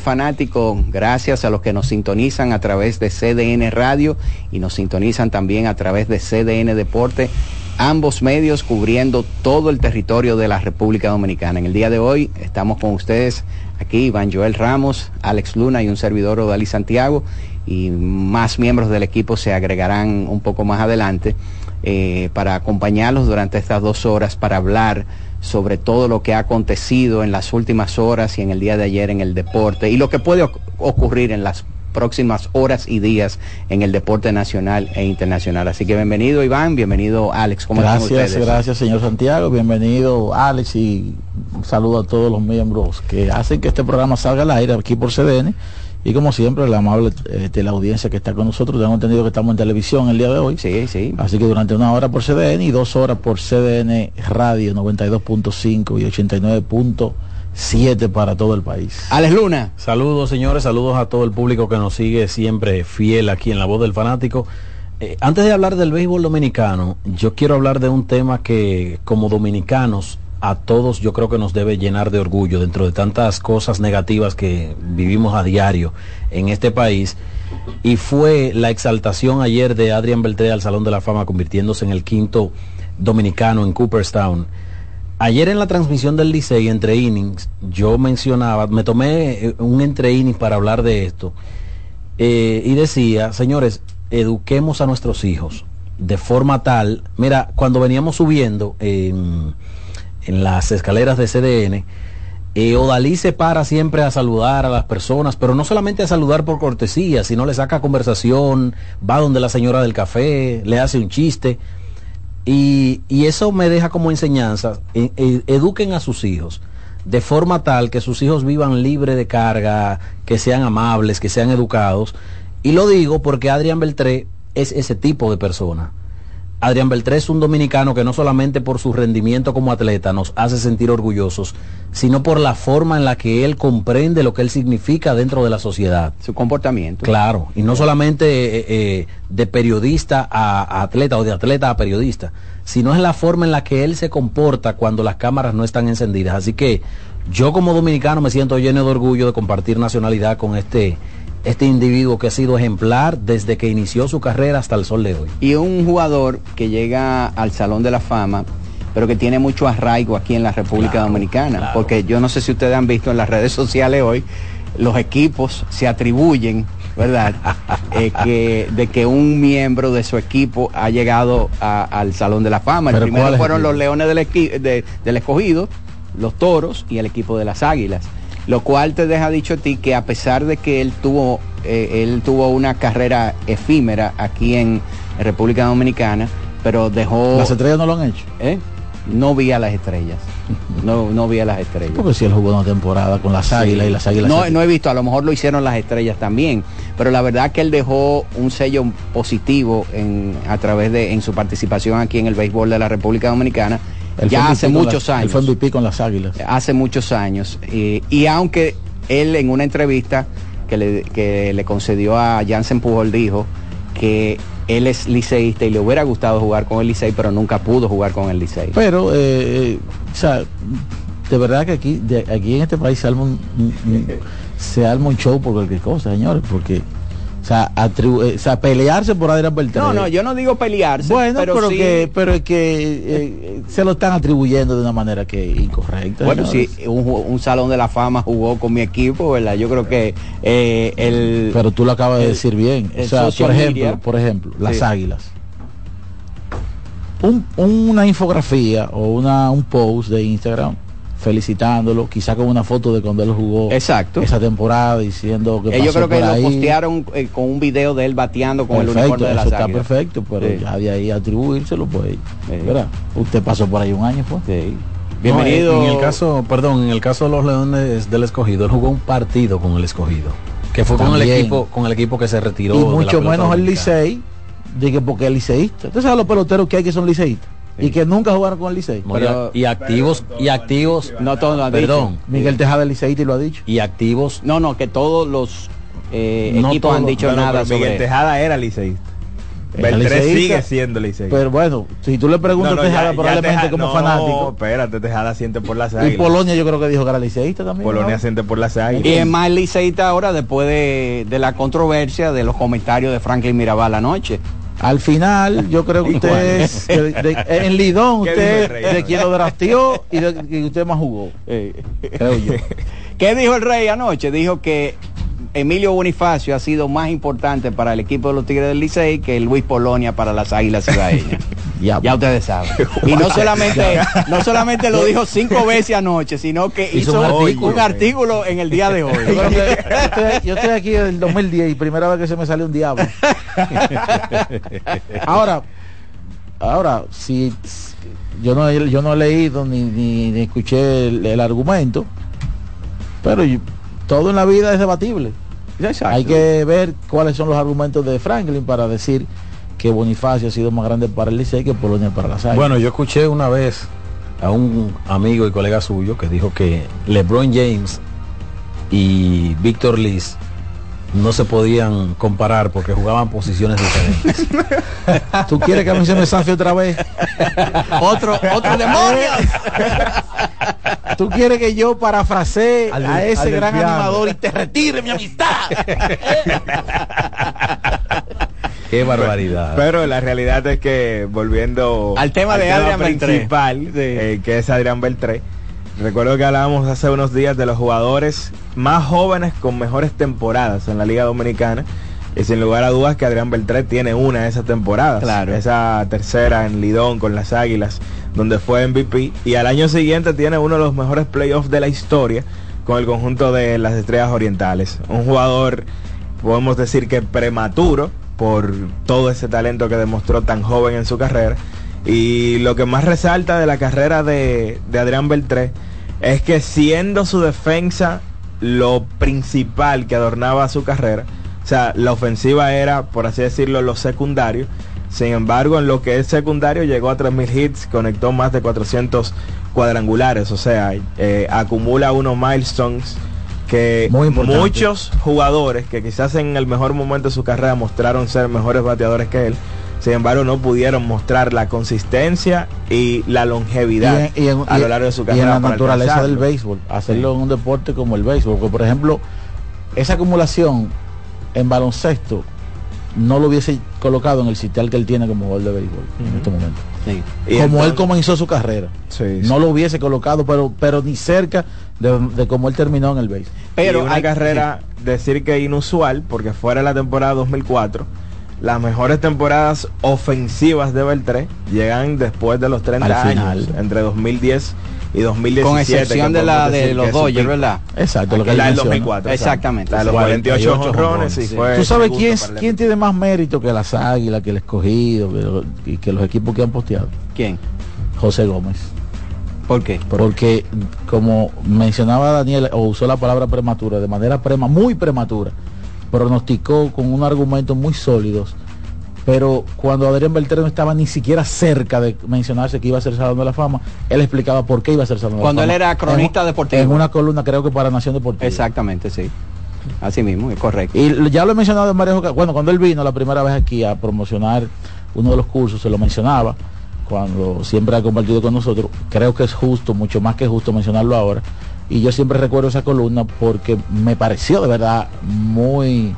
Fanático, gracias a los que nos sintonizan a través de CDN Radio y nos sintonizan también a través de CDN Deporte, ambos medios cubriendo todo el territorio de la República Dominicana. En el día de hoy estamos con ustedes aquí, Iván Joel Ramos, Alex Luna y un servidor Odalí Santiago y más miembros del equipo se agregarán un poco más adelante eh, para acompañarlos durante estas dos horas para hablar sobre todo lo que ha acontecido en las últimas horas y en el día de ayer en el deporte y lo que puede ocurrir en las próximas horas y días en el deporte nacional e internacional. Así que bienvenido Iván, bienvenido Alex. ¿Cómo gracias, gracias señor Santiago, bienvenido Alex y un saludo a todos los miembros que hacen que este programa salga al aire aquí por CDN y como siempre, la amable eh, la audiencia que está con nosotros, tengo entendido que estamos en televisión el día de hoy. Sí, sí. Así que durante una hora por CDN y dos horas por CDN Radio 92.5 y 89.7 para todo el país. Alex Luna. Saludos, señores, saludos a todo el público que nos sigue siempre fiel aquí en La Voz del Fanático. Eh, antes de hablar del béisbol dominicano, yo quiero hablar de un tema que como dominicanos a todos yo creo que nos debe llenar de orgullo dentro de tantas cosas negativas que vivimos a diario en este país. Y fue la exaltación ayer de Adrian Beltré al Salón de la Fama, convirtiéndose en el quinto dominicano en Cooperstown. Ayer en la transmisión del Licey entre innings, yo mencionaba, me tomé eh, un entre innings para hablar de esto, eh, y decía, señores, eduquemos a nuestros hijos de forma tal, mira, cuando veníamos subiendo, en las escaleras de CDN, eh, Odalí se para siempre a saludar a las personas, pero no solamente a saludar por cortesía, sino le saca conversación, va donde la señora del café, le hace un chiste. Y, eso me deja como enseñanza, e, e, eduquen a sus hijos de forma tal que sus hijos vivan libre de carga, que sean amables, que sean educados. Y lo digo porque Adrián Beltré es ese tipo de persona. Adrián Beltré es un dominicano que no solamente por su rendimiento como atleta nos hace sentir orgullosos, sino por la forma en la que él comprende lo que él significa dentro de la sociedad. Su comportamiento. Claro, y no solamente eh, eh, de periodista a, atleta o de atleta a periodista, sino es la forma en la que él se comporta cuando las cámaras no están encendidas. Así que yo como dominicano me siento lleno de orgullo de compartir nacionalidad con este este individuo que ha sido ejemplar desde que inició su carrera hasta el sol de hoy. Y un jugador que llega al Salón de la Fama, pero que tiene mucho arraigo aquí en la República Dominicana, porque yo no sé si ustedes han visto en las redes sociales hoy, los equipos se atribuyen, ¿verdad? Eh, que, de que un miembro de su equipo ha llegado al Salón de la Fama. El primero fueron los Leones del, del Escogido, los Toros y el equipo de las Águilas lo cual te deja dicho a ti que a pesar de que él tuvo, eh, él tuvo una carrera efímera aquí en, República Dominicana, pero dejó... ¿Las estrellas no lo han hecho? ¿Eh? No vi a las estrellas. No, no vi a las estrellas. Porque si él jugó una temporada con las águilas y las águilas. No, no he visto, a lo mejor lo hicieron las estrellas también. Pero la verdad que él dejó un sello positivo en, a través de en su participación aquí en el béisbol de la República Dominicana ya hace muchos años. Él fue MVP con las Águilas. Hace muchos años. y aunque él en una entrevista que le, que le concedió a Jansen Pujol dijo que él es liceísta y le hubiera gustado jugar con el Licey, pero nunca pudo jugar con el Licey. Pero, eh, eh, o sea, de verdad que aquí, de, aquí en este país se arma un, se arma un show por cualquier cosa, señores, porque eh, o sea, pelearse por Adrián Beltrán. No, no, yo no digo pelearse. Bueno, pero, que, pero es que eh, se lo están atribuyendo de una manera que incorrecta. Bueno, si un, salón de la fama jugó con mi equipo, ¿verdad? Yo creo que eh, el. Pero tú lo acabas de decir bien. O sea, por ejemplo, por ejemplo, las águilas. una infografía o una, un post de Instagram felicitándolo, quizá con una foto de cuando él jugó Exacto. esa temporada diciendo que Ellos creo que lo postearon eh, con un video de él bateando con el uniforme de la Eso está perfecto, pero ya de ahí atribuírselo, pues, ¿verdad? Usted pasó por ahí un año, pues. Sí. Bienvenido. en el caso, perdón, en el caso de los Leones del Escogido, él jugó un partido con el Escogido, que fue con el equipo, con el equipo que se retiró. Y mucho menos el Licey, dije porque es liceísta. Entonces a los peloteros que hay que son liceístas y que nunca jugaron con el Licey. y activos, y activos. No todos lo han Perdón. Miguel Tejada Licey lo ha dicho. Y activos. No, no, que todos los eh, equipos han dicho nada Miguel Tejada era liceísta. Beltré sigue siendo liceísta. Pero bueno, si tú le preguntas a Tejada, probablemente como fanático. espérate, Tejada siente por las águilas. Y Polonia yo creo que dijo que era liceísta también. Polonia siente por las águilas. Y es más liceísta ahora después de, de la controversia de los comentarios de Franklin Mirabal anoche. Al final, yo creo que usted es, en Lidón, usted de quien lo drafteó y de que usted más jugó. Creo yo. ¿Qué dijo el rey anoche? Dijo que Emilio Bonifacio ha sido más importante para el equipo de los Tigres del Licey que Luis Polonia para las Águilas Ciudadanas. ya, ya ustedes saben. Y no solamente, no solamente lo dijo cinco veces anoche, sino que hizo, un, artículo, en el día de hoy. Yo estoy, aquí en el 2010 y primera vez que se me sale un diablo. ahora, ahora, si yo no, yo no he leído ni, ni, escuché el, argumento, pero todo en la vida es debatible. Hay que ver cuáles son los argumentos de Franklin para decir que Bonifacio ha sido más grande para el Licey que Polonia para la SAI. Bueno, yo escuché una vez a un amigo y colega suyo que dijo que LeBron James y Víctor Liz no se podían comparar porque jugaban posiciones diferentes. ¿Tú quieres que a mí se me safe otra vez? otro, otro demonio. ¿Tú quieres que yo parafrasee a ese gran animador y te retire mi amistad? Qué barbaridad. Pero, la realidad es que volviendo al tema de Adrián principal, eh, que es Adrián Beltré, recuerdo que hablábamos hace unos días de los jugadores más jóvenes con mejores temporadas en la Liga Dominicana. Y sin lugar a dudas que Adrián Beltré tiene una de esas temporadas. Claro. Esa tercera en Lidón con las Águilas, donde fue MVP. Y al año siguiente tiene uno de los mejores playoffs de la historia con el conjunto de las Estrellas Orientales. Un jugador, podemos decir que prematuro por todo ese talento que demostró tan joven en su carrera. Y lo que más resalta de la carrera de, de Adrián Beltré es que siendo su defensa lo principal que adornaba su carrera, o sea, la ofensiva era, por así decirlo, lo secundario. Sin embargo, en lo que es secundario llegó a 3.000 hits, conectó más de 400 cuadrangulares, o sea, eh, acumula unos milestones que muchos jugadores que quizás en el mejor momento de su carrera mostraron ser mejores bateadores que él, sin embargo no pudieron mostrar la consistencia y la longevidad a lo largo de su carrera. Y en la naturaleza del béisbol, hacerlo en un deporte como el béisbol, porque por ejemplo, esa acumulación en baloncesto no lo hubiese colocado en el sitial que él tiene como jugador de béisbol en este momento. Como él comenzó su carrera. no lo hubiese colocado, pero, pero ni cerca de, de como él terminó en el béisbol. Pero una carrera, decir que inusual, porque fuera la temporada 2004 las mejores temporadas ofensivas de Beltré llegan después de los 30 años, entre 2010 y 2017. Con excepción de la de los Dodgers, ¿verdad? Exacto, lo que la del 2004. Exactamente. La de los 48 honrones y fue ¿Tú sabes quién, quién tiene más mérito que las Águilas, que el escogido y que los equipos que han posteado? ¿Quién? José Gómez. ¿Por qué? Porque como mencionaba Daniel, o usó la palabra prematura, de manera prema, muy prematura, pronosticó con un argumento muy sólidos, pero cuando Adrián Beltrán no estaba ni siquiera cerca de mencionarse que iba a ser Salón de la Fama, él explicaba por qué iba a ser Salón de la Fama. Cuando él era cronista deportivo. En una columna creo que para Nación Deportiva. Exactamente, sí. Así mismo, es correcto. Y ya lo he mencionado en varias ocasiones. Bueno, cuando él vino la primera vez aquí a promocionar uno de los cursos, se lo mencionaba, cuando siempre ha compartido con nosotros, creo que es justo, mucho más que justo mencionarlo ahora, y yo siempre recuerdo esa columna porque me pareció de verdad muy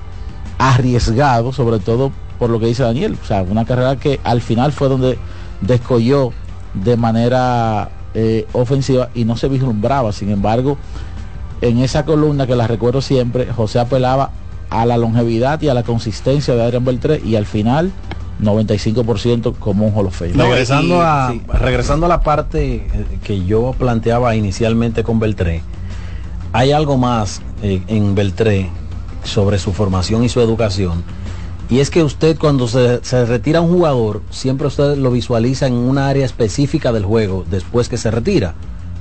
arriesgado, sobre todo por lo que dice Daniel. O sea, una carrera que al final fue donde descolló de manera eh, ofensiva y no se vislumbraba. Sin embargo, en esa columna que la recuerdo siempre, José apelaba a la longevidad y a la consistencia de Adrián Beltré y al final 95% como un Hall regresando, a, regresando a la parte eh, que yo planteaba inicialmente con Beltré, hay algo más eh, en Beltré sobre su formación y su educación. Y es que usted cuando se, se, retira un jugador, siempre usted lo visualiza en una área específica del juego después que se retira.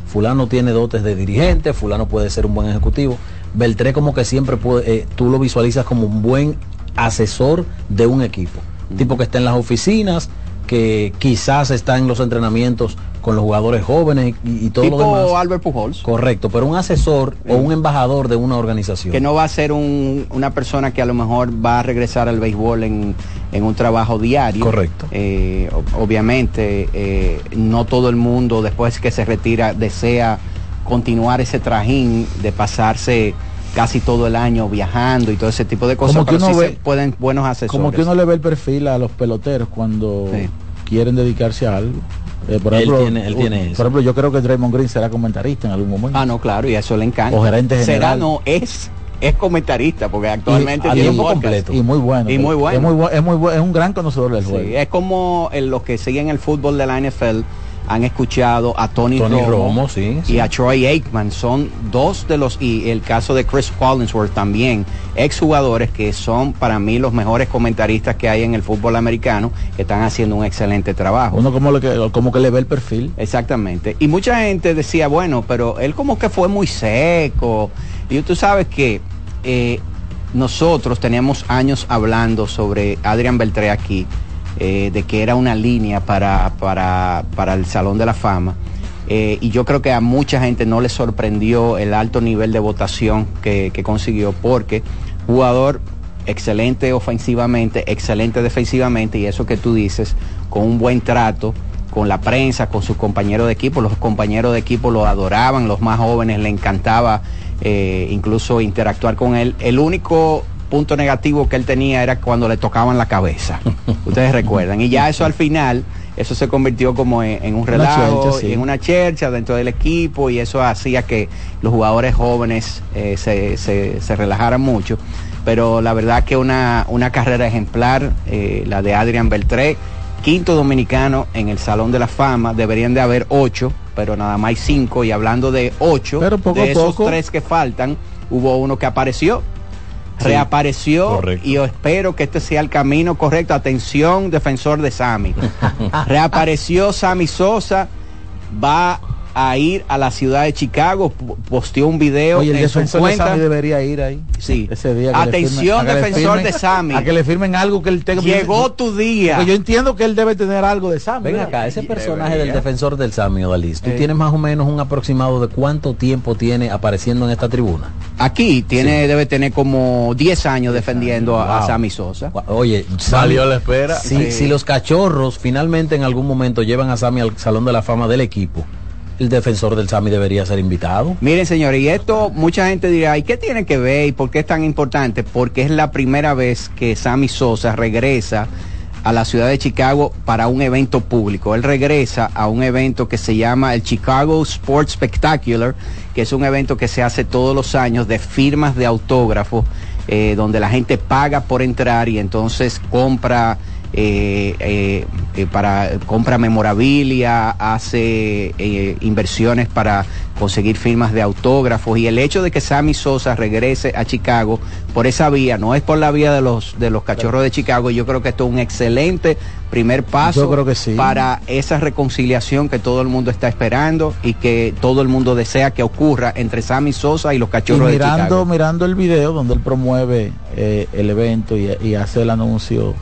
Fulano tiene dotes de dirigente, fulano puede ser un buen ejecutivo. Beltré como que siempre puede, eh, tú lo visualizas como un buen asesor de un equipo tipo que está en las oficinas, que quizás está en los entrenamientos con los jugadores jóvenes y, y todo tipo lo demás. Albert Pujols. Correcto, pero un asesor o un embajador de una organización. Que no va a ser un- una persona que a lo mejor va a regresar al béisbol en, en un trabajo diario. Correcto. Eh, obviamente, eh, no todo el mundo después que se retira desea continuar ese trajín de pasarse casi todo el año viajando y todo ese tipo de cosas. Como que pero uno sí ve- se pueden buenos asesores. Como que uno le ve el perfil a los peloteros cuando Sí. quieren dedicarse a algo. Eh, por Él ejemplo, tiene- él tiene eso. por ejemplo, yo creo que Draymond Green será comentarista en algún momento. Ah, no, claro, y a eso le encanta. O gerente Será, general. no, es, es comentarista, porque actualmente a tiene un completo. Y muy bueno. Y muy bueno. Es muy, bu- es muy bu- es un gran conocedor del Sí, juego. es como en los que siguen el fútbol de la NFL han escuchado a Tony, Tony Romo, Romo, sí, y sí. a Troy Aikman. Son dos de los, y el caso de Chris Collinsworth también, exjugadores que son para mí los mejores comentaristas que hay en el fútbol americano, que están haciendo un excelente trabajo. Uno como, le, que- como que le ve el perfil. Exactamente. Y mucha gente decía, bueno, pero él como que fue muy seco. Y tú sabes que eh, nosotros teníamos años hablando sobre Adrián Beltré aquí, eh, de que era una línea para, para, para el Salón de la Fama. Eh, y yo creo que a mucha gente no le sorprendió el alto nivel de votación que, que consiguió, porque jugador excelente ofensivamente, excelente defensivamente, y eso que tú dices, con un buen trato con la prensa, con sus compañeros de equipo, los compañeros de equipo lo adoraban, los más jóvenes le encantaba eh, incluso interactuar con él. El único punto negativo que él tenía era cuando le tocaban la cabeza. Ustedes recuerdan. Y ya eso al final, eso se convirtió como en, en un relajo, sí. en una chercha dentro del equipo y eso hacía que los jugadores jóvenes eh, se, se- se relajaran mucho. Pero la verdad que una, una carrera ejemplar, eh, la de Adrián Beltré, quinto dominicano en el Salón de la Fama, deberían de haber ocho, pero nada más hay cinco. Y hablando de ocho, Pero poco de esos poco. tres que faltan, hubo uno que apareció. Reapareció correcto. y yo espero que este sea el camino correcto. Atención, defensor de Sami. Reapareció Sammy Sosa, va a ir a la ciudad de Chicago, po- posteó un video Oye, el en su defensor de cuenta. Sammy debería ir ahí. Sí. Ese día. Atención, firmen- a defensor firmen- de Sammy. A que le firmen algo que él tenga. Llegó tu día. Porque yo entiendo que él debe tener algo de Sammy. Ven ¿verdad? acá, ese personaje debería. del defensor del Sammy Odalis, ¿tú Eh. tienes más o menos un aproximado de cuánto tiempo tiene apareciendo en esta tribuna? Aquí tiene, debe tener como 10 años defendiendo a, a. Sammy Sosa. Oye, Salió la espera. Si, Sí. si los cachorros finalmente en algún momento llevan a Sammy al Salón de la Fama del equipo, el defensor del Sammy debería ser invitado. Miren, señores, y esto mucha gente dirá, ¿y qué tiene que ver y por qué es tan importante? Porque es la primera vez que Sammy Sosa regresa a la ciudad de Chicago para un evento público. Él regresa a un evento que se llama el Chicago Sports Spectacular, que es un evento que se hace todos los años de firmas de autógrafos, eh, donde la gente paga por entrar y entonces compra eh, eh, eh, para compra memorabilia, hace inversiones para conseguir firmas de autógrafos y el hecho de que Sammy Sosa regrese a Chicago por esa vía, no es por la vía de los de los cachorros de Chicago, yo creo que esto es un excelente primer paso creo que sí. para esa reconciliación que todo el mundo está esperando y que todo el mundo desea que ocurra entre Sammy Sosa y los Y cachorros de mirando, Chicago. mirando el video donde él promueve eh, el evento y, y hace el anuncio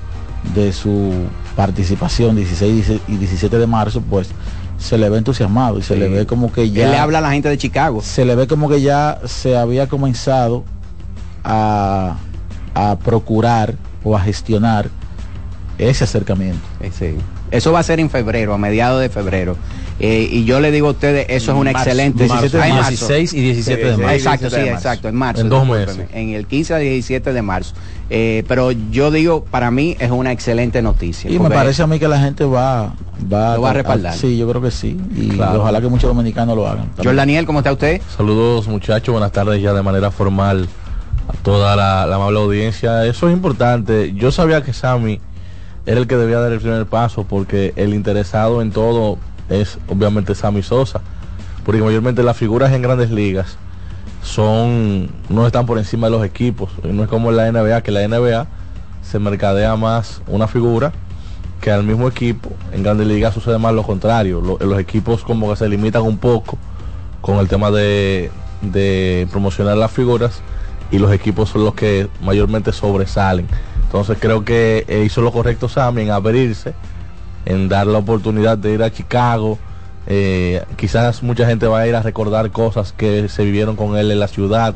de su participación 16 y 17 de marzo, pues se le ve entusiasmado y se Sí. le ve como que Él ya le habla a la gente de Chicago. se le ve como que ya se había comenzado a, a procurar o a gestionar ese acercamiento. Eh, sí. Eso va a ser en febrero, a mediados de febrero. Eh, y yo le digo a ustedes, eso es un Marzo, excelente... 17 de Ah, en marzo. 16 y 17 de marzo. Exacto, 17 sí, marzo. exacto, en marzo. En dos meses. En el 15 a 17 de marzo. Eh, pero yo digo, para mí es una excelente noticia. Y me parece a mí que la gente va, va, Lo va a respaldar. sí, yo creo que sí. Y Claro. ojalá que muchos dominicanos lo hagan. también. John Daniel, ¿cómo está usted? Saludos muchachos, buenas tardes ya de manera formal a toda la, la amable audiencia. Eso es importante. Yo sabía que Sammy era el que debía dar el primer paso porque el interesado en todo es obviamente Sammy Sosa. Porque mayormente las figuras en grandes ligas son no están por encima de los equipos. No es como en la NBA, que la NBA se mercadea más una figura que al mismo equipo. En grandes ligas sucede más lo contrario. Lo- los equipos como que se limitan un poco con el tema de, de promocionar las figuras y los equipos son los que mayormente sobresalen. Entonces creo que eh, hizo lo correcto Sammy en abrirse, en dar la oportunidad de ir a Chicago, Eh, quizás mucha gente va a ir a recordar cosas que se vivieron con él en la ciudad.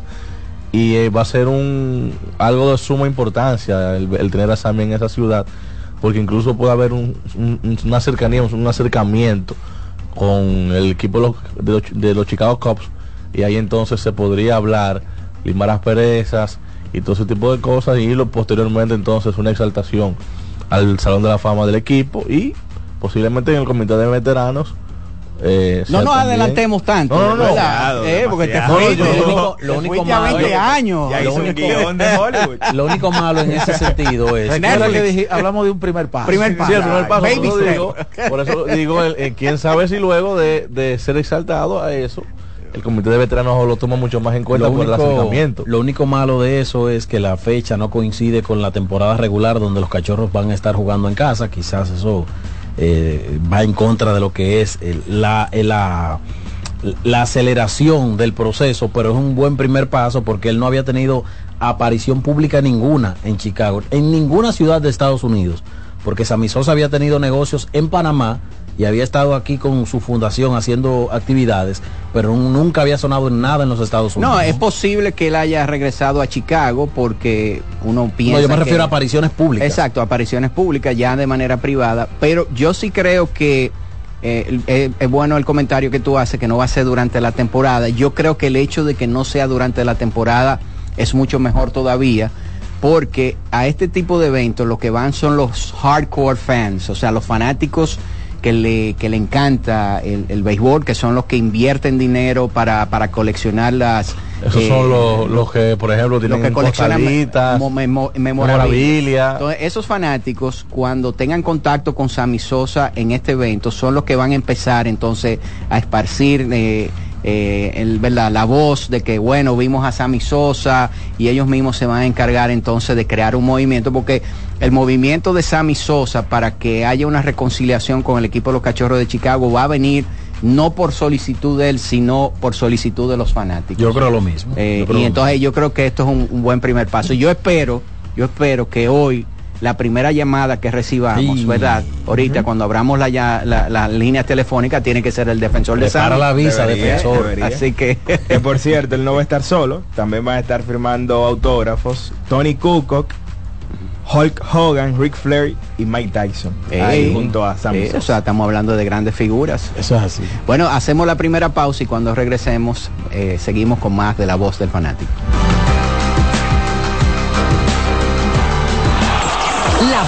Y eh, va a ser un algo de suma importancia el, tener a Sammy en esa ciudad porque incluso puede haber un, una cercanía, un acercamiento con el equipo de los, Chicago Cubs. Y ahí entonces se podría hablar, limar las perezas y todo ese tipo de cosas y lo, posteriormente entonces una exaltación al Salón de la Fama del equipo y posiblemente en el comité de veteranos eh, no nos adelantemos tanto. No, no, no. Eh, porque te fuiste. lo único, lo único malo. 20 años. lo, único, de Hollywood. lo único malo en ese sentido es. Que hablamos de un primer paso. Primer paso. Sí, el primer paso. Digo, por eso digo, eh, quién sabe si luego de, de ser exaltado a eso el comité de veteranos lo toma mucho más en cuenta por el acercamiento. Lo único malo de eso es que la fecha no coincide con la temporada regular donde los cachorros van a estar jugando en casa. Quizás eso eh, va en contra de lo que es la, la, la aceleración del proceso, pero es un buen primer paso porque él no había tenido aparición pública ninguna en Chicago, en ninguna ciudad de Estados Unidos, porque Sammy Sosa había tenido negocios en Panamá y había estado aquí con su fundación haciendo actividades, pero nunca había sonado en nada en los Estados Unidos. No, es posible que él haya regresado a Chicago porque uno piensa. No, yo me refiero a apariciones públicas. Exacto, apariciones públicas ya de manera privada, pero yo sí creo que eh, eh, es bueno el comentario que tú haces que no va a ser durante la temporada. Yo creo que el hecho de que no sea durante la temporada es mucho mejor todavía porque a este tipo de eventos lo que van son los hardcore fans, o sea, los fanáticos que le, que le encanta el, béisbol, que son los que invierten dinero para, para coleccionar las... Esos son los, los, que, por ejemplo, tienen los que coleccionan memorabilia. Entonces, esos fanáticos, cuando tengan contacto con Sammy Sosa en este evento, son los que van a empezar entonces a esparcir... Eh, eh, el, ¿verdad? la voz de que, bueno, vimos a Sammy Sosa y ellos mismos se van a encargar entonces de crear un movimiento, porque el movimiento de Sammy Sosa para que haya una reconciliación con el equipo de los Cachorros de Chicago va a venir no por solicitud de él, sino por solicitud de los fanáticos. Yo creo lo mismo. Eh, y entonces yo creo que esto es un, un buen primer paso. Yo espero, yo espero que hoy la primera llamada que recibamos, ¿verdad? Ahorita cuando abramos la, la, la, línea telefónica tiene que ser el defensor de Para la visa, defensor. Así que... que por cierto, él no va a estar solo, también va a estar firmando autógrafos. Tony Kukoc, Hulk Hogan, Rick Flair y Mike Tyson. ahí junto a Sam. o sea, estamos hablando de grandes figuras. Eso es así. Bueno, hacemos la primera pausa y cuando regresemos eh, seguimos con más de la voz del fanático.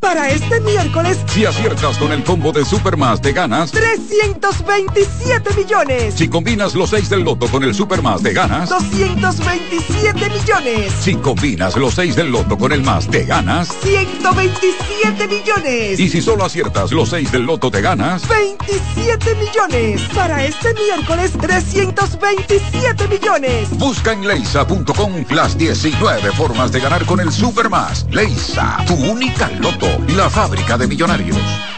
Para este miércoles, Si aciertas con el combo de Supermas, te ganas. 327 millones. Si combinas los 6 del loto con el Supermas, te ganas. 227 millones. Si combinas los 6 del loto con el más, te ganas. 127 millones. Y si solo aciertas los 6 del loto, te ganas. 27 millones. Para este miércoles, 327 millones. Busca en leisa.com las 19 formas de ganar con el Supermas. Leisa, tu única loto, la fábrica de millonarios.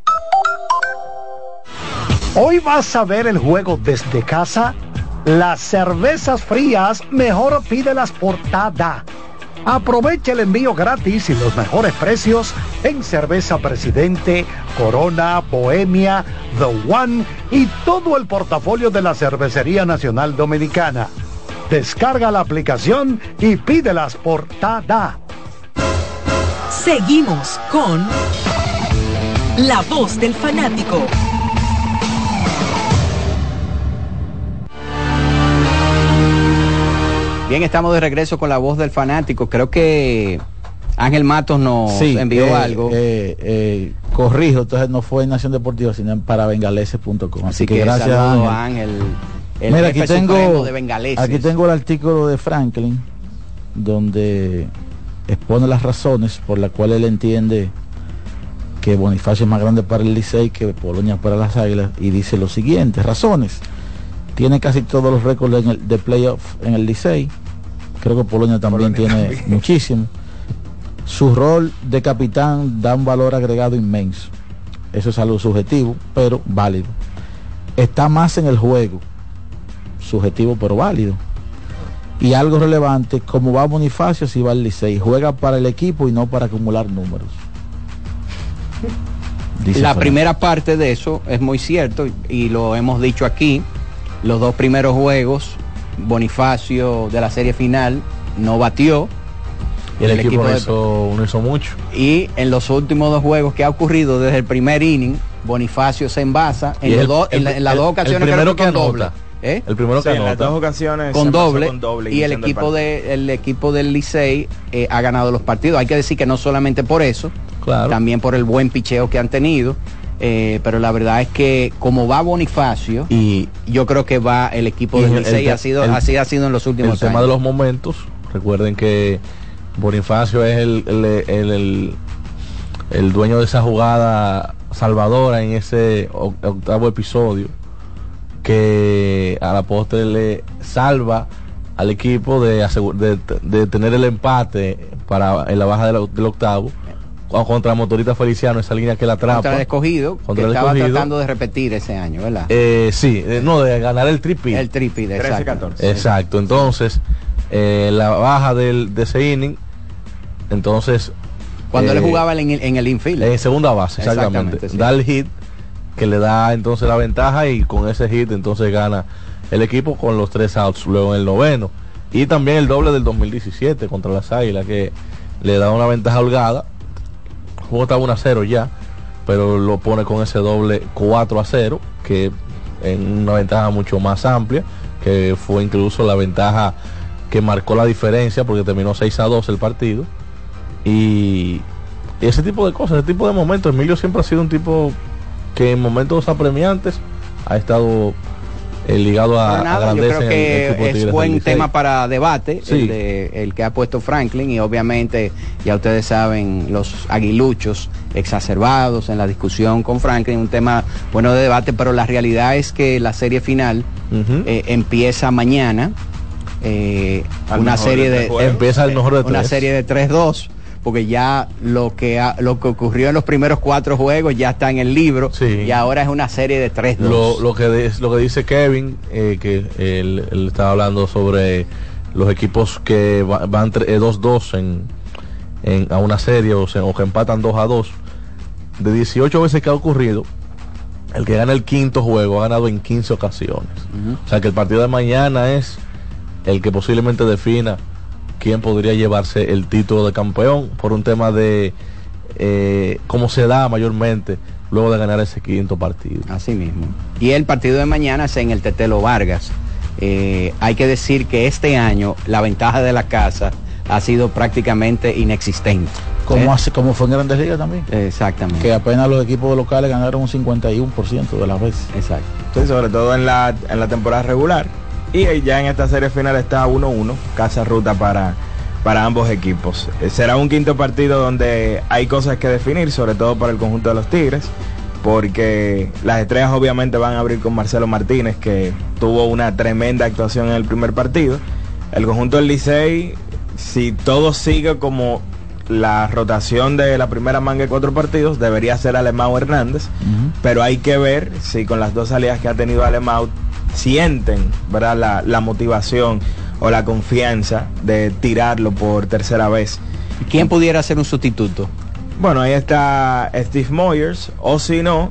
Hoy vas a ver el juego desde casa. Las cervezas frías, mejor pídelas por TADA. Aprovecha el envío gratis y los mejores precios en Cerveza Presidente, Corona, Bohemia, The One y todo el portafolio de la Cervecería Nacional Dominicana. Descarga la aplicación y pídelas por TADA. Seguimos con La Voz del Fanático. Bien, estamos de regreso con la voz del fanático. Creo que Ángel Matos nos Sí, envió eh, algo. eh, eh, corrijo, entonces no fue en Nación Deportiva, sino en parabengaleses.com. Así, que, gracias a Ángel. el Mira, aquí tengo, de aquí tengo el artículo de Franklin, donde expone las razones por las cuales él entiende que Bonifacio es más grande para el Licey que Polonia para las Águilas y dice lo siguiente, razones. Tiene casi todos los récords en el- de playoff en el Licey. Creo que Polonia también tiene muchísimo. Su rol de capitán da un valor agregado inmenso. Eso es algo subjetivo, pero válido. Está más en el juego. Subjetivo, pero válido. Y algo relevante, como va Bonifacio, si va al Licey. Juega para el equipo y no para acumular números. Dice la Fran. primera parte de eso es muy cierto y lo hemos dicho aquí. Los dos primeros juegos, Bonifacio de la serie final no batió. Y el, equipo, no, de- hizo, no hizo mucho. y en los últimos dos juegos que ha ocurrido desde el primer inning, Bonifacio se envasa en, el- la- en las el- dos el ocasiones que con doble. anota. ¿Eh? El primero Sí, que en las anota. dos ocasiones con doble, con doble y el equipo de el equipo del Licey eh, ha ganado los partidos hay que decir que no solamente por eso Claro. también por el buen picheo que han tenido eh, pero la verdad es que como va Bonifacio Y yo creo que va el equipo el- Licey el- ha sido el- así ha sido en los el últimos tema años. de los momentos, recuerden que Bonifacio es el, el, el- el- el dueño de esa jugada salvadora en ese octavo episodio que a la postre le salva al equipo de, de, de tener el empate para en la baja del, del octavo contra Motorita Feliciano esa línea que la atrapa contra el escogido Contra que el estaba escogido. tratando de repetir ese año verdad Eh, sí, eh, no, de ganar el triple. el triple exacto 13-14. Exacto, entonces eh, la baja del, de ese inning, entonces cuando eh, él jugaba en el, en el infield en segunda base, exactamente, Exactamente, sí. da el hit que le da entonces la ventaja y con ese hit entonces gana el equipo con los tres outs luego en el noveno. Y también el doble del 2017 contra las Águilas, que le da una ventaja holgada. Juego estaba 1 a 0 ya, pero lo pone con ese doble 4 a 0, que en una ventaja mucho más amplia, que fue incluso la ventaja que marcó la diferencia, porque terminó 6 a 2 el partido. Y ese tipo de cosas, ese tipo de momentos, Emilio siempre ha sido un tipo que en momentos apremiantes ha estado eh, ligado a, nada, yo grandeza creo en el que es buen tema para debate, Sí. el, de- el que ha puesto Franklin, y obviamente ya ustedes saben, los aguiluchos exacerbados en la discusión con Franklin, un tema bueno de debate, pero la realidad es que la serie final eh, empieza mañana, eh, una serie de. Empieza el mejor de Una tres. serie de 3-2 porque ya lo que ha- lo que ocurrió en los primeros cuatro juegos ya está en el libro y ahora es una serie de 3-2. Lo, lo que de- lo que dice Kevin, eh, que él, él estaba hablando sobre los equipos que va- van tre- eh, 2-2 en, en- a una serie o, se- o que empatan 2 a 2. De 18 veces que ha ocurrido, el que gana el quinto juego ha ganado en 15 ocasiones. O sea que el partido de mañana es el que posiblemente defina quién podría llevarse el título de campeón por un tema de eh, cómo se da mayormente luego de ganar ese quinto partido. Así mismo. Y el partido de mañana es en el Tetelo Vargas. Eh, hay que decir que este año la ventaja de la casa ha sido prácticamente inexistente. Como, ¿Eh? hace, como fue en Grandes Ligas también. Exactamente. Que apenas los equipos locales ganaron un 51% de las veces. Exacto. Sí, sobre todo en la, en la temporada regular. Y ya en esta serie final está 1-1, casa ruta para, para ambos equipos. Eh, Será un quinto partido donde hay cosas que definir, sobre todo para el conjunto de los Tigres, porque las estrellas obviamente van a abrir con Marcelo Martínez, que tuvo una tremenda actuación en el primer partido. El conjunto del Licey, si todo sigue como la rotación de la primera manga de cuatro partidos, debería ser Alemão Hernández pero hay que ver si con las dos salidas que ha tenido Alemão sienten ¿verdad? La, la motivación o la confianza de tirarlo por tercera vez. ¿Quién pudiera ser un sustituto? Bueno, ahí está Steve Moyers, o si no,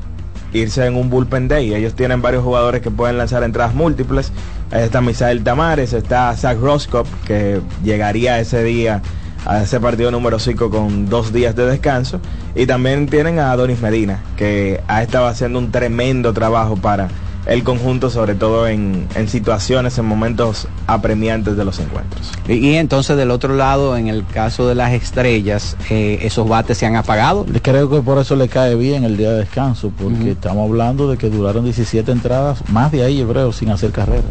irse en un bullpen day. Ellos tienen varios jugadores que pueden lanzar entradas múltiples. Ahí está Misael Tamares, está Zach Roscoe, que llegaría ese día a ese partido número 5 con dos días de descanso. Y también tienen a Donis Medina, que ha estado haciendo un tremendo trabajo para el conjunto, sobre todo en, en situaciones, en momentos apremiantes de los encuentros. Y, y entonces del otro lado, en el caso de las estrellas, eh, esos bates se han apagado. Creo que por eso le cae bien el día de descanso, porque estamos hablando de que duraron 17 entradas, más de ahí yo creo, sin hacer carreras.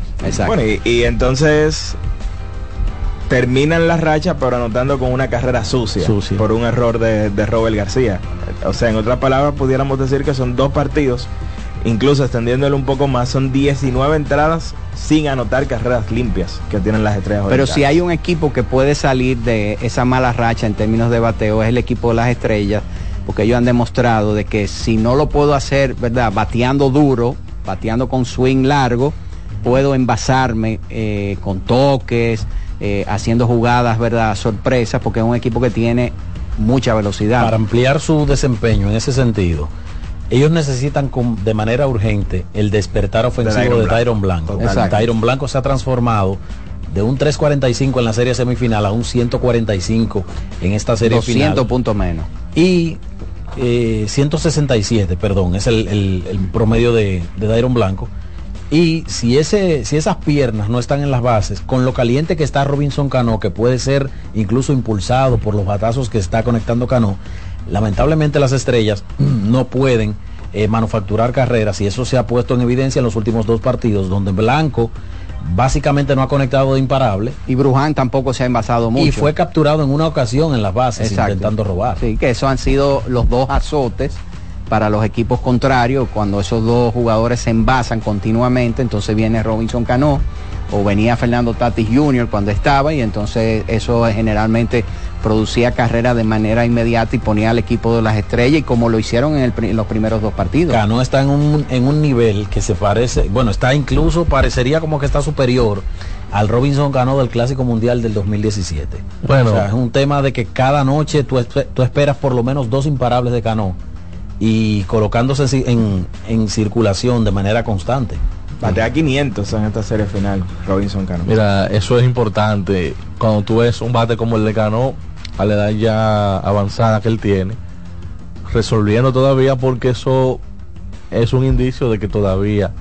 Bueno, y, y entonces terminan la racha, pero anotando con una carrera sucia, Sucia. por un error de, de Robert García. O sea, en otras palabras, pudiéramos decir que son dos partidos, incluso extendiéndolo un poco más, son 19 entradas sin anotar carreras limpias que tienen las estrellas. Pero orientales. si hay un equipo que puede salir de esa mala racha en términos de bateo, es el equipo de las estrellas, porque ellos han demostrado de que si no lo puedo hacer, ¿verdad? Bateando duro, bateando con swing largo, puedo envasarme eh, con toques, eh, haciendo jugadas, ¿verdad? Sorpresas, porque es un equipo que tiene mucha velocidad. Para ampliar su desempeño en ese sentido, ellos necesitan con- de manera urgente el despertar ofensivo de Blanco. Tyron Blanco. Tyron Blanco se ha transformado de un 3.45 en la serie semifinal a un 145 en esta serie 200 final. puntos menos. Y eh, 167, perdón, es el, el- el promedio de, de Dairon Blanco. Y si, ese, si esas piernas no están en las bases, con lo caliente que está Robinson Cano, que puede ser incluso impulsado por los batazos que está conectando Cano, lamentablemente las estrellas no pueden eh, manufacturar carreras y eso se ha puesto en evidencia en los últimos dos partidos, donde Blanco básicamente no ha conectado de imparable. Y Bruján tampoco se ha envasado mucho. Y fue capturado en una ocasión en las bases Exacto. intentando robar. Sí, que eso han sido los dos azotes para los equipos contrarios, cuando esos dos jugadores se envasan continuamente, entonces viene Robinson Cano o venía Fernando Tatis Jr. cuando estaba y entonces eso generalmente producía carrera de manera inmediata y ponía al equipo de las estrellas y como lo hicieron en, el pri- en los primeros dos partidos. Cano está en un, en un nivel que se parece, bueno, está incluso, parecería como que está superior al Robinson Cano del Clásico Mundial del 2017. Bueno. O sea, es un tema de que cada noche tú, espe- tú esperas por lo menos dos imparables de Cano y colocándose en, en circulación de manera constante. Batea 500 en esta serie final, Robinson Cano. Mira, eso es importante. Cuando tú ves un bate como el de Cano, a la edad ya avanzada que él tiene, resolviendo todavía porque eso es un indicio de que todavía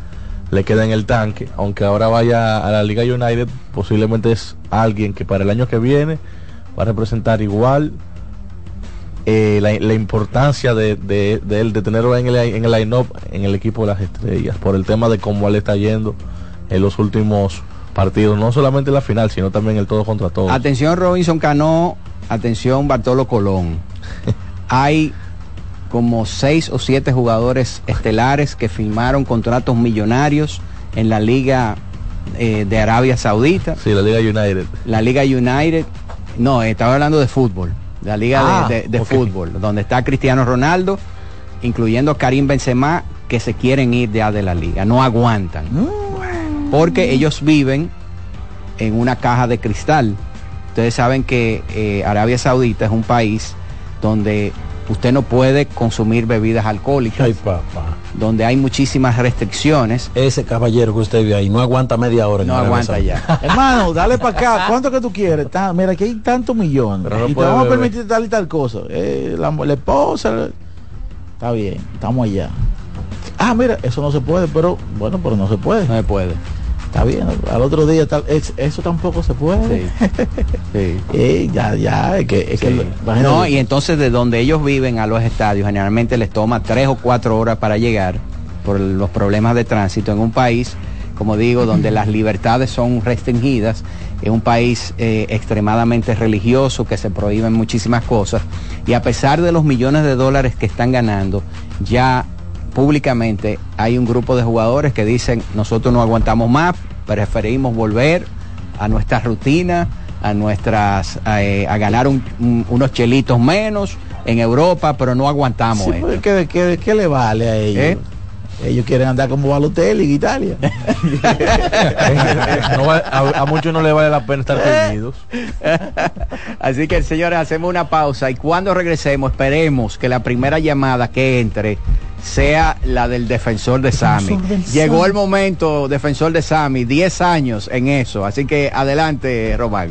le queda en el tanque, aunque ahora vaya a la Liga United, posiblemente es alguien que para el año que viene va a representar igual eh, la, la, importancia de, de, de, él, de tenerlo en el, en el line-up, en el equipo de las estrellas, por el tema de cómo él está yendo en los últimos partidos, no solamente en la final, sino también el todo contra todos. Atención Robinson Cano, atención Bartolo Colón. Hay como seis o siete jugadores estelares que firmaron contratos millonarios en la liga eh, de Arabia Saudita. Sí, la Liga United. La Liga United. No, estaba hablando de fútbol. La liga ah, de, de, de okay. fútbol, donde está Cristiano Ronaldo, incluyendo Karim Benzema, que se quieren ir ya de la liga, no aguantan. Mm. Porque ellos viven en una caja de cristal. Ustedes saben que eh, Arabia Saudita es un país donde usted no puede consumir bebidas alcohólicas. Ay, papá. Donde hay muchísimas restricciones. Ese caballero que usted ve ahí no aguanta media hora. No aguanta ya. Hermano, dale para acá. ¿Cuánto que tú quieres? Está, mira, aquí hay tantos millones. No y te vamos a permitir tal y tal cosa. Eh, la, la, esposa. Está bien, estamos allá. Ah, mira, eso no se puede, pero bueno, pero no se puede. No se puede. Está bien, al otro día tal, es, eso tampoco se puede. Sí. sí. ya, ya, es que, es sí. que no, y entonces de donde ellos viven a los estadios, generalmente les toma tres o cuatro horas para llegar por los problemas de tránsito en un país, como digo, donde las libertades son restringidas, es un país eh, extremadamente religioso, que se prohíben muchísimas cosas, y a pesar de los millones de dólares que están ganando, ya públicamente hay un grupo de jugadores que dicen nosotros no aguantamos más, preferimos volver a nuestra rutina, a nuestras eh, a ganar un, un, unos chelitos menos en Europa, pero no aguantamos. Sí, ¿qué, qué, qué, le vale a ellos? ¿Eh? Ellos quieren andar como Balotelli en Italia. no, a, a, muchos no le vale la pena estar reunidos. Así que señores, hacemos una pausa y cuando regresemos esperemos que la primera llamada que entre sea la del defensor de Sami. Llegó el momento, defensor de Sami, 10 años en eso. Así que adelante, Román.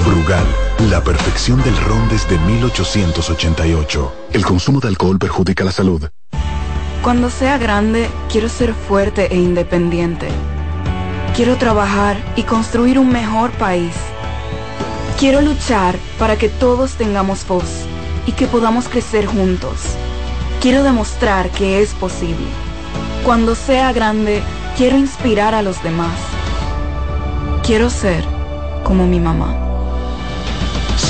Brugal, la perfección del ron desde 1888. El consumo de alcohol perjudica la salud. Cuando sea grande, quiero ser fuerte e independiente. Quiero trabajar y construir un mejor país. Quiero luchar para que todos tengamos voz y que podamos crecer juntos. Quiero demostrar que es posible. Cuando sea grande, quiero inspirar a los demás. Quiero ser como mi mamá.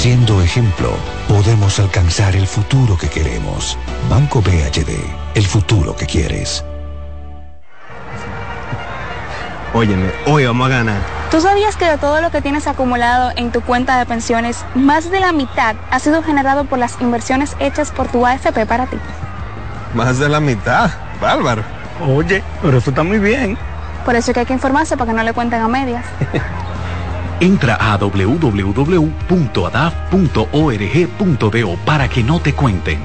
Siendo ejemplo, podemos alcanzar el futuro que queremos. Banco BHD, el futuro que quieres. Óyeme, hoy vamos a ganar. ¿Tú sabías que de todo lo que tienes acumulado en tu cuenta de pensiones, más de la mitad ha sido generado por las inversiones hechas por tu AFP para ti? Más de la mitad, bárbaro. Oye, pero eso está muy bien. Por eso es que hay que informarse para que no le cuenten a medias. Entra a www.adaf.org.do para que no te cuenten.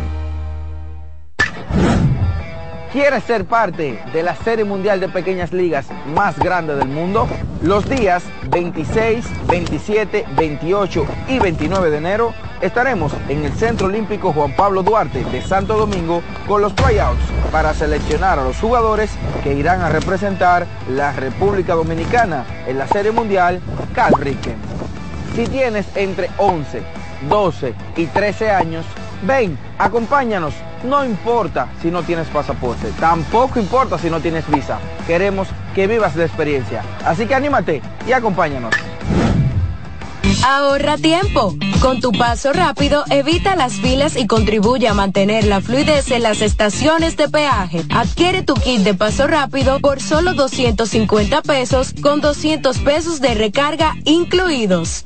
¿Quieres ser parte de la Serie Mundial de Pequeñas Ligas más grande del mundo? Los días 26, 27, 28 y 29 de enero estaremos en el Centro Olímpico Juan Pablo Duarte de Santo Domingo con los tryouts para seleccionar a los jugadores que irán a representar la República Dominicana en la Serie Mundial Cal. Si tienes entre 11, 12 y 13 años, ven, acompáñanos. No importa si no tienes pasaporte, tampoco importa si no tienes visa. Queremos que vivas la experiencia. Así que anímate y acompáñanos. Ahorra tiempo. Con tu paso rápido, evita las filas y contribuye a mantener la fluidez en las estaciones de peaje. Adquiere tu kit de paso rápido por solo 250 pesos con 200 pesos de recarga incluidos.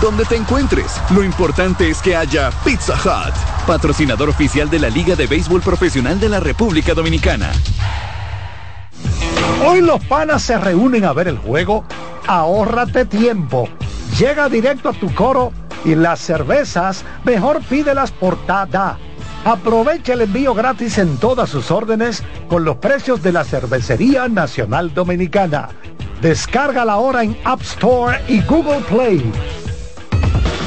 Donde te encuentres, lo importante es que haya Pizza Hut, patrocinador oficial de la Liga de Béisbol Profesional de la República Dominicana. Hoy los panas se reúnen a ver el juego. Ahórrate tiempo. Llega directo a tu coro y las cervezas mejor pídelas por Tada. Aprovecha el envío gratis en todas sus órdenes con los precios de la Cervecería Nacional Dominicana. Descarga la hora en App Store y Google Play.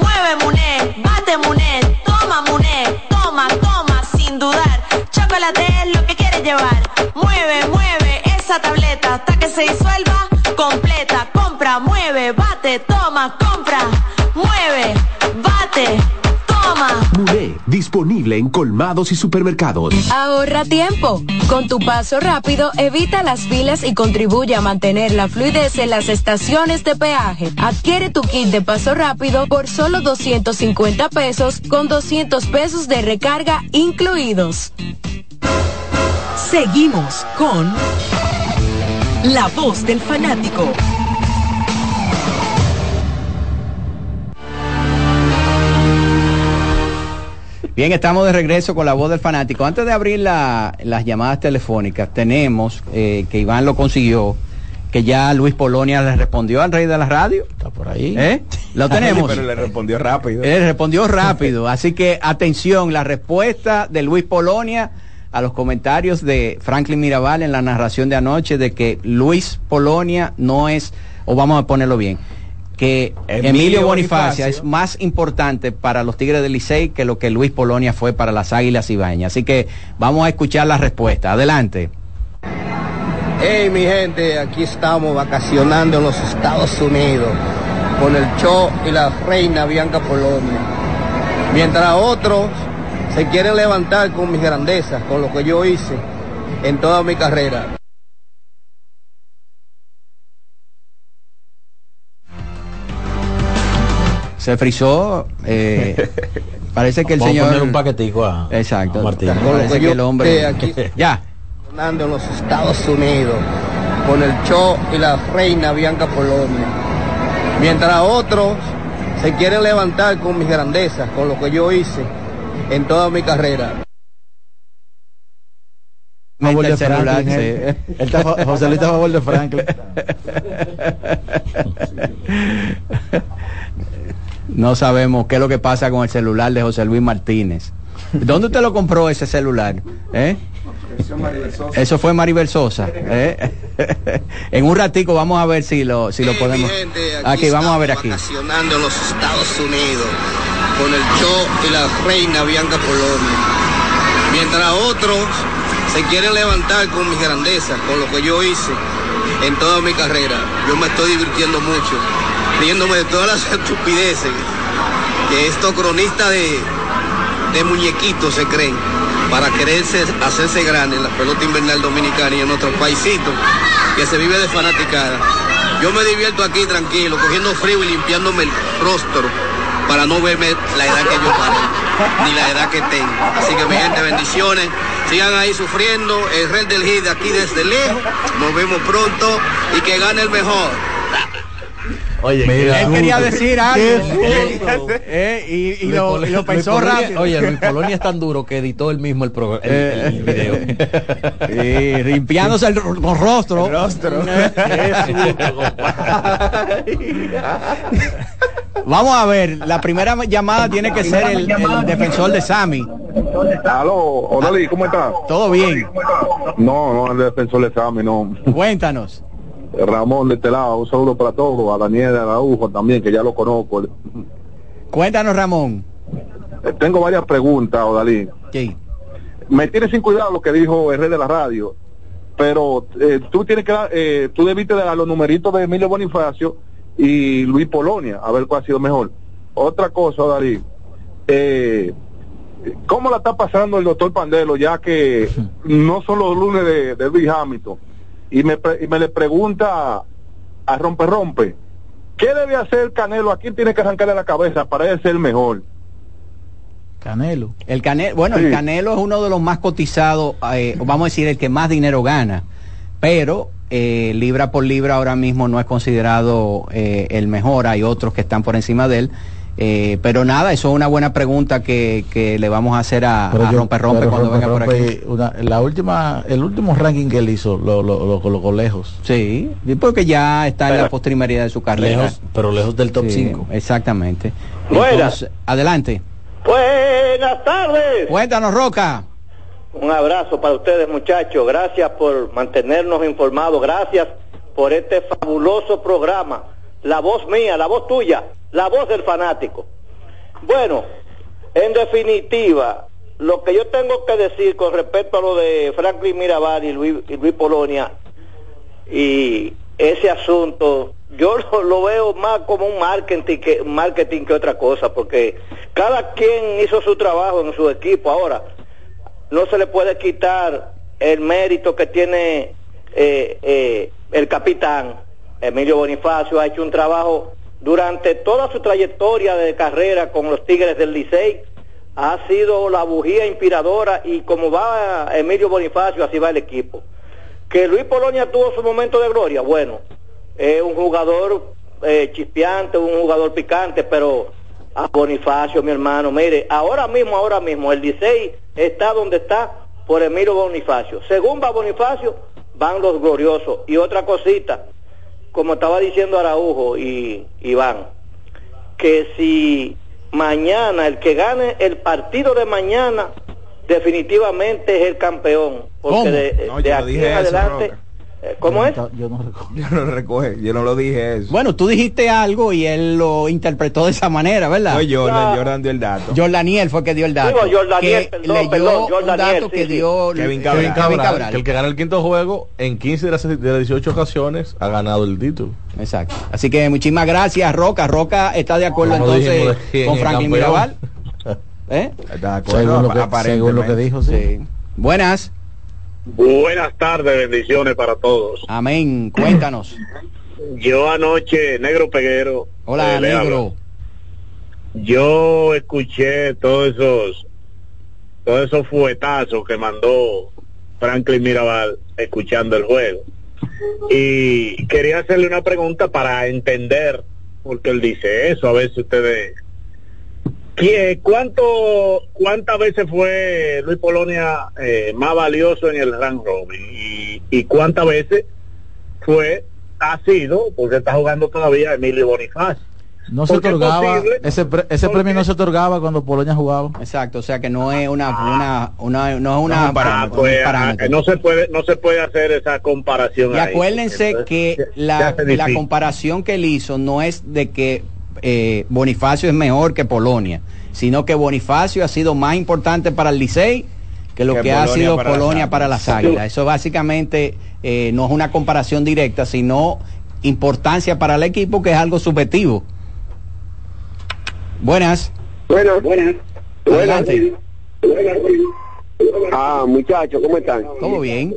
Mueve Muné, bate Muné, toma Muné, toma, toma, sin dudar. Chocolate es lo que quieres llevar. Mueve, mueve esa tableta hasta que se disuelva completa. Compra, mueve, bate, toma, compra, mueve, bate, Muné, disponible en colmados y supermercados. Ahorra tiempo. Con tu paso rápido, evita las filas y contribuye a mantener la fluidez en las estaciones de peaje. Adquiere tu kit de paso rápido por solo 250 pesos con 200 pesos de recarga incluidos. Seguimos con La Voz del Fanático. Bien, estamos de regreso con la voz del fanático. Antes de abrir la- las llamadas telefónicas, tenemos eh, que Iván lo consiguió, que ya Luis Polonia le respondió al rey de la radio. Está por ahí. ¿Eh? Lo tenemos. Pero le respondió rápido. Él respondió rápido. Así que atención, la respuesta de Luis Polonia a los comentarios de Franklin Mirabal en la narración de anoche de que Luis Polonia no es, o vamos a ponerlo bien, que Emilio, Emilio Bonifacia, Bonifacio. es más importante para los Tigres del Licey que lo que Luis Polonia fue para las Águilas Ibañas. Así que vamos a escuchar la respuesta. Adelante. Hey mi gente, aquí estamos vacacionando en los Estados Unidos con el show y la reina Bianca Polonia. Mientras otros se quieren levantar con mis grandezas, con lo que yo hice en toda mi carrera. Se frizó. eh, parece que el Vamos a señor. poner un paquetico a, Exacto. a Martín. Con lo Parece que el hombre. aquí Ya. vacacionando en los Estados Unidos con el show y la reina Bianca Polonia. Mientras otros se quieren levantar con mis grandezas, con lo que yo hice en toda mi carrera. A El celular, Franklin, sí. a fa- José Luis está a favor de Franklin. No sabemos qué es lo que pasa con el celular de José Luis Martínez. ¿Dónde usted lo compró ese celular? ¿Eh? Eso fue Maribel Sosa. ¿eh? en un ratico vamos a ver si lo, si lo podemos. Aquí, vamos a ver aquí. Vacacionando en los Estados Unidos con el show y la reina Bianca Polonia. Mientras otros se quieren levantar con mis grandezas, con lo que yo hice en toda mi carrera. Yo me estoy divirtiendo mucho, riéndome de todas las estupideces que estos cronistas de, muñequitos se creen para quererse hacerse grande en la pelota invernal dominicana y en nuestro paisito que se vive de fanaticada. Yo me divierto aquí tranquilo, cogiendo frío y limpiándome el rostro para no verme la edad que yo tengo, ni la edad que tengo. Así que mi gente, bendiciones. Sigan ahí sufriendo. El rey del hit de aquí desde lejos. Nos vemos pronto y que gane el mejor. Oye, Él quería decir algo. Eh, y, y Luis lo, y lo pensó Luis Polonia- rápido. Oye, Luis Polonia es tan duro que editó él mismo el, programa, el, el video. Sí, limpiándose el, ro- los rostros. rostro. Vamos a ver, la primera llamada tiene que ser el, el defensor de Sammy. Aló, Odalí, ¿cómo está? Todo bien. No, no, el defensor de Sami, no. Cuéntanos. Ramón de este lado, un saludo para todos, a Daniel Araujo también, que ya lo conozco. Cuéntanos, Ramón. Eh, Tengo varias preguntas, Odalí. Sí. Me tiene sin cuidado lo que dijo el rey de la radio, pero eh, tú tienes que dar, eh, tú debiste dar los numeritos de Emilio Bonifacio y Luis Polonia, a ver cuál ha sido mejor. Otra cosa, Odalí, eh, ¿cómo la está pasando el doctor Pandelo, ya que no son los lunes de, de Luis Hamilton? Y me, pre- y me le pregunta a Rompe Rompe, ¿qué debe hacer Canelo? ¿A quién tiene que arrancarle la cabeza para él ser mejor? Canelo. El Canelo, bueno, Sí. el Canelo es uno de los más cotizados, eh, vamos a decir, el que más dinero gana, pero eh, libra por libra ahora mismo no es considerado eh, el mejor, hay otros que están por encima de él. Eh, pero nada, eso es una buena pregunta que, que le vamos a hacer a, a yo- Rompe Rompe pero cuando Rompe venga por Rompe, aquí. una- la última, el último ranking que él hizo lo, lo, lo colocó lejos. Sí, porque ya está en la postrimería de su carrera. Lejos, pero lejos del top Sí, 5. Exactamente. Buenas. Adelante. Buenas tardes. Cuéntanos, Roca. Un abrazo para ustedes, muchachos. Gracias por mantenernos informados. Gracias por este fabuloso programa. La voz mía, la voz tuya, la voz del fanático. Bueno, en definitiva, lo que yo tengo que decir con respecto a lo de Franklin Mirabal y Luis, y Luis Polonia y ese asunto, yo lo, veo más como un marketing que, marketing que otra cosa, porque cada quien hizo su trabajo en su equipo. Ahora, no se le puede quitar el mérito que tiene eh, eh, el capitán Emilio Bonifacio. Ha hecho un trabajo durante toda su trayectoria de carrera con los Tigres del Licey. Ha sido la bujía inspiradora y como va Emilio Bonifacio, así va el equipo. Que Luis Polonia tuvo su momento de gloria, bueno, es un jugador eh, chispeante, un jugador picante, pero a Bonifacio, mi hermano, mire, ahora mismo, ahora mismo, el Licey está donde está por Emilio Bonifacio. Según va Bonifacio, van los gloriosos. Y otra cosita, como estaba diciendo Araujo y Iván, que si mañana, el que gane el partido de mañana, definitivamente es el campeón. Porque ¿Cómo? de, No, aquí en adelante, Roca. Eh, ¿cómo es? Yo no recuerdo. Yo no recoge, yo no lo dije eso. Bueno, tú dijiste algo y él lo interpretó de esa manera, ¿verdad? Fue Jordan, Jordan dio el dato. Jordaniel fue que dio el dato. Digo, Jordaniel, que perdón, leyó perdón, un dato sí, que sí. dio Kevin Cabral. Kevin Cabral, Cabral. que el que gana el quinto juego en 15 de las, de las 18 ocasiones ha ganado el título. Exacto. Así que muchísimas gracias, Roca. Roca está de acuerdo Como entonces dijimos con Franklin. Mirabal. ¿Eh? Está de acuerdo, Según lo, que, según lo dijo, sí. Sí. Buenas. Buenas tardes, bendiciones para todos. Amén. Cuéntanos. Yo anoche, Negro Peguero. Hola, eh, negro. Yo escuché todos esos, todos esos fuetazos que mandó Franklin Mirabal escuchando el juego. Y quería hacerle una pregunta para entender, porque él dice eso, a veces ustedes... ¿Qué, cuánto, ¿Cuántas veces fue Luis Polonia eh, más valioso en el round robin? Y, ¿Y cuántas veces fue, ha sido, porque está jugando todavía Emilio Bonifacio? No se es otorgaba, posible, ese, pre- ese premio no se otorgaba cuando Polonia jugaba. Exacto, o sea que no es una, una, una no es una Ah, pues, un parámetro. ah, no se puede no se puede hacer esa comparación Y ahí. acuérdense Entonces, que la, la comparación que él hizo no es de que eh, Bonifacio es mejor que Polonia, sino que Bonifacio ha sido más importante para el Licey que lo Que que, ha Polonia sido para Polonia para las Águilas. Eso básicamente eh, no es una comparación directa, sino importancia para el equipo, que es algo subjetivo. Buenas. Buenas, buenas. Adelante. Ah, muchachos, ¿cómo están? Todo bien.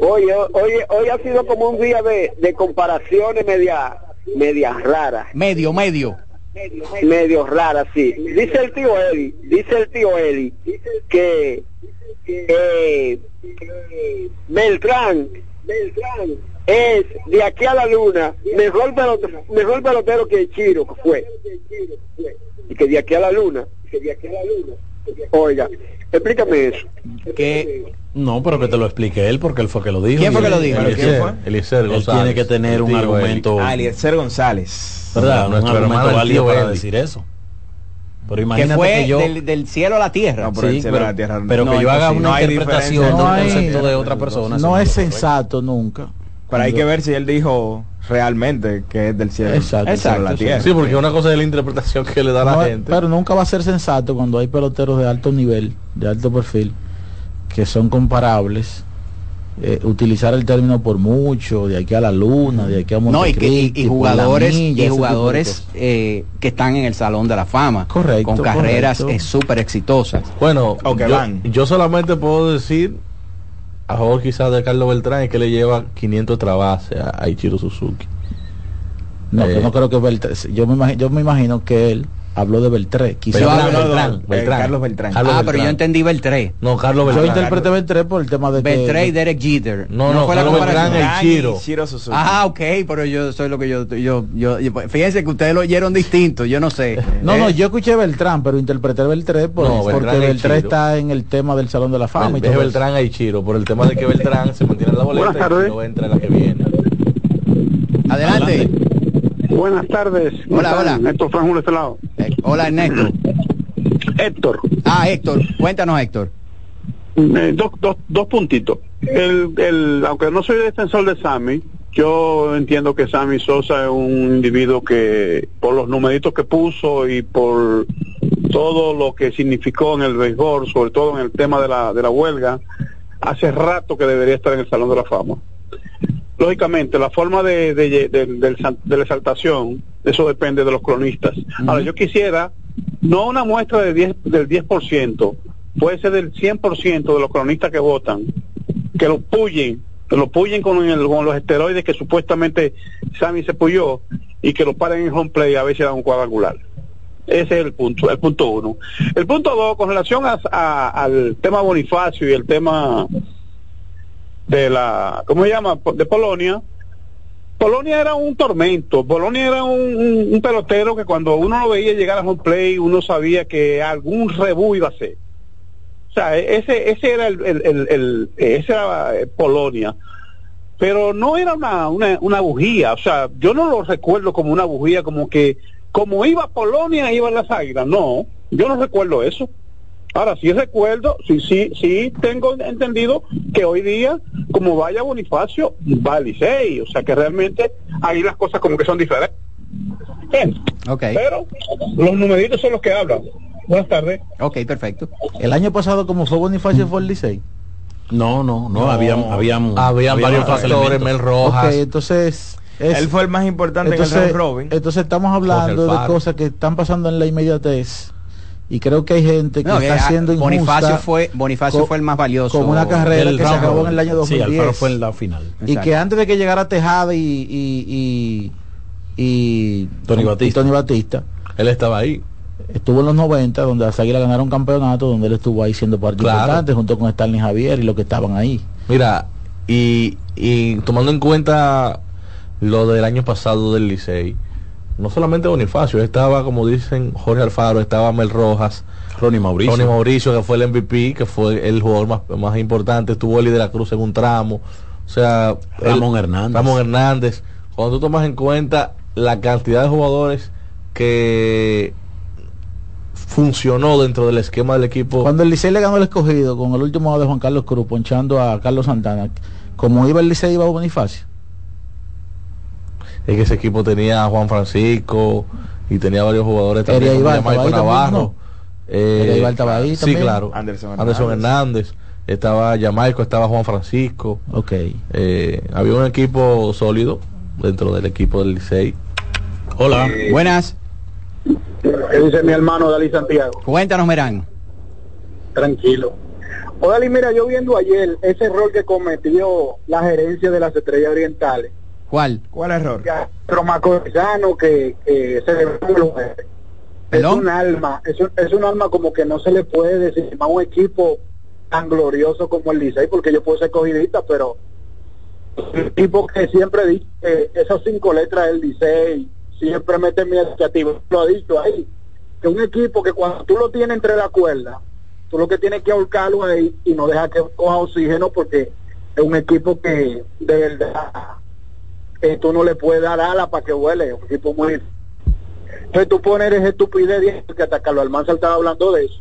Oye, oye, hoy ha sido como un día de, de comparaciones media, medias raras, Medio, medio. medio raras, sí. Dice el tío Eddie, dice el tío Eddie que eh, Beltrán Beltrán es de aquí a la luna mejor pelotero, mejor pelotero que Chiro que fue y que de aquí a la luna oiga explícame eso que No, pero que te lo explique él porque él fue que lo dijo. ¿Quién fue Y que lo él- dijo? Eliezer. ¿Quién fue? Eliezer Él González. tiene que tener un argumento, Ah, Eliezer González. ¿verdad? Un Nuestro argumento válido para Eli. decir eso. Pero que imagínate fue que yo, del, del cielo a la tierra. No, pero sí, el cielo a pero, la tierra no. pero que No, yo haga una No hay interpretación diferencia de un No hay- concepto de otra persona. No es sensato nunca. Pero hay que ver si él dijo realmente que es del cielo, Exacto, del cielo a la exacto, tierra. Sí, porque una cosa es la interpretación que le da No la gente. pero nunca va a ser sensato cuando hay peloteros de alto nivel, de alto perfil, que son comparables. eh, utilizar el término por mucho, de aquí a la luna, de aquí a No, y, que- y- Montecristi, y jugadores, milla, y jugadores eh, que están en el Salón de la Fama. Correcto, Con carreras eh, súper exitosas. Bueno, O que yo, van. yo solamente puedo decir a favor quizás de Carlos Beltrán es que le lleva 500 trabases a, a Ichiro Suzuki. No, Eh, yo no creo que Beltrán, yo me imagino, yo me imagino que él habló de Beltré, quizá Yo Beltrán, hablo- Beltrán, Beltrán. Carlos Beltrán. Carlos ah, pero yo entendí Beltré. No, Carlos yo Beltrán. interpreté Beltré por el tema de que Beltré y Derek Jeter. No, no, fue la Carlos comparación? Beltrán. Ichiro Suzuki. Ah, ok, pero yo soy lo que yo, yo, yo, yo- fíjense que ustedes lo oyeron distinto, yo no sé. No, no, Eh, yo escuché Beltrán, pero interpreté Beltré por- No, porque Beltrán y Beltré Chiro. está en el tema del Salón de la Fama y todo eso. Beltrán a Ichiro por el tema de que Beltrán se mantiene en la boleta y no entra en la que viene. Adelante. Buenas tardes Hola, hola. Héctor Franjo de este lado Eh, hola, Ernesto. Héctor Ah, Héctor, cuéntanos, Héctor. Eh, dos, dos, dos puntitos. El, el, aunque no soy defensor de Sammy, yo entiendo que Sammy Sosa es un individuo que, por los numeritos que puso y por todo lo que significó en el béisbol, sobre todo en el tema de la, de la huelga, hace rato que debería estar en el Salón de la Fama. Lógicamente, la forma de, de, de- de la exaltación, eso depende de los cronistas. Ahora, yo quisiera, no una muestra de 10, del 10%, puede ser del 100% de los cronistas que votan, que lo puyen, que lo puyen con, el- con los esteroides que supuestamente Sammy se puyó y que lo paren en home play a ver si dan un cuadrangular. Ese es el punto, el punto uno. El punto dos, con relación a- a- al tema Bonifacio y el tema de la, ¿cómo se llama? De Polonia. Polonia era un tormento. Polonia era un, pelotero que cuando uno lo veía llegar a home play, uno sabía que algún rebú iba a ser. O sea, e- ese, ese era el, el, el- el- ese era eh, Polonia. Pero no era una, una, una bujía. O sea, yo no lo recuerdo como una bujía, como que, como iba Polonia, iban las águilas. No, yo no recuerdo eso. Ahora sí recuerdo, sí, sí, sí tengo entendido que hoy día, como vaya Bonifacio, va al Licey, o sea que realmente ahí las cosas como que son diferentes. Bien, Ok, Pero los numeritos son los que hablan. Buenas tardes. ok, perfecto. El año pasado, como fue Bonifacio, fue el Licey. No, no, no, habían, habían, Habían varios factores. Mel Rojas. Entonces... es- Él fue el más importante entonces, en el robin. entonces estamos hablando de cosas que están pasando en la inmediatez y creo que hay gente que No, está que, ah, siendo injusta Bonifacio fue, Bonifacio fue el más valioso. como una carrera que se acabó en el año Sí, 2010 Alfaro fue en la final. y Exacto. que antes de que llegara Tejada y y, y, y- Tony y Batista. Tony Batista, Él estaba ahí. estuvo en los 90 donde las Águilas ganaron campeonato donde él estuvo ahí siendo parte Claro. importante junto con Stanley Javier y los que estaban ahí Mira, y, y tomando en cuenta lo del año pasado del Licey, no solamente Bonifacio, estaba, como dicen Jorge Alfaro, estaba Mel Rojas, Ronnie Mauricio. Ronnie Mauricio, que fue el MVP, que fue el jugador más, más importante, estuvo Eli de la Cruz en un tramo, o sea, Ramón el- Hernández. Ramón Hernández. Cuando tú tomas en cuenta la cantidad de jugadores que funcionó dentro del esquema del equipo. cuando el Licey le ganó el escogido con el último de Juan Carlos Cruz ponchando a Carlos Santana como iba el Licey iba Bonifacio Es que ese equipo tenía a Juan Francisco y tenía varios jugadores también. Como Ibar. Eh, sí, también. claro. Anderson Anderson, Hernández. Hernández. Estaba Jamaico, estaba Juan Francisco. ok Eh, había un equipo sólido dentro del equipo del Licey. Hola. Buenas, ¿Qué dice mi hermano Dalí Santiago? cuéntanos, Merán. Tranquilo. Odalí, mira, yo viendo ayer ese error que cometió la gerencia de las Estrellas Orientales, ¿Cuál? ¿Cuál error? Pero Macorizano que, que se le es un alma, es un, es un alma como que no se le puede decir a un equipo tan glorioso como el Licey, porque yo puedo ser cogidista, pero El equipo que siempre dice que esas cinco letras del Licey siempre mete mi iniciativa. Lo ha dicho ahí. Que un equipo que cuando tú lo tienes entre la cuerda, tú lo que tienes que ahorcarlo ahí y no deja que coja oxígeno porque es un equipo que de verdad eh, no le puedes dar ala para que huele, es un equipo muy entonces tú pones esa estupidez que hasta Carlos Almanza estaba hablando de eso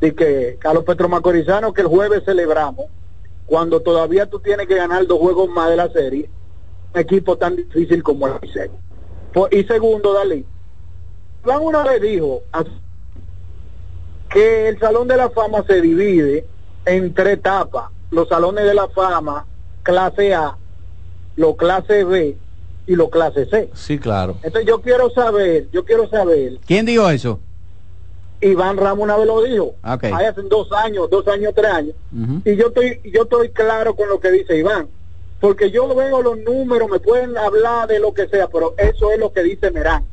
de que Carlos Petro Macorizano que el jueves celebramos cuando todavía tú tienes que ganar dos juegos más de la serie un equipo tan difícil como el Licey Por- y segundo Dalí Juan una vez dijo que el Salón de la Fama se divide en tres etapas. Los salones de la fama, clase A, los clase B y los clase C. Sí, claro. Entonces yo quiero saber, yo quiero saber, ¿Quién dijo eso? Iván Ramos una vez lo dijo, Ok. ahí hace dos años, dos años, tres años, y yo estoy, yo estoy claro con lo que dice Iván, porque yo veo los números, me pueden hablar de lo que sea, pero eso es lo que dice Merán.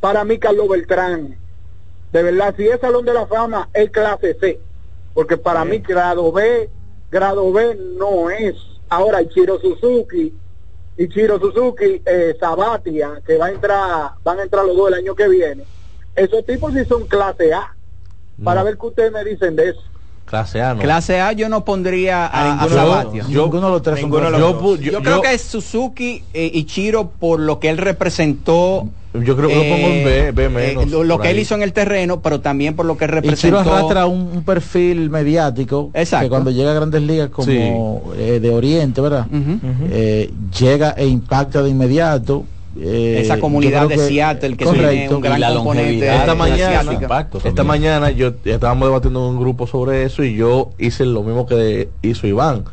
Para mí, Carlos Beltrán, de verdad, si es Salón de la Fama, es clase C, porque para mí grado B, grado B no es. Ahora, Ichiro Suzuki, Ichiro Suzuki, eh, Sabatia, que va a entrar, van a entrar los dos el año que viene, esos tipos sí son clase A. Para ver qué ustedes me dicen de eso. Clase A, ¿no? Clase A yo no pondría a, a ninguno de los Sabatia. dos. Yo- Ninguno de los tres son los yo, creo que es Suzuki eh, y Chiro por lo que él representó. Yo creo que lo pongo en B, B menos, eh, lo que él hizo en el terreno, pero también por lo que Y Chiro representó. arrastra un, un perfil mediático Exacto. que cuando llega a grandes ligas como Sí. eh, de Oriente, ¿verdad? Eh, llega e impacta de inmediato. Eh, Esa comunidad de creo Seattle que tiene correcto. un gran la componente longevidad. esta mañana, asiática. esta mañana yo estábamos debatiendo en un grupo sobre eso y yo hice lo mismo que hizo Iván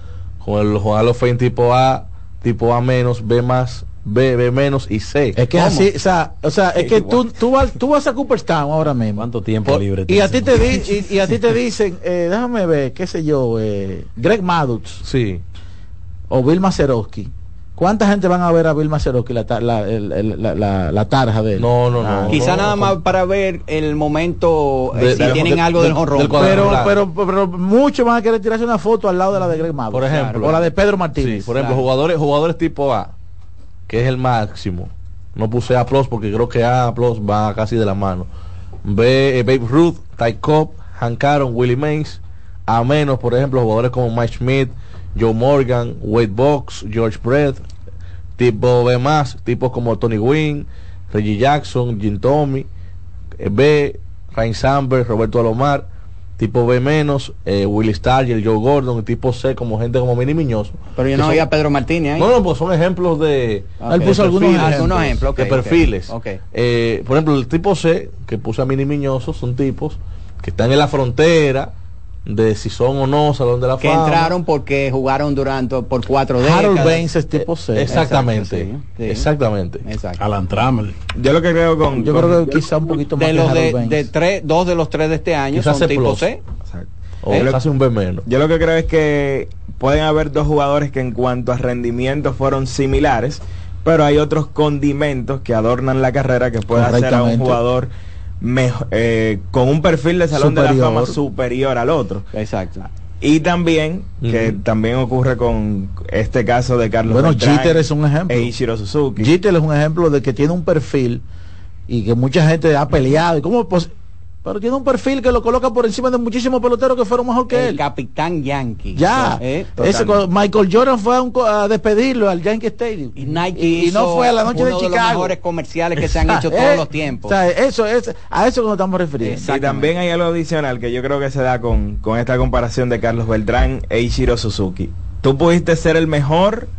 con el Juan los Fein tipo A, tipo A menos, B más, B, B menos y C. Es que así, o sea, o sea, es que tú, tú, vas, tú vas a Cooperstown ahora mismo. ¿Cuánto tiempo libre Y a ti te, di- y, y a ti te dicen, eh, déjame ver, qué sé yo, eh, Greg Maddux. Sí. O Bill Mazeroski. ¿Cuánta gente van a ver a Bill Mazeroski la, la, la, la- la tarja de él? No, no, no. Quizá nada más para ver el momento, eh, si de- tienen de- algo del del pero, pero, pero muchos van a querer tirarse una foto al lado de la de Greg Maddux. Por ejemplo. O la de Pedro Martínez. Sí, por ejemplo, jugadores, jugadores tipo A, que es el máximo. No puse A plus porque creo que A plus va casi de la mano. B, eh, Babe Ruth, Ty Cobb, Hank Aaron, Willie Mays. A menos, por ejemplo, jugadores como Mike Schmidt, Joe Morgan, Wade Box, George Brett. Tipo B más, tipos como Tony Wynn, Reggie Jackson, Jim Tommy. Eh, B, Ryan Sandberg, Roberto Alomar. Tipo B menos, eh, Willie Stargell, Joe Gordon. Y tipo C como gente como Mini Miñoso. Pero yo no son- oía a Pedro Martínez ahí. no, no, pues son ejemplos de. Ok. Él puso de algunos perfiles, Algunos ejemplos, ok, de perfiles. Ok. Eh, por ejemplo, el tipo C, que puse a Mini Miñoso, son tipos que están en la frontera de si son o no Salón de la que Fama. entraron porque jugaron durante por cuatro décadas. Harold Baines es tipo C. Exactamente. Exacto, sí, sí. Exactamente. Exacto. Alan Trammell. Yo lo que creo con. Yo con- creo que quizá un poquito más De que los Harold de, Baines. de tres, dos de los tres de este año Quizás son C tipo plus. C. O ¿Eh? hace un B menos. Yo lo que creo es que pueden haber dos jugadores que en cuanto a rendimiento fueron similares, pero hay otros condimentos que adornan la carrera que puede hacer a un jugador mejo- eh, con un perfil de salón de la fama superior al otro. Exacto. Y también, que también ocurre con este caso de Carlos Bueno, Beltrán Jeter es un ejemplo. e Ichiro Suzuki. Jeter es un ejemplo de que tiene un perfil y que mucha gente ha peleado. ¿Y cómo Pero tiene un perfil que lo coloca por encima de muchísimos peloteros que fueron mejor que El él. capitán Yankee. Ya, Eh, ese, Michael Jordan fue a, un co- a despedirlo al Yankee Stadium. Y Nike Y- y no fue a la noche de uno los Chicago. mejores comerciales que se han hecho Eh, todos los tiempos. o sea, eso es a eso que nos estamos refiriendo. Y también hay algo adicional que yo creo que se da con, con esta comparación de Carlos Beltrán e Ichiro Suzuki. Tú pudiste ser el mejor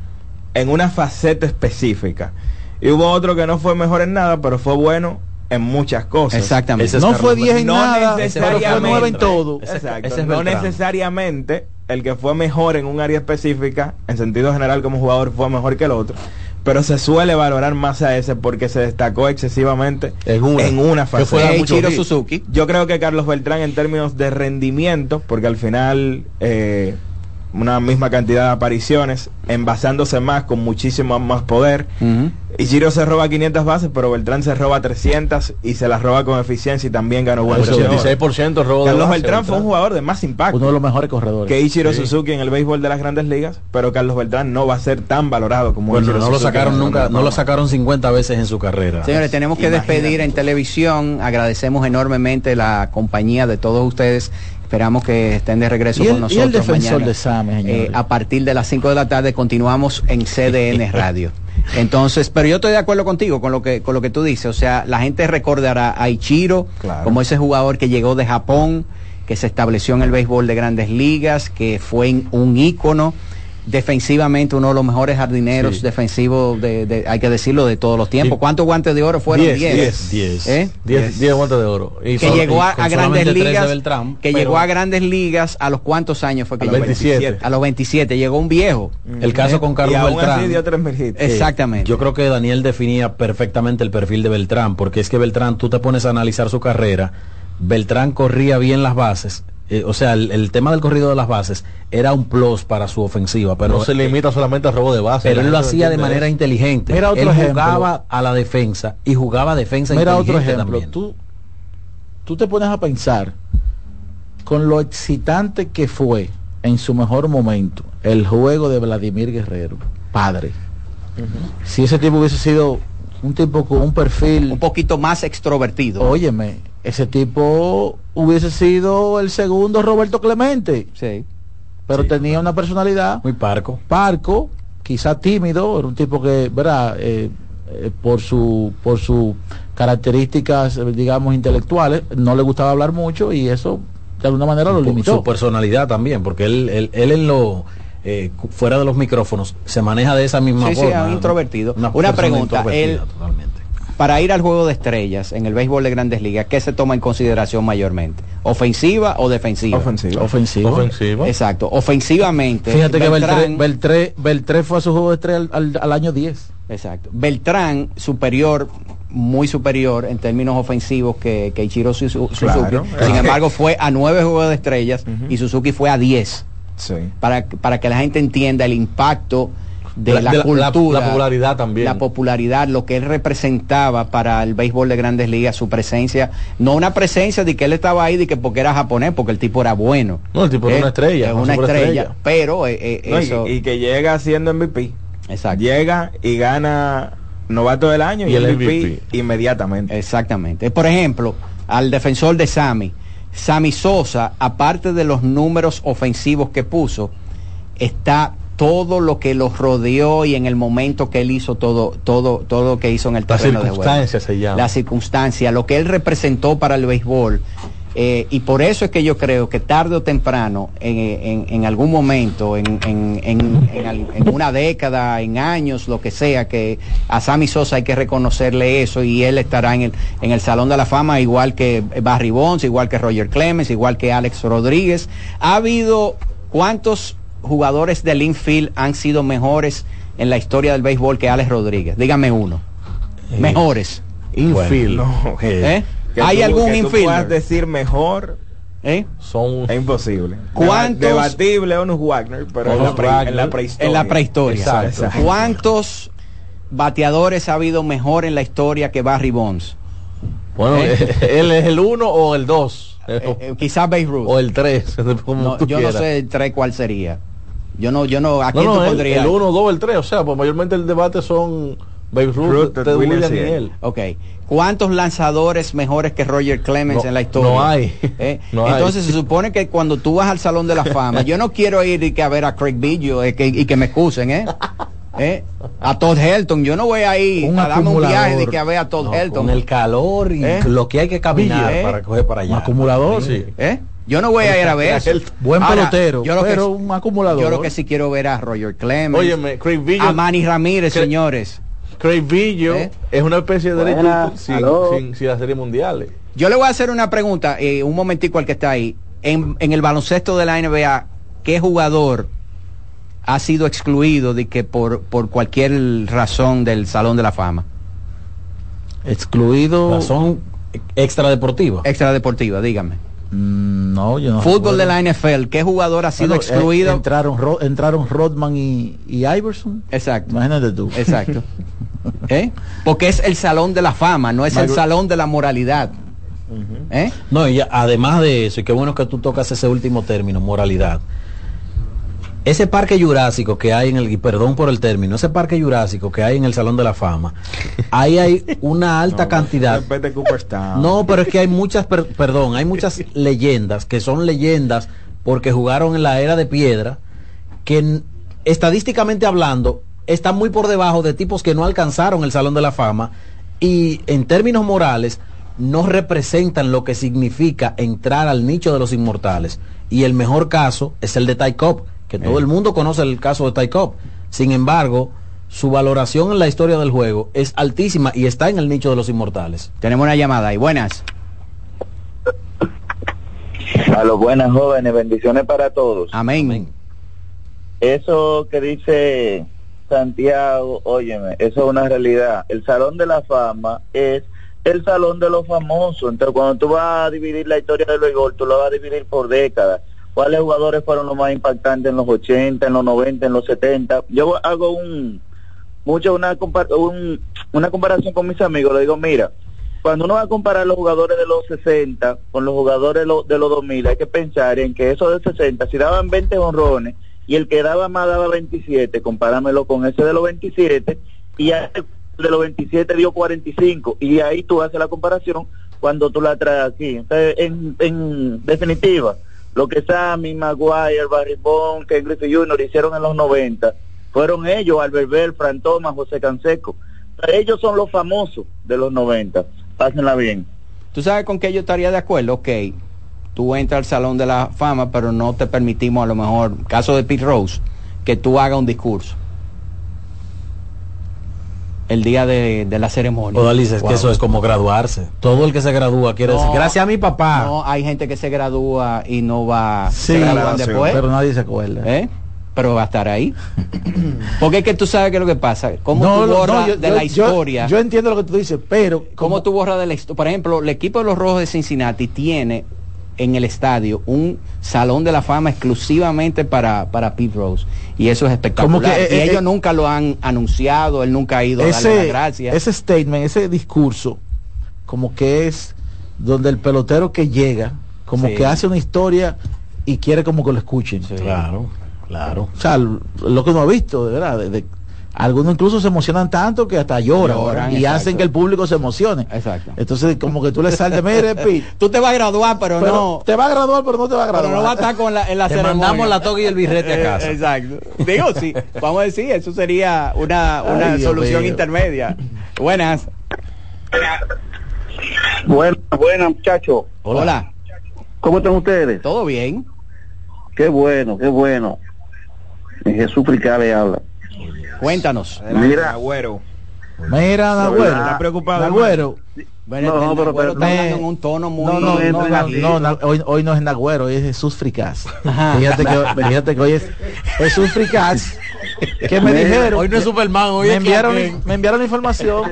en una faceta específica. Y hubo otro que no fue mejor en nada, pero fue bueno en muchas cosas. Exactamente. Ese No fue 10 en No nada, pero fue necesariamente. 9 en todo. Exacto. Ese es no necesariamente el que fue mejor en un área específica, en sentido general como jugador, fue mejor que el otro. Pero se suele valorar más a ese porque se destacó excesivamente En una. Faceta. Suzuki. Yo creo que Carlos Beltrán en términos de rendimiento, porque al final eh, una misma cantidad de apariciones, envasándose más, con muchísimo más poder. Y Giro se roba 500 bases, pero Beltrán se roba 300 y se las roba con eficiencia y también ganó buen Eso, 26% robo de Carlos base, Beltrán fue un jugador de más impacto Uno de los mejores corredores. que Ichiro Sí. Suzuki en el béisbol de las grandes ligas, pero Carlos Beltrán no va a ser tan valorado como Bueno, Ichiro no lo Suzuki sacaron el nunca, no lo sacaron 50 veces en su carrera. Señores, tenemos que despedir en televisión. Agradecemos enormemente la compañía de todos ustedes. Esperamos que estén de regreso ¿Y el- con y el nosotros defensor mañana. de Same? Eh, a partir de las 5 de la tarde continuamos en CDN Radio. Entonces, pero yo estoy de acuerdo contigo con lo que con lo que tú dices, o sea, la gente recordará a Ichiro como ese jugador que llegó de Japón, que se estableció en el béisbol de Grandes Ligas, que fue un ícono defensivamente uno de los mejores jardineros Sí. defensivos de, de- hay que decirlo de todos los tiempos. ¿Cuántos guantes de oro fueron? 10, 10. 10, ¿Eh? 10, 10 guantes de oro. Y que solo- llegó a, grandes ligas Beltrán, que pero- llegó a grandes ligas a los cuántos años fue que A los llegó? 27. a los 27 llegó un viejo El caso con Carlos Y aún Beltrán. así dio tres. Exactamente. Yo creo que Daniel definía perfectamente el perfil de Beltrán, porque es que Beltrán, tú te pones a analizar su carrera, Beltrán corría bien las bases, eh, o sea, el, el tema del corrido de las bases era un plus para su ofensiva, pero no se limita solamente al robo de base. pero él lo hacía de manera eso. inteligente. Mira otro él ejemplo. jugaba a la defensa y jugaba defensa Mira otro inteligente ejemplo. también. Tú, tú te pones a pensar con lo excitante que fue en su mejor momento el juego de Vladimir Guerrero, padre. Si ese tipo hubiese sido un tipo con un perfil un poquito más extrovertido. Óyeme, ese tipo hubiese sido el segundo Roberto Clemente. Sí. Pero tenía una personalidad muy parco. Parco, quizá tímido, era un tipo que, ¿verdad? Eh, eh, por su por sus características, digamos, intelectuales, no le gustaba hablar mucho y eso de alguna manera lo limitó. Su personalidad también, porque él, él, él en lo eh, fuera de los micrófonos se maneja de esa misma Sí, sí, forma. un introvertido. Una pregunta, él- totalmente. Para ir al juego de estrellas en el béisbol de grandes ligas, ¿qué se toma en consideración mayormente? ¿Ofensiva o defensiva? Ofensiva. Ofensiva. Ofensiva. Exacto. Ofensivamente. Fíjate que Beltré, Beltrán- Beltré, Beltré fue a su juego de estrella al, al- al año 10. Exacto. Beltrán, superior, muy superior en términos ofensivos que, que Ichiro Suzu- Suzuki. Claro. Sin embargo, fue a nueve juegos de estrellas y Suzuki fue a 10. Sí. Para, para que la gente entienda el impacto de La- la, de la- la- cultura. la popularidad también. La popularidad, lo que él representaba para el béisbol de grandes ligas, su presencia. No una presencia de que él estaba ahí de que porque era japonés, porque el tipo era bueno. No, el tipo era Eh, una estrella, es una estrella. Pero eh, eh, No, y- eso. y, que llega siendo MVP. Exacto. Llega y gana novato del año y, Y el MVP, MVP. inmediatamente. Exactamente. Por ejemplo, al defensor de Sami, Sami Sosa, aparte de los números ofensivos que puso, está todo lo que los rodeó y en el momento que él hizo todo, todo, todo lo que hizo en el La terreno de juego. circunstancia se llama. La circunstancia, lo que él representó para el béisbol. Eh, y por eso es que yo creo que tarde o temprano, en, en- en algún momento, en, en una década, en años, lo que sea, que a Sammy Sosa hay que reconocerle eso y él estará en el, en el Salón de la Fama, igual que Barry Bonds, igual que Roger Clemens, igual que Alex Rodríguez. ¿Ha habido cuántos jugadores del infield han sido mejores en la historia del béisbol que Alex Rodríguez? Dígame uno. mejores. Infield. No, ¿Eh? que ¿Hay tú- algún puedas decir mejor ¿Eh? Son es imposible. ¿Cuántos- Debatible Wagner, pero en la, Honus pre- Wagner. en la prehistoria. En la prehistoria. Exacto. ¿Cuántos bateadores ha habido mejor en la historia que Barry Bonds? Bueno, ¿Eh? él es el 1 o el 2. Eh, eh, quizás Babe Ruth. o el 3. Como No, tú yo no sé el 3 cuál sería. Yo no, yo no, ¿a No, quién no, tú el, pondrías? el 1, 2, el 3. O sea, pues mayormente el debate son Babe Ruth, Ruth, Ted Williams y él. Ok. ¿Cuántos lanzadores mejores que Roger Clemens No, en la historia? no hay. ¿Eh? No hay. Entonces se supone que cuando tú vas al Salón de la Fama, yo no quiero ir y que a ver a Craig Biggio eh, que- y que me excusen, ¿eh? ¿Eh? A Todd Helton, yo no voy a ir Un a darme un acumulador. viaje de que a ver a Todd No, Helton. con el calor y ¿Eh? lo que hay que caminar ¿Eh? para coger para allá. Un acumulador. Sí. ¿Eh? Yo no voy a ir a ver eso. Buen Ahora, pelotero, yo lo que- pero un acumulador. Yo lo que sí quiero ver a Roger Clemens, Óyeme, Craig Biggio, a Manny Ramírez, señores. Craig ¿Eh? es una especie de derecho sin, sin, sin las series mundiales. Yo le voy a hacer una pregunta, eh, un momentico al que está ahí. En, en el baloncesto de la NBA, ¿qué jugador ha sido excluido de que por, por cualquier razón del Salón de la Fama? Excluido. Razón extra deportiva. Extra deportiva, dígame. Mm, no, yo no. Fútbol recuerdo. de la NFL, ¿qué jugador ha sido Bueno, excluido? eh, entraron, Ro- entraron Rodman y, y Iverson. Exacto. Imagínate tú. Exacto. ¿Eh? Porque es el salón de la fama, no es el salón de la moralidad. ¿Eh? No, y además de eso, y qué bueno que tú tocas ese último término, moralidad. Ese parque jurásico que hay en el, y perdón por el término, ese parque jurásico que hay en el Salón de la Fama, ahí hay una alta cantidad. No, pero es que hay muchas, per- perdón, hay muchas leyendas que son leyendas porque jugaron en la era de piedra, que estadísticamente hablando están muy por debajo de tipos que no alcanzaron el Salón de la Fama y en términos morales no representan lo que significa entrar al nicho de los inmortales. Y el mejor caso es el de Ty Cobb, que todo el mundo conoce el caso de Ty Cobb. Sin embargo, su valoración en la historia del juego es altísima y está en el nicho de los inmortales. Tenemos una llamada ahí. Buenas. A los buenas jóvenes, bendiciones para todos. Amén. Eso que dice Santiago, óyeme, eso es una realidad. El Salón de la Fama es el Salón de los Famosos. Entonces, cuando tú vas a dividir la historia del béisbol, tú lo vas a dividir por décadas. ¿Cuáles jugadores fueron los más impactantes en los 80, en los 90, en los 70? Yo hago un mucho una, un- una comparación con mis amigos. Le digo, mira, cuando uno va a comparar los jugadores de los 60 con los jugadores de los, de los 2000, hay que pensar en que esos de 60, si daban 20 honrones y el que daba más daba 27, compáramelo con ese de los 27 y el de los 27 dio 45 y ahí tú haces la comparación cuando tú la traes aquí. Entonces, en, en definitiva, lo que Sammy, Maguire, Barry Bond, Ken Griffey Jr. hicieron en los 90, fueron ellos, Albert Bell, Fran Thomas, José Canseco. Ellos son los famosos de los 90. Pásenla bien. ¿Tú sabes con qué yo estaría de acuerdo? Ok, tú entras al Salón de la Fama, pero no te permitimos a lo mejor, caso de Pete Rose, que tú hagas un discurso. El día de, de la ceremonia. Odalise, es Wow. que eso es como graduarse. Todo el que se gradúa quiere No, decir, gracias a mi papá. No, hay gente que se gradúa y no va, Sí, se gradúan graduación, después. pero nadie se acuerda. ¿Eh? Pero va a estar ahí. Porque es que tú sabes qué es lo que pasa. ¿Cómo No, tú no, borras yo- de yo- la historia? Yo, entiendo lo que tú dices, pero ¿Cómo tú borras de la historia? Por ejemplo, el equipo de los Rojos de Cincinnati tiene en el estadio un salón de la fama exclusivamente para, para Pete Rose. Y eso es espectacular. Como que, eh, y eh, ellos eh, nunca lo han anunciado, él nunca ha ido a darle las ese, gracias. ese statement, ese discurso, como que es donde el pelotero que llega, como Sí. que hace una historia y quiere como que lo escuchen. Claro, claro. O sea, lo que uno ha visto, de verdad, de- de- algunos incluso se emocionan tanto que hasta lloran, Lloran, y exacto. hacen que el público se emocione. Exacto. Entonces, como que tú le sales, mire, Pi, Tú te vas a graduar, pero, pero no. te va a graduar, pero no te va a Pero graduar. no va a estar con la, en la Te ceremonia. mandamos la toga y el birrete a Eh, casa. Exacto. Digo, sí. Vamos a decir, eso sería una, una Ay, solución intermedia. Buenas. Buenas, buenas, muchachos. Hola. ¿Cómo están ustedes? ¿Todo bien? Qué bueno, qué bueno. Jesús Fricá le habla. Cuéntanos. Mira, Agüero. Mira, Nagüero. ¿Está preocupado, Nagüero. Bueno, No, pero- pero- está hablando en un tono muy... No, no, no, no, no, hoy, hoy no es Nagüero, hoy es Jesús Fricaz. Fíjate que, fíjate que hoy es Jesús Fricaz. Que me dijeron. Hoy no es Superman, hoy me es enviaron, Clark me enviaron la información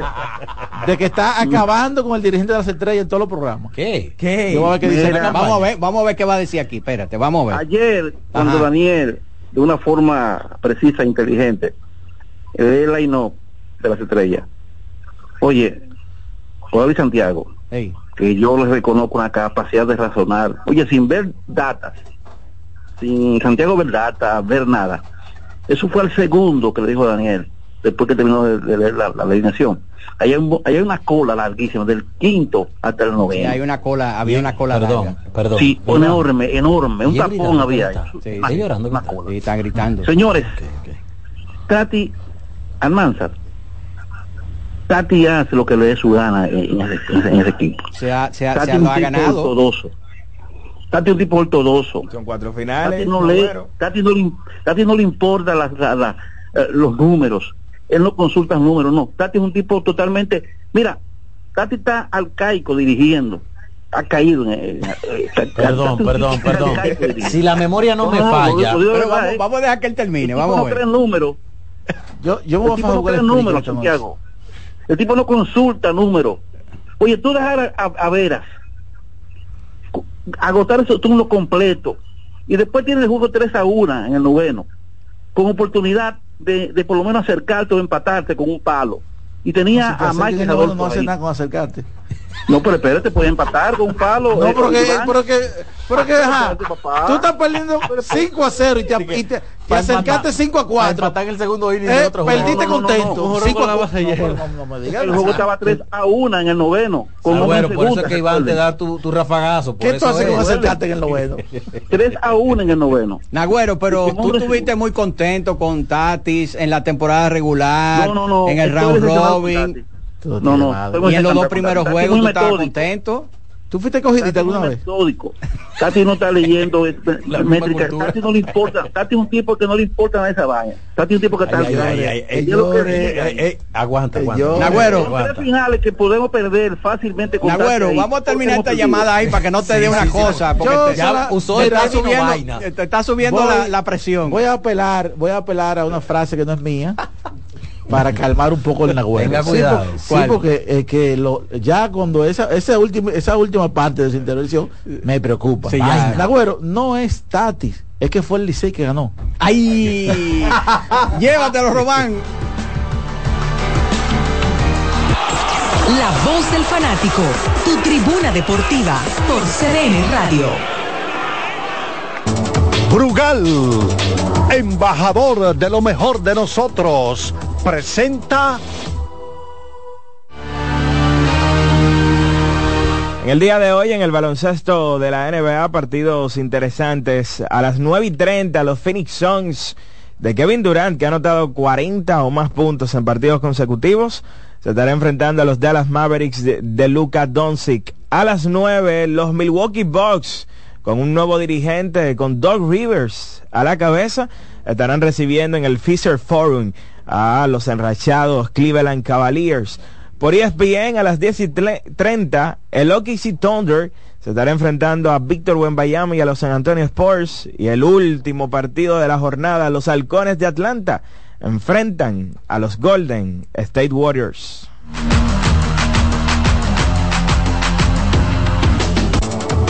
de que está acabando con el dirigente de las estrellas en todos los programas. ¿Qué? ¿Qué? Yo voy a ver qué dice Mira, la campaña. Vamos a ver, vamos a ver qué va a decir aquí. Espérate, vamos a ver. ayer, cuando Ajá. Daniel, de una forma precisa e inteligente, el line de las estrellas. Oye, Juan Santiago, Ey. que yo les reconozco una capacidad de razonar. Oye, sin ver datas, sin Santiago ver data, ver nada. Eso fue al segundo que le dijo Daniel, después que terminó de, de leer la, la alineación. Ahí hay, un- ahí hay una cola larguísima, del quinto hasta el Sí, noveno. hay una cola, había una cola Perdón, larga. perdón. Sí, Perdón. enorme, enorme, un tapón había. ¿cómo ahí. está? Sí, Está llorando, una cola. Sí, está gritando. Señores. Tati Almanzar, Tati hace lo que le dé su gana en, en ese, en ese equipo. Se ha, se ha, Tati se un lo ha tipo ganado. ortodoxo. Tati es un tipo ortodoxo. Son cuatro Tati finales. no, le, Agüero. Tati no, le, Tati no le importa la- la- eh, los números. Él no consulta números, no. Tati es un tipo totalmente... Mira, Tati está arcaico dirigiendo. Ha caído en... Perdón, perdón, tipo perdón. Si la memoria no me falla, Pero vamos, vamos a dejar que él termine. Tipo Vamos a ver. cree números. Yo, yo El voy a tipo fajar no jugar el números. Santiago. El tipo no consulta números. Oye, tú dejar a, a, a veras. agotar esos turnos completos. Y después tiene el juego 3 a 1 en el noveno, con oportunidad de, de por lo menos acercarte o empatarte con un palo. Y tenía a Mike no, no hace nada con acercarte. No, pero espérate, puede empatar con un palo. No, eh, pero que, Iván. pero que, pero que, ajá, espérate, papá. tú estás perdiendo 5 a 0 y te, y te, te acercaste 5 a 4. en el segundo inning Eh, perdiste No, no, no, contento. no, no, Cinco no, a no, cuatro. no, No, no, no me digas El juego estaba 3 a 1 en el noveno. Con Ah, bueno, por eso es que Iván te da tu, tu rafagazo. Por ¿Qué tú haces es. con acercarte en el noveno? 3 a 1 en el noveno. Nagüero, pero tú estuviste muy contento con Tatis en la temporada regular, No, no, no, en el round robin. Tatis. No, no, Y en los dos primeros juegos tú estabas metódico. contento. ¿Tú fuiste cogidita alguna vez? metódico. Tati no está leyendo eh, La cultura. Tati no le importa. Tati es un tipo que no le importa nada esa vaina. Tati es un tipo que está. Eh, eh, aguanta, aguanta. Nagüero. Tres finales que podemos perder fácilmente con Nagüero, vamos a terminar esta llamada ahí para que no te Sí, dé una sí, sí. cosa. Porque Ya usó está subiendo, vaina. te está subiendo Voy- la, la presión. Voy a apelar, voy a apelar a una frase que no es mía para calmar un poco el nagüero. Tenga Sí, cuidado. por- Sí, porque eh, que lo, ya cuando esa esa última esa última parte de su intervención me preocupa. Sí, ya. Ay, Nagüero, no es Tatis, es que fue el Licey que ganó. ¡Ay! Llévatelo, Román. La voz del fanático, tu tribuna deportiva por CDN Radio. Brugal, embajador de lo mejor de nosotros, presenta En el día de hoy, en el baloncesto de la NBA, partidos interesantes. A las 9 y 30, los Phoenix Suns de Kevin Durant, que ha anotado 40 o más puntos en partidos consecutivos, se estará enfrentando a los Dallas Mavericks de, de Luka Doncic. A las 9, los Milwaukee Bucks, con un nuevo dirigente, con Doug Rivers a la cabeza, estarán recibiendo en el Fisher Forum a los enrachados Cleveland Cavaliers. Por ESPN a las 10 y tle- 30, el OKC Thunder se estará enfrentando a Víctor Wembanyama y a los San Antonio Spurs. Y el último partido de la jornada, los Halcones de Atlanta enfrentan a los Golden State Warriors.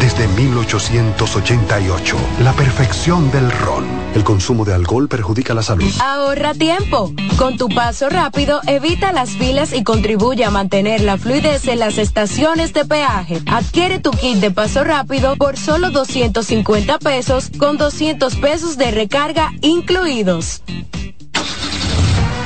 desde 1888, la perfección del ron. El consumo de alcohol perjudica la salud. Ahorra tiempo. Con tu paso rápido, evita las filas y contribuye a mantener la fluidez en las estaciones de peaje. Adquiere tu kit de paso rápido por solo 250 pesos con 200 pesos de recarga incluidos.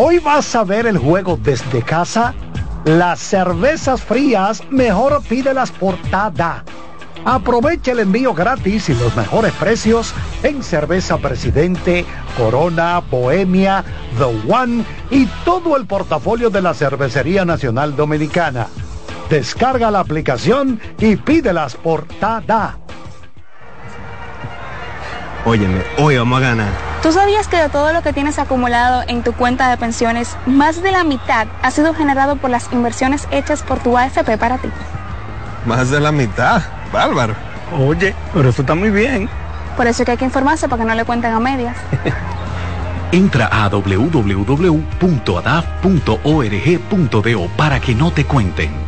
Hoy vas a ver el juego desde casa. Las cervezas frías, mejor pídelas por Tada. Aprovecha el envío gratis y los mejores precios en cerveza Presidente, Corona, Bohemia, The One y todo el portafolio de la Cervecería Nacional Dominicana. Descarga la aplicación y pídelas por TADA. Óyeme, hoy vamos a ganar. ¿Tú sabías que de todo lo que tienes acumulado en tu cuenta de pensiones, más de la mitad ha sido generado por las inversiones hechas por tu AFP para ti? Más de la mitad, bárbaro. Oye, pero eso está muy bien. Por eso es que hay que informarse para que no le cuenten a medias. Entra a www.adaf.org.do para que no te cuenten.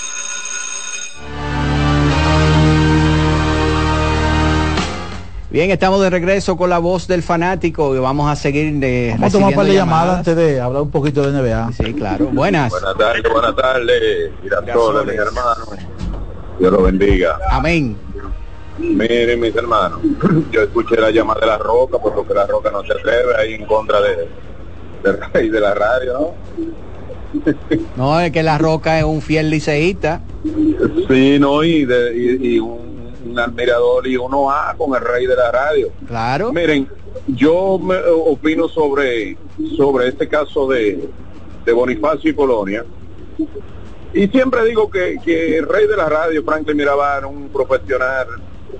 Bien, estamos de regreso con la voz del fanático y vamos a seguir de Vamos a tomar un par de llamadas antes de hablar un poquito de NBA. Sí, claro. Buenas. Buenas tardes, buenas tardes. Girasoles, mis hermanos. Dios lo bendiga. Amén. Miren, mis hermanos, yo escuché la llamada de la roca, porque la roca no se atreve ahí en contra de, rey de la radio, ¿no? No, es que la roca es un fiel liceísta. Sí, no, y, de, y, y un, un admirador y uno A con el rey de la radio. Claro. Miren, yo me opino sobre, sobre este caso de, de Bonifacio y Polonia. Y siempre digo que, que el rey de la radio, Franklin Mirabal, un profesional,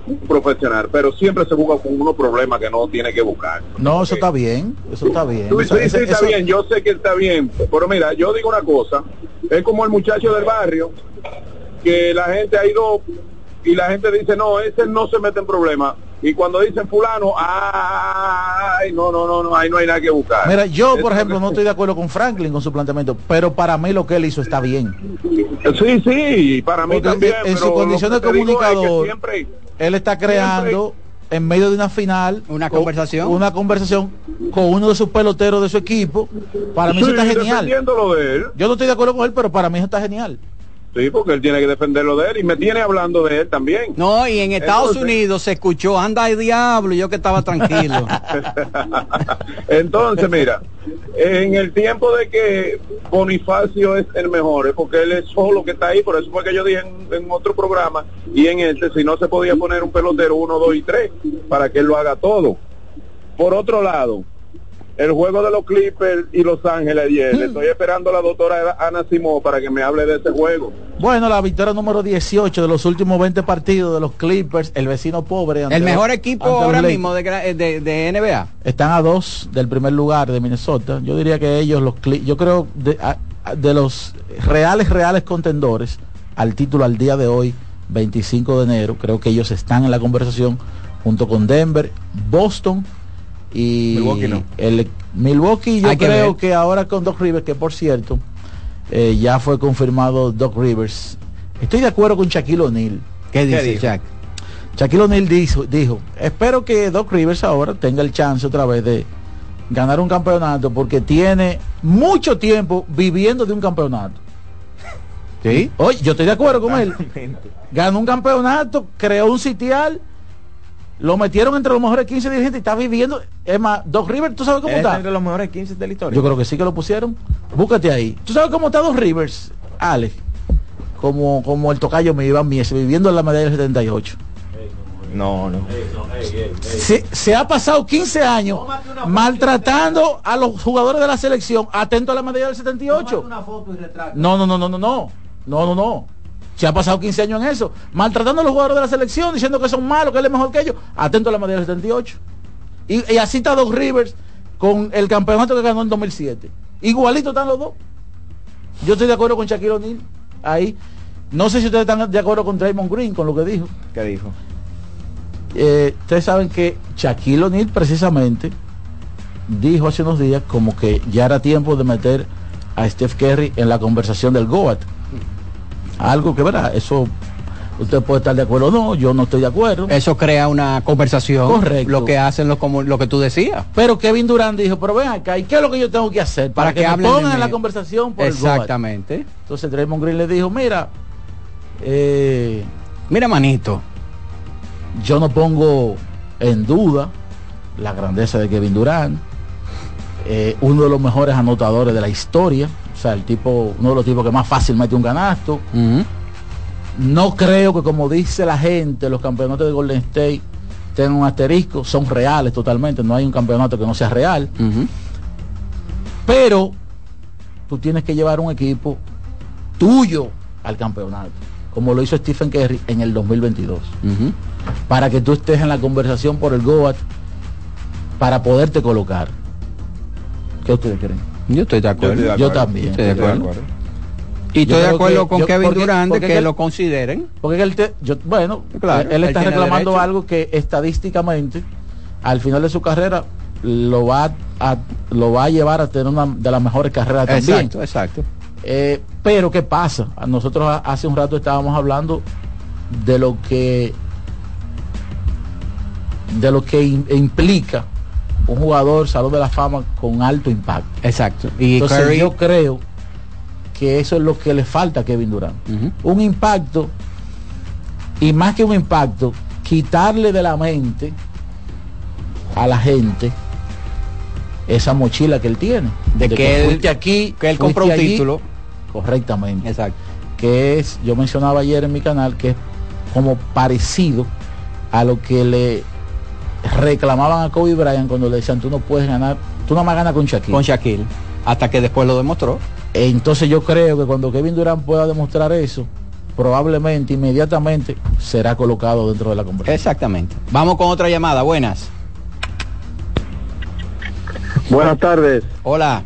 un profesional, pero siempre se busca con unos problemas que no tiene que buscar. No, eso está bien, eso está bien. Sí, Esa- sí, ese- está eso- bien, yo sé que está bien, pero mira, yo digo una cosa, es como el muchacho del barrio, que la gente ha ido y la gente dice, no, ese no se mete en problemas. Y cuando dicen fulano, ay, no, no, no, no, ahí no hay nada que buscar. Mira, yo por Eso- ejemplo no estoy de acuerdo con Franklin con su planteamiento, pero para mí lo que él hizo está bien. Sí, sí, para mí Porque también. en pero su condición de es que comunicador, siempre- él está creando en medio de una final una con- conversación. una conversación con uno de sus peloteros de su equipo. Para mí eso está genial. defendiéndolo de él. Yo no estoy de acuerdo con él, pero para mí eso está genial. Sí, porque él tiene que defenderlo de él y me tiene hablando de él también. No, y en Estados Entonces- Unidos se escuchó, anda el diablo, y yo que estaba tranquilo. Entonces, mira, en el tiempo de que Bonifacio es el mejor, es porque él es solo que está ahí, por eso fue que yo dije en, en otro programa y en este, si no se podía poner un pelotero uno, dos y tres, para que él lo haga todo. Por otro lado, el juego de los Clippers y Los Ángeles ayer, le estoy esperando a la doctora Ana Simó para que me hable de ese juego. Bueno, la victoria número 18 de los últimos 20 partidos de los Clippers, el vecino pobre. ante el mejor los- equipo ahora mismo de, de, de NBA. Están a dos del primer lugar de Minnesota. Yo diría que ellos, los Cli- yo creo, de, a- de los reales, reales contendores al título al día de hoy, 25 de enero, creo que ellos están en la conversación junto con Denver, Boston y Milwaukee no. el Milwaukee. Yo Hay creo que ahora con Doc Rivers, que por cierto, eh, ya fue confirmado Doc Rivers. Estoy de acuerdo con Shaquille O'Neal. ¿Qué dice? Jack? Shaquille O'Neal dijo, dijo, espero que Doc Rivers ahora tenga el chance otra vez de ganar un campeonato porque tiene mucho tiempo viviendo de un campeonato. ¿Sí? Oye, yo estoy de acuerdo con él. Ganó un campeonato, creó un sitial, lo metieron entre los mejores 15 dirigentes y está viviendo. Es más, Doc Rivers, ¿tú sabes cómo está? entre los mejores 15 de la historia. Yo creo que sí que lo pusieron. Búscate ahí. ¿Tú sabes cómo está Doc Rivers, Alex? Como, como el tocayo me iba Mies, viviendo en la medalla del 78. No, no. Se, se ha pasado 15 años maltratando a los jugadores de la selección, atento a la medalla del 78. No, no, no, no, no, no. No, no, no. Se ha pasado 15 años en eso. Maltratando a los jugadores de la selección, diciendo que son malos, que él es mejor que ellos. Atento a la medalla del 78. Y, y así está Doc Rivers con el campeonato que ganó en 2007. Igualito están los dos. Yo estoy de acuerdo con Shaquille O'Neal. Ahí. No sé si ustedes están de acuerdo con Draymond Green, con lo que dijo. ¿Qué dijo? Eh, ustedes saben que Shaquille O'Neal precisamente dijo hace unos días como que ya era tiempo de meter a Steph Curry en la conversación del GOAT. Algo que, ¿verdad? Eso usted puede estar de acuerdo o no, yo no estoy de acuerdo. Eso crea una conversación. Correcto. Lo que hacen los como lo que tú decías. Pero Kevin Durant dijo, pero ven acá, ¿y qué es lo que yo tengo que hacer? Para, Para que, que me pongan en la conversación por el? Exactamente. Entonces Draymond Green le dijo, mira, eh, mira manito, yo no pongo en duda la grandeza de Kevin Durant, eh, uno de los mejores anotadores de la historia, sea, el tipo, uno de los tipos que más fácil mete un canasto. No creo que como dice la gente, los campeonatos de Golden State tengan un asterisco, son reales totalmente, no hay un campeonato que no sea real. Pero tú tienes que llevar un equipo tuyo al campeonato, como lo hizo Stephen Curry en el 2022. Para que tú estés en la conversación por el GOAT, para poderte colocar. ¿Qué ustedes creen? Yo estoy de acuerdo. Yo también. Estoy de acuerdo. Y Yo estoy de acuerdo que- con yo- Kevin porque- Durant porque que él- lo consideren. Porque él te, yo, bueno, Claro, él él está reclamando algo que estadísticamente al final de su carrera lo va a, lo va a llevar a tener una de las mejores carreras también. Exacto, exacto. Eh, pero ¿qué pasa? A Nosotros hace un rato estábamos hablando de lo que de lo que im- implica un jugador salón de la fama con alto impacto. Exacto. Y Entonces Curry- yo creo que eso es lo que le falta a Kevin Durant. Un impacto y más que un impacto, quitarle de la mente a la gente esa mochila que él tiene. De que él- fuiste aquí, que él compró un allí, título. Correctamente. Exacto. Que es, yo mencionaba ayer en mi canal, que es como parecido a lo que le reclamaban a Kobe Bryant cuando le decían tú no puedes ganar, tú nada más ganas con Shaquille. Con Shaquille. Hasta que después lo demostró. Entonces yo creo que cuando Kevin Durant pueda demostrar eso, probablemente inmediatamente será colocado dentro de la conversación. Exactamente. Vamos con otra llamada. Buenas. Buenas tardes. Hola.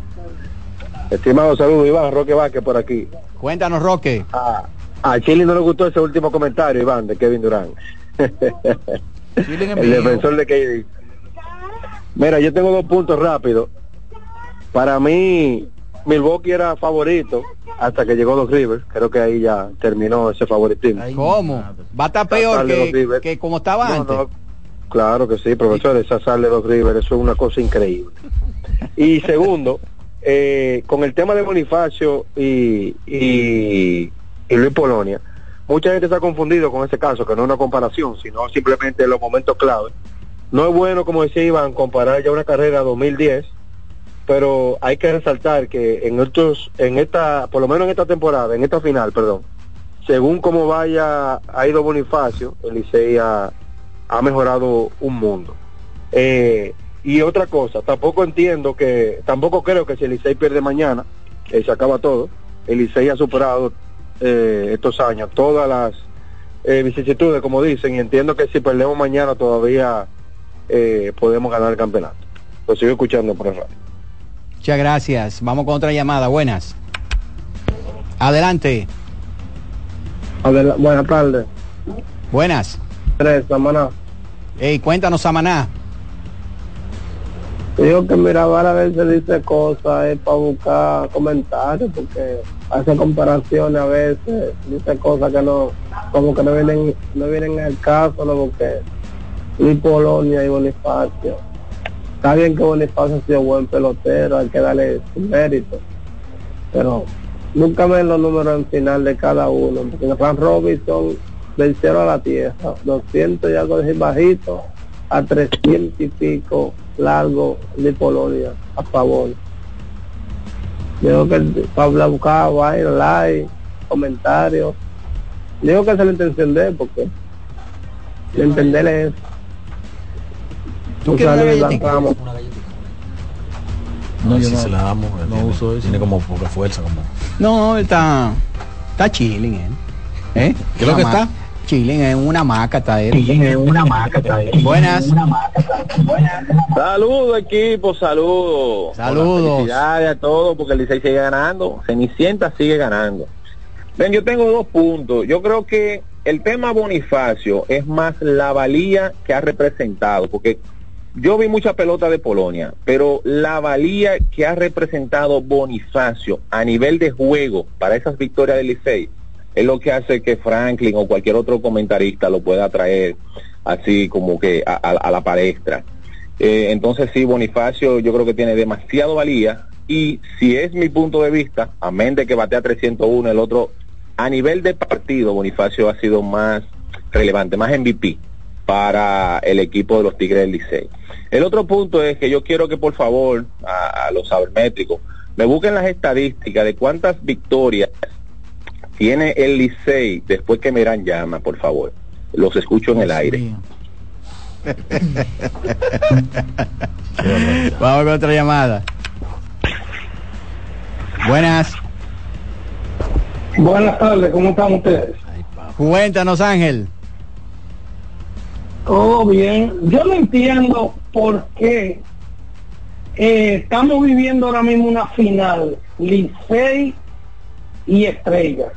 Estimado saludo, Iván Roque Vázquez por aquí. Cuéntanos, Roque. A, a Chile no le gustó ese último comentario, Iván, de Kevin Durant. El defensor de KD. Mira, yo tengo dos puntos rápidos. Para mí, Milwaukee era favorito hasta que llegó Doc Rivers. Creo que ahí ya terminó ese favoritismo. ¿Cómo? Va a estar peor Sale que, que como estaba No, antes. no, claro que sí, profesor, esa sal de Doc Rivers, eso es una cosa increíble. Y segundo, eh, con el tema de Bonifacio y, y, y Luis Polonia, mucha gente se ha confundido con ese caso, que no es una comparación, sino simplemente los momentos clave. No es bueno, como decía Iván, comparar ya una carrera 2010, pero hay que resaltar que en estos, en esta, por lo menos en esta temporada, en esta final, perdón, según cómo vaya ha ido Bonifacio, el ha, mejorado un mundo. Eh, y otra cosa, tampoco entiendo que, tampoco creo que si el pierde mañana, eh, se acaba todo. El ha superado eh, estos años todas las eh, vicisitudes, como dicen, y entiendo que si perdemos mañana todavía eh, podemos ganar el campeonato. Lo sigo escuchando por el radio. Muchas gracias. Vamos con otra llamada. Buenas. Adelante. buenas tardes. Buenas. Tres, Samaná. Ey, cuéntanos, Samaná. Digo que Mirabal a veces dice cosas es para buscar comentarios porque hace comparaciones a veces, dice cosas que no, como que no vienen, no vienen al caso, no porque Luis Polonia y Bonifacio. Está bien que Bonifacio ha sido buen pelotero, hay que darle su mérito, pero nunca ven los números en final de cada uno, porque en Ran Robinson del cielo a la tierra, 200 y algo de bajito a 300 y pico largo de Polonia a favor. Digo que Pablo buscaba vaina, like, comentarios. Digo que intención de él, porque de entenderle es. ¿Tú quieres una galletita? No, yo si no- se la damos, no tiene, uso eso. tiene como poca fuerza. Como... No, él está, está chilling, él. ¿Eh? ¿Qué es lo que está? Ma- Chilling en una maca está él. Chilling en una maca está él. Buenas. Saludos equipo, saludos. Saludos. Felicidades a todos porque el Licey sigue ganando. Cenicienta sigue ganando. Ven, yo tengo dos puntos. Yo creo que el tema Bonifacio es más la valía que ha representado, porque yo vi mucha pelota de Polonia, pero la valía que ha representado Bonifacio a nivel de juego para esas victorias del Licey es lo que hace que Franklin o cualquier otro comentarista lo pueda traer así como que a, la palestra. Eh, entonces sí, Bonifacio yo creo que tiene demasiado valía y si es mi punto de vista, amén de que batea 301, el otro, a nivel de partido, Bonifacio ha sido más relevante, más MVP para el equipo de los Tigres del Licey. El otro punto es que yo quiero que por favor a, a los sabermétricos me busquen las estadísticas de cuántas victorias tiene el Licey después que Merán llama, por favor. Los escucho en el aire. Vamos con otra llamada. Buenas. Buenas tardes, ¿cómo están ustedes? Cuéntanos, Ángel. Todo bien. Yo no entiendo por qué eh, estamos viviendo ahora mismo una final, Licey y Estrella.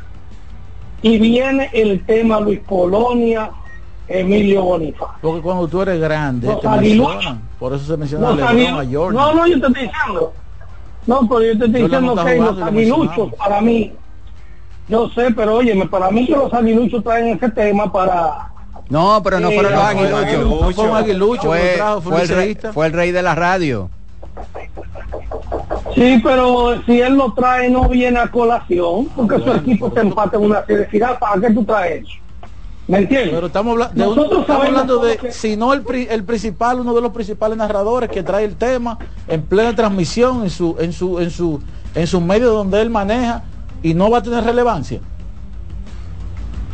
Y viene el tema Luis Polonia, Emilio Bonifacio. Porque cuando tú eres grande, Los te aguiluchos. mencionan. Por eso se menciona Los LeBron, aguilu- a Jordan. No, no, yo te estoy diciendo. No, pero yo te estoy diciendo que jugando los aguiluchos, para mí, yo sé, pero óyeme, para mí que los aguiluchos traen ese tema para... No, pero no Eh, fueron los no, fue aguiluchos. no fue el rey, fue el rey de la radio. Sí, pero si él lo trae no viene a colación, porque su equipo se empata en una serie final, ¿para qué tú traes eso? ¿Me entiendes? Pero estamos, habla- de un- estamos hablando de, que- si no el, pri- el principal, uno de los principales narradores que trae el tema en plena transmisión, en su, en su, en su, en su medio donde él maneja y no va a tener relevancia.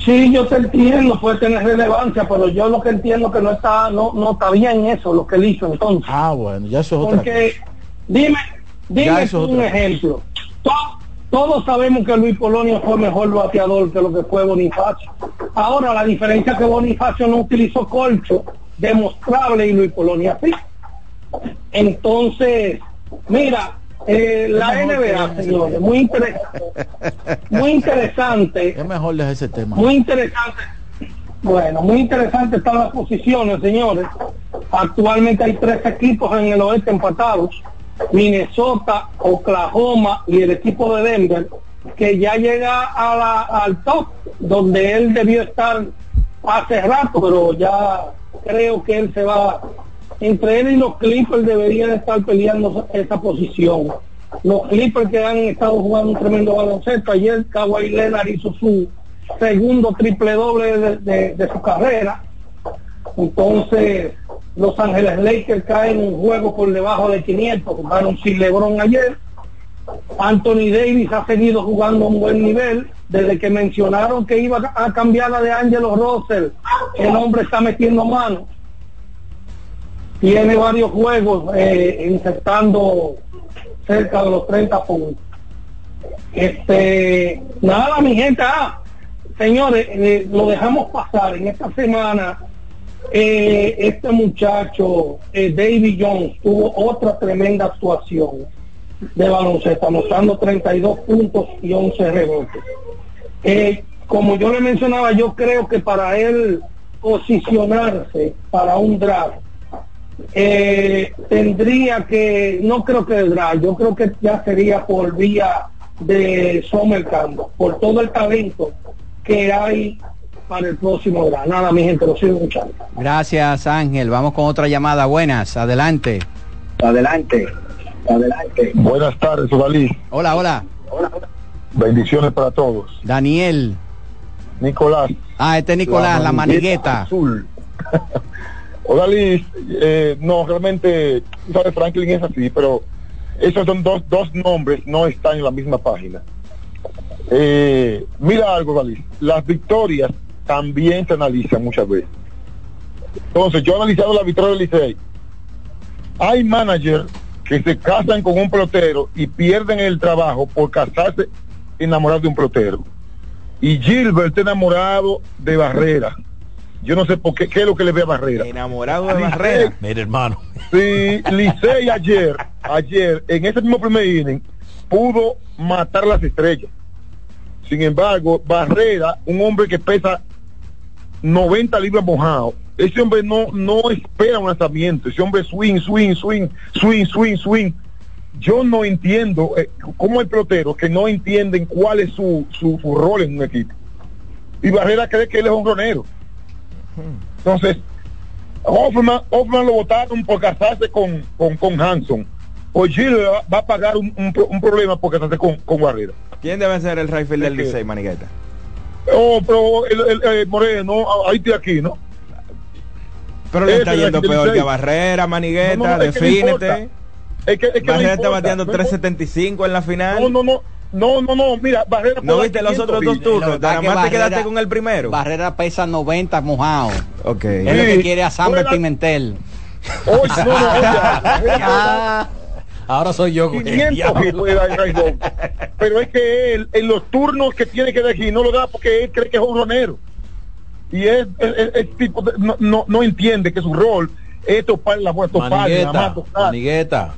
Sí, yo te entiendo, puede tener relevancia, pero yo lo que entiendo que no está, no, no está bien eso, lo que él hizo entonces. Ah, bueno, ya eso es otra Porque, dime, dime es un ejemplo. To- Todos sabemos que Luis Polonia fue mejor bateador que lo que fue Bonifacio. Ahora, la diferencia es que Bonifacio no utilizó colcho demostrable y Luis Polonia sí. Entonces, mira, eh, la NBA, señores, muy, interes- muy interesante. Es mejor dejar ese tema. Muy interesante. Bueno, muy interesante están las posiciones, señores. Actualmente hay tres equipos en el oeste empatados. Minnesota, Oklahoma y el equipo de Denver, que ya llega a la- al top, donde él debió estar hace rato, pero ya creo que él se va. Entre él y los Clippers deberían estar peleando esa posición. Los Clippers que han estado jugando un tremendo baloncesto. Ayer Kawhi Leonard hizo su segundo triple doble de, de- de su carrera. Entonces, Los Ángeles Lakers caen un juego por debajo de 500, jugaron sin LeBron ayer. Anthony Davis ha seguido jugando a un buen nivel. Desde que mencionaron que iba a cambiar la de Angelo Russell, el hombre está metiendo mano. Tiene varios juegos eh, infectando cerca de los 30 puntos. Este, nada, mi gente, ah, señores, eh, lo dejamos pasar en esta semana. Eh, este muchacho, eh, David Jones, tuvo otra tremenda actuación de baloncesto, anotando 32 puntos y 11 rebotes. Eh, como yo le mencionaba, yo creo que para él posicionarse para un draft, eh, tendría que, no creo que el draft, yo creo que ya sería por vía de Summer Camp, por todo el talento que hay para el próximo draft. Nada, mi gente, lo sigo escuchando. Gracias, Ángel. Vamos con otra llamada. Buenas, adelante. Adelante, adelante. Buenas tardes, Odalí. Hola, hola. Bendiciones para todos. Daniel. Nicolás. Ah, este es Nicolás, la manigueta. Azul. Odalí, eh, no, realmente, sabes, Franklin es así, pero esos son dos, dos nombres, no están en la misma página. Eh, mira algo, las victorias también se analizan muchas veces. Entonces, yo he analizado la victoria del Licey. Hay managers que se casan con un pelotero y pierden el trabajo por casarse enamorado de un pelotero. Y Gilbert está enamorado de Barrera. Yo no sé por qué, qué es lo que le ve a Barrera. Enamorado de Licey- Barrera. Mira, hermano. Sí, Licey ayer, ayer, en ese mismo primer inning, pudo matar las estrellas. Sin embargo, Barrera, un hombre que pesa 90 libras mojado, ese hombre no, no espera un lanzamiento, ese hombre swing, swing, swing, swing, swing, swing. Yo no entiendo eh, cómo hay peloteros que no entienden cuál es su, su, su rol en un equipo. y Barrera cree que él es un ronero. Entonces, Hoffman, Hoffman lo votaron por casarse con, con, con Hanson. Hoy Chile va, va a pagar un, un, pro- un problema por casarse con, con Barrera. ¿Quién debe ser el Rayfield del Licey, Manigueta? Oh, pero el, el- eh, Moreno, ahí estoy aquí, ¿no? Pero le está es el yendo peor que a Barrera, Manigueta, No, no, no defínete. Es que, es que Barrera está bateando no 375 en la final. No, no, no. No, no, no, mira, Barrera ¿No viste los 500 otros dos turnos? Nada más te quedaste con el primero. Barrera pesa 90 mojado. Ok. Es lo que quiere a Samber Pimentel. Oye, no, no, oye, Barrera Ahora soy yo. güey. 500 hits puede dar Ray Bob. Pero es que él, en los turnos que tiene que elegir, no lo da porque él cree que es un ronero. Y es, es- es- tipo de- no, no, no entiende que su rol es topar la buena, topar, Manigueta. Manigueta.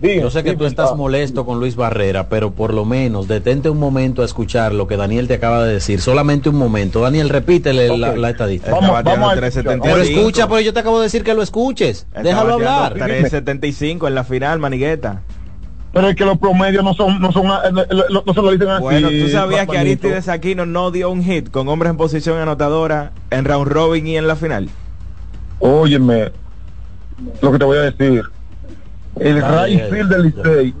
Diga, Yo sé que tú estás ah. molesto con Luis Barrera, pero por lo menos detente un momento a escuchar lo que Daniel te acaba de decir. Solamente un momento. Daniel, repítele la, la estadística. Vamos- vamos a- 375. Pero escucha, pues yo te acabo de decir que lo escuches. Está Déjalo hablar. 375 en la final, Manigueta. Pero es que los promedios no son, no son, eh, no, no se lo dicen así. Bueno, tú sabías que. Aristides Aquino no dio un hit con hombres en posición anotadora en round robin y en la final. Óyeme, lo que te voy a decir. El Dale, right dale, field del Licey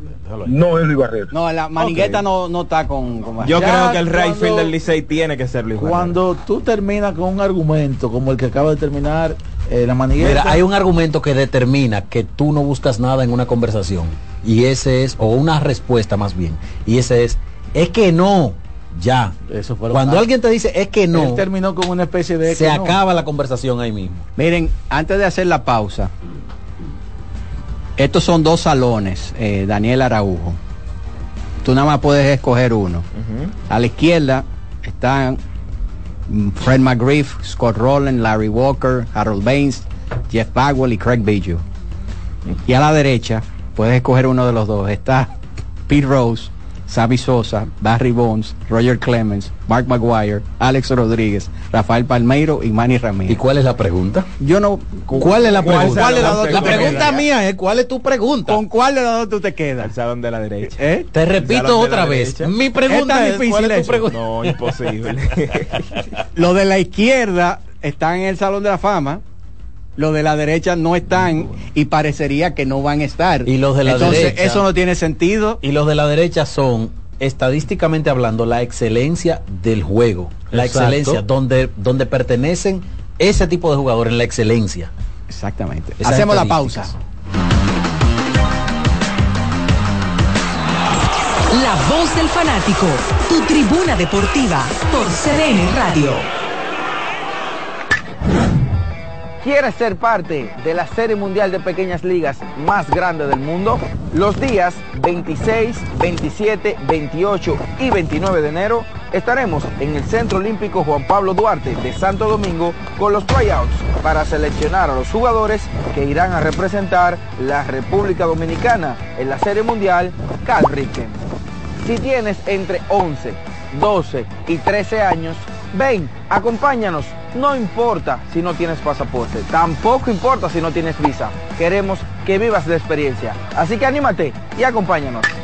no es Luis Barrera. No, la manigueta no, no está con, con Yo Ya creo que el right cuando- field del Licey tiene que ser Luis Barrera. Cuando tú terminas con un argumento como el que acaba de terminar eh, la manigueta. Mira, hay un argumento que determina que tú no buscas nada en una conversación. Y ese es, o una respuesta más bien. Y ese es, es que no. Ya. Eso fue lo Cuando que- alguien te dice es que no, Él terminó con una especie de se que no. acaba la conversación ahí mismo. Miren, antes de hacer la pausa, estos son dos salones, eh, Daniel Araujo. Tú nada más puedes escoger uno. A la izquierda están mm, Fred McGriff, Scott Rowland, Larry Walker, Harold Baines, Jeff Bagwell y Craig Biggio. Y a la derecha puedes escoger uno de los dos. Está Pete Rose, Xavi Sosa, Barry Bonds, Roger Clemens, Mark Maguire, Alex Rodríguez, Rafael Palmeiro y Manny Ramírez. ¿Y cuál es la pregunta? Yo no. ¿Cuál es la ¿Cuál pregunta? ¿Cuál dos la pregunta mía es ¿cuál es tu pregunta? ¿Con cuál de las dos tú te quedas? El salón de la derecha. ¿Eh? Te repito otra vez. derecha. Mi pregunta Es es, tan ¿cuál difícil es tu pregunta? No, imposible. Los de la izquierda están en el Salón de la Fama. Los de la derecha no están y parecería que no van a estar. Y los de la Entonces, derecha. eso no tiene sentido. Y los de la derecha son, estadísticamente hablando, la excelencia del juego. La Exacto. excelencia, donde, donde pertenecen ese tipo de jugadores, la excelencia. Exactamente. Esas Hacemos la pausa. La voz del fanático, tu tribuna deportiva por CDN Radio. ¿Quieres ser parte de la Serie Mundial de Pequeñas Ligas más grande del mundo? Los días 26, 27, 28 y 29 de enero estaremos en el Centro Olímpico Juan Pablo Duarte de Santo Domingo con los tryouts para seleccionar a los jugadores que irán a representar la República Dominicana en la Serie Mundial Cal Ripken. Si tienes entre 11, 12 y 13 años, ven, acompáñanos. No importa si no tienes pasaporte, tampoco importa si no tienes visa. Queremos que vivas la experiencia. Así que anímate y acompáñanos.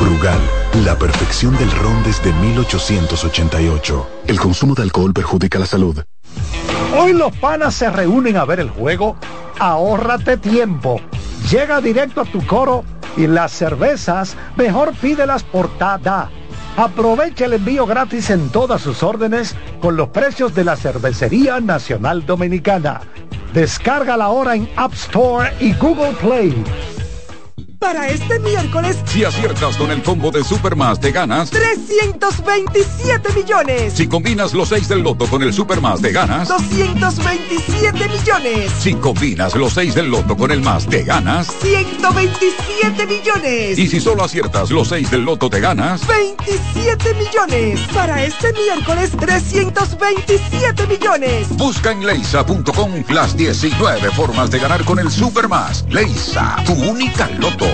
Brugal, la perfección del ron desde 1888. El consumo de alcohol perjudica la salud. Hoy los panas se reúnen a ver el juego. Ahórrate tiempo. Llega directo a tu coro y las cervezas mejor pídelas por Tada. Aprovecha el envío gratis en todas sus órdenes con los precios de la Cervecería Nacional Dominicana. Descárgala ahora en App Store y Google Play. Para este miércoles, Si aciertas con el combo de Supermas, te ganas. 327 millones. Si combinas los 6 del loto con el Supermas, te ganas. 227 millones. Si combinas los 6 del loto con el más, te ganas. 127 millones. Y si solo aciertas los 6 del loto, te ganas. 27 millones. Para este miércoles, 327 millones. Busca en leisa.com las 19 formas de ganar con el Supermas. Leisa, tu única loto,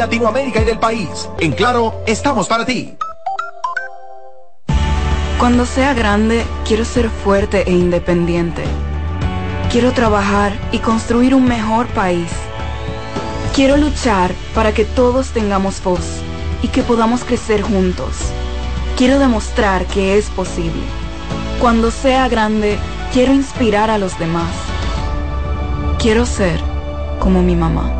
Latinoamérica y del país. En Claro, estamos para ti. Cuando sea grande, quiero ser fuerte e independiente. Quiero trabajar y construir un mejor país. Quiero luchar para que todos tengamos voz y que podamos crecer juntos. Quiero demostrar que es posible. Cuando sea grande, quiero inspirar a los demás. Quiero ser como mi mamá.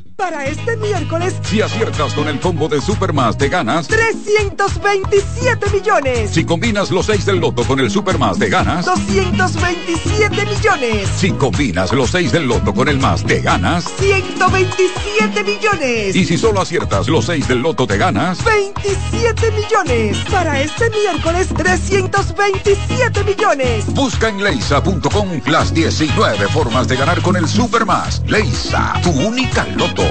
Para este miércoles, Si aciertas con el combo de Supermas, te ganas. 327 millones. Si combinas los 6 del loto con el Supermas, te ganas. 227 millones. Si combinas los 6 del loto con el más, te ganas. 127 millones. Y si solo aciertas los 6 del loto, te ganas. 27 millones. Para este miércoles, 327 millones. Busca en leisa.com las 19 formas de ganar con el Supermas. Leisa, tu única loto,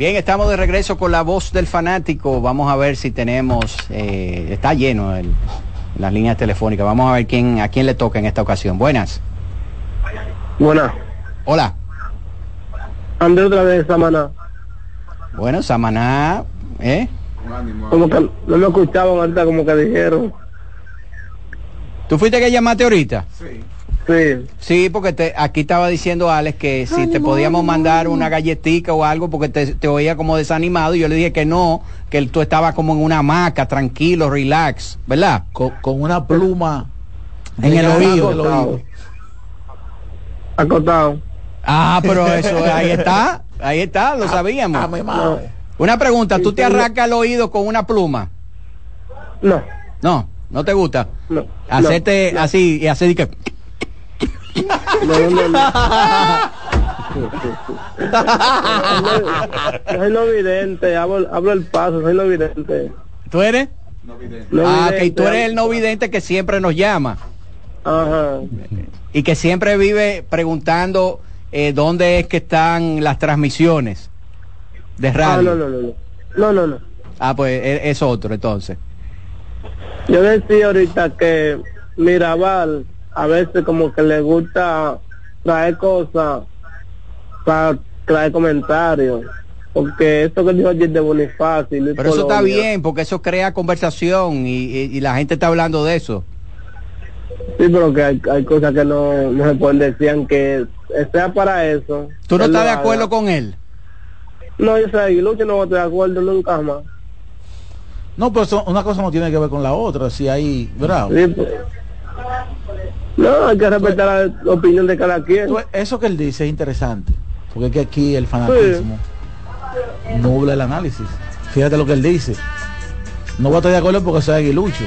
Bien, estamos de regreso con la voz del fanático. Vamos a ver si tenemos, eh, está lleno el- las líneas telefónicas. Vamos a ver quién, a quién le toca en esta ocasión. Buenas. Buenas. Hola. André otra vez, Samaná. Bueno, Samaná, ¿eh? Como que no lo escuchaban ahorita, como que dijeron. ¿Tú fuiste que llamaste ahorita? Sí. Sí, porque te, aquí estaba diciendo Alex que si te podíamos mandar una galletica o algo porque te, te oía como desanimado y yo le dije que no, que tú estabas como en una hamaca, tranquilo, relax, ¿verdad? Con, una pluma en el oído. el oído. Acotado. Ah, pero eso, ahí está, ahí está, lo sabíamos. a mi madre. Una pregunta, ¿tú te arrancas el oído con una pluma? No. No, ¿no te gusta? No. Hacerte no. así y hacer que... No, no, no. soy no vidente, hablo, hablo el paso, soy no vidente. ¿Tú eres? No ah, vidente, que tú eres el no vidente que siempre nos llama Ajá. y que siempre vive preguntando eh, dónde es que están las transmisiones de Ah, radio. no, no, no, no. No, no, no. Ah, pues e- es otro entonces. Yo decía ahorita que Mirabal a veces como que le gusta traer cosas para traer comentarios. Porque eso que dijo ayer de Bonifacio y Luis Pero eso está bien porque eso crea conversación y, y- y la gente está hablando de eso. Sí, pero que hay, hay cosas que no, no se pueden decir, aunque sea para eso. ¿Tú no estás de haga. acuerdo con él? No, yo sé, Lucho no estar de acuerdo nunca más. No, pero eso- una cosa no tiene que ver con la otra. Si hay, ¿verdad? Sí, pues. No, hay que respetar la opinión de cada quien. Eso que él dice es interesante. Porque es que aquí el fanatismo nubla el análisis. Fíjate lo que él dice. No voy a estar de acuerdo porque soy aguilucho.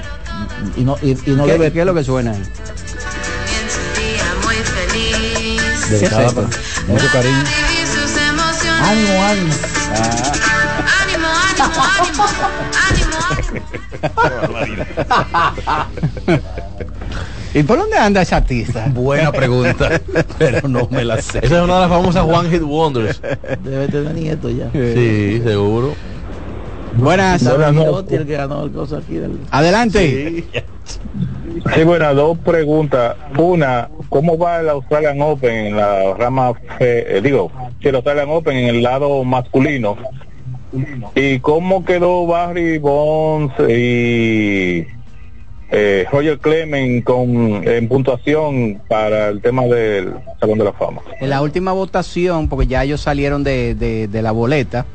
Y no, y, y no ¿Qué, debe. qué es lo que suena ahí? ¿Qué es esto? mucho cariño. Emociones. Ánimo, ánimo. Ánimo, ánimo, ánimo, ánimo. ¿Y por dónde anda esa artista? Buena pregunta, pero no me la sé. Esa es una de las famosas One Hit Wonders. Debe tener nieto ya. Sí, seguro. Buenas. Sabe Girotti, el que ganó el cosa aquí del- Adelante. Sí, bueno, dos preguntas. Una, ¿cómo va el Australian Open en la rama, fe- eh, digo, sí, el Australian Open en el lado masculino? ¿Y cómo quedó Barry Bonds y eh, Roger Clemens con, en puntuación para el tema del Salón de la Fama? En la última votación, porque ya ellos salieron de, de- de la boleta,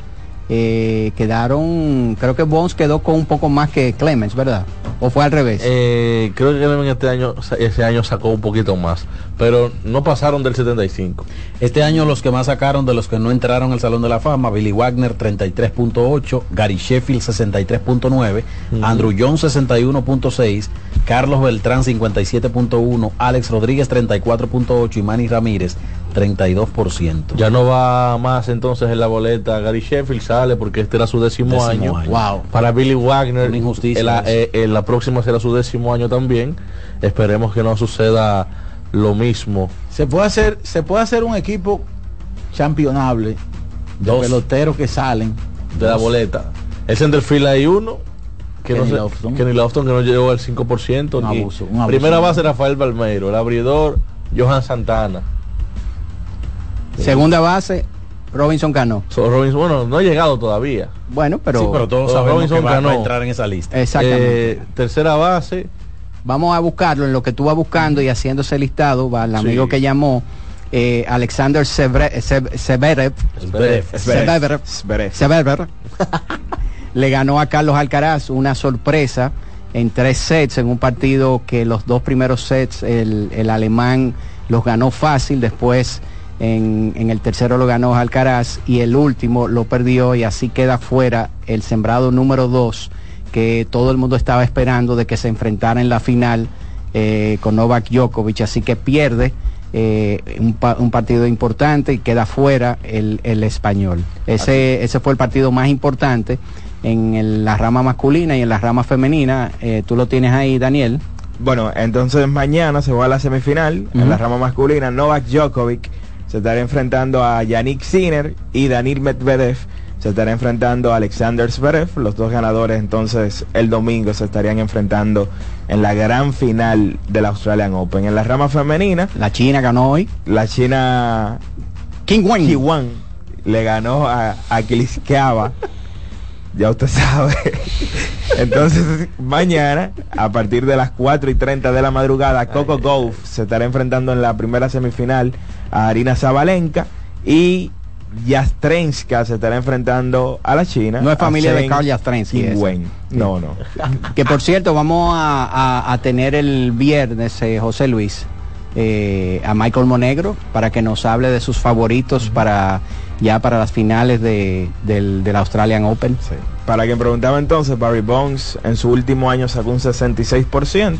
eh, quedaron, creo que Bones quedó con un poco más que Clemens, ¿verdad? ¿O fue al revés? Eh, creo que Clemens este año, ese año sacó un poquito más, pero no pasaron del 75. Este año los que más sacaron de los que no entraron al Salón de la Fama, Billy Wagner 33.8, Gary Sheffield 63.9, Andrew Jones 61.6, Carlos Beltrán 57.1, Alex Rodríguez 34.8 y Manny Ramírez 32%. Ya no va más entonces en la boleta. Gary Sheffield porque este era su décimo, Décimo año. año. Wow. Para Billy Wagner, injusticia en la, eh, en la próxima será su décimo año también. Esperemos que no suceda lo mismo. Se puede hacer, se puede hacer un equipo championable de Dos. peloteros que salen de la boleta. El centerfield hay uno. Que Kenny no sé- Lofton. Kenny Lofton, que no llegó al 5%. Un ni- abuso, un abuso. Primera base Rafael Balmeiro. El abridor Johan Santana. Segunda base, Robinson Cano. So, Robinson, bueno, no ha llegado todavía. Bueno, pero... sí, pero todos sabemos Robinson que va, va a entrar en esa lista. Exactamente. Eh, tercera base. Vamos a buscarlo en lo que tú vas buscando y haciendo ese listado, va el Sí. amigo que llamó, eh, Alexander Severev. Severev. Severev, le ganó a Carlos Alcaraz una sorpresa en tres sets en un partido que los dos primeros sets el, el alemán los ganó fácil, después en, en el tercero lo ganó Alcaraz y el último lo perdió y así queda fuera el sembrado número dos que todo el mundo estaba esperando de que se enfrentara en la final eh, con Novak Djokovic, así que pierde eh, un, pa- un partido importante y queda fuera el, el español. Ese, ese fue el partido más importante en el- la rama masculina y en la rama femenina. Eh, Tú lo tienes ahí, Daniel. Bueno, entonces mañana se va a la semifinal en la rama masculina. Novak Djokovic se estará enfrentando a Yannick Sinner y Danil Medvedev se estará enfrentando a Alexander Zverev. Los dos ganadores entonces el domingo se estarían enfrentando en la gran final del Australian Open. En la rama femenina, La China ganó hoy. la China King Wang. Qi Wan le ganó a, a. Ya usted sabe. Entonces, mañana, a partir de las 4 y 30 de la madrugada, Coco Gauff se estará enfrentando en la primera semifinal a Arina Zabalenka y Yastrenska se estará enfrentando a la China. No es familia de Carl. Qinwen. No, no. Que por cierto, vamos a, a- a tener el viernes, eh, José Luis, eh, a Michael Monegro para que nos hable de sus favoritos para ya para las finales de, del, del Australian Open. Para quien preguntaba entonces, Barry Bonds en su último año sacó un 66%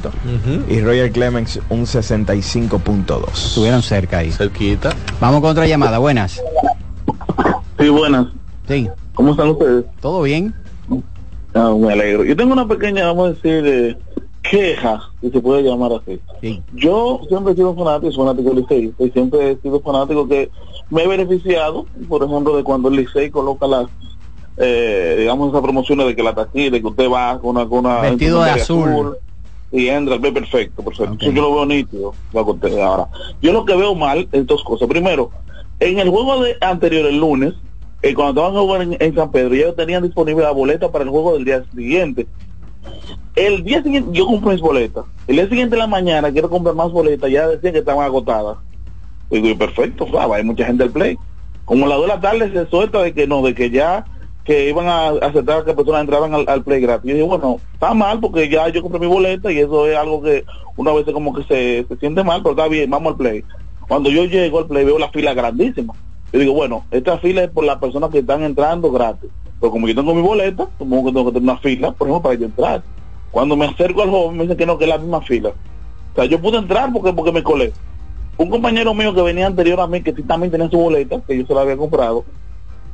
y Roger Clemens un 65.2. Estuvieron cerca ahí. Cerquita. Vamos con otra llamada, buenas. Sí, buenas. Sí. ¿Cómo están ustedes? ¿Todo bien? Ah, me alegro. Yo tengo una pequeña, vamos a decir, eh, queja, si se puede llamar así. Yo siempre he sido fanático, fanático del Licey, y siempre he sido fanático que me he beneficiado, por ejemplo, de cuando el Licey coloca las, eh, digamos, esas promociones de que la taquilla, de que usted va con una... Con una Vestido de azul. y entra, ve perfecto, perfecto. Eso yo lo veo nítido. lo Ahora, yo lo que veo mal es dos cosas. Primero, en el juego de anterior, el lunes, eh, cuando estaban jugando en, en San Pedro, ya tenían disponible la boleta para el juego del día siguiente. El día siguiente, yo compré mis boletas. El día siguiente de la mañana quiero comprar más boletas, ya decían que estaban agotadas. Digo, y perfecto, claro, hay mucha gente al play. Como a las 2 de la tarde se suelta de que no, de que ya que iban a aceptar que personas entraban al, play gratis. Yo dije, bueno, está mal porque ya yo compré mi boleta y eso es algo que una vez como que se, se siente mal, pero está bien, vamos al play. Cuando yo llego al play veo la fila grandísima. Yo digo, bueno, esta fila es por las personas que están entrando gratis. Pero como yo tengo mi boleta, supongo que tengo que tener una fila, por ejemplo, para yo entrar. Cuando me acerco al joven me dicen que no, que es la misma fila. O sea, yo pude entrar porque porque me colé. Un compañero mío que venía anterior a mí, que sí también tenía su boleta, que yo se la había comprado,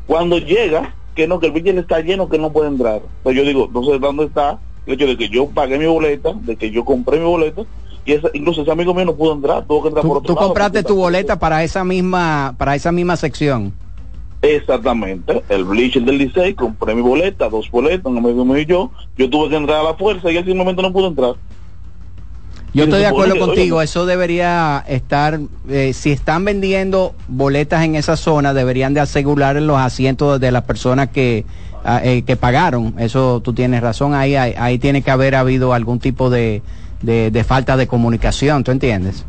cuando llega, que no, que el billete está lleno, que no puede entrar. Entonces yo digo, entonces, ¿dónde está el hecho de que yo pagué mi boleta, de que yo compré mi boleta, y ese, incluso ese amigo mío no pudo entrar, tuvo que entrar por otro Tú lado. compraste tu boleta para esa misma para esa misma sección. Exactamente, el bleacher del Licey, compré mi boleta, dos boletas, un amigo mío y yo, yo tuve que entrar a la fuerza y él simplemente no pudo entrar. Yo estoy de acuerdo contigo, eso debería estar, eh, si están vendiendo boletas en esa zona, deberían de asegurar los asientos de las personas que, ah, eh, que pagaron. Eso tú tienes razón, ahí, ahí, ahí tiene que haber habido algún tipo de, de, de falta de comunicación, ¿tú entiendes?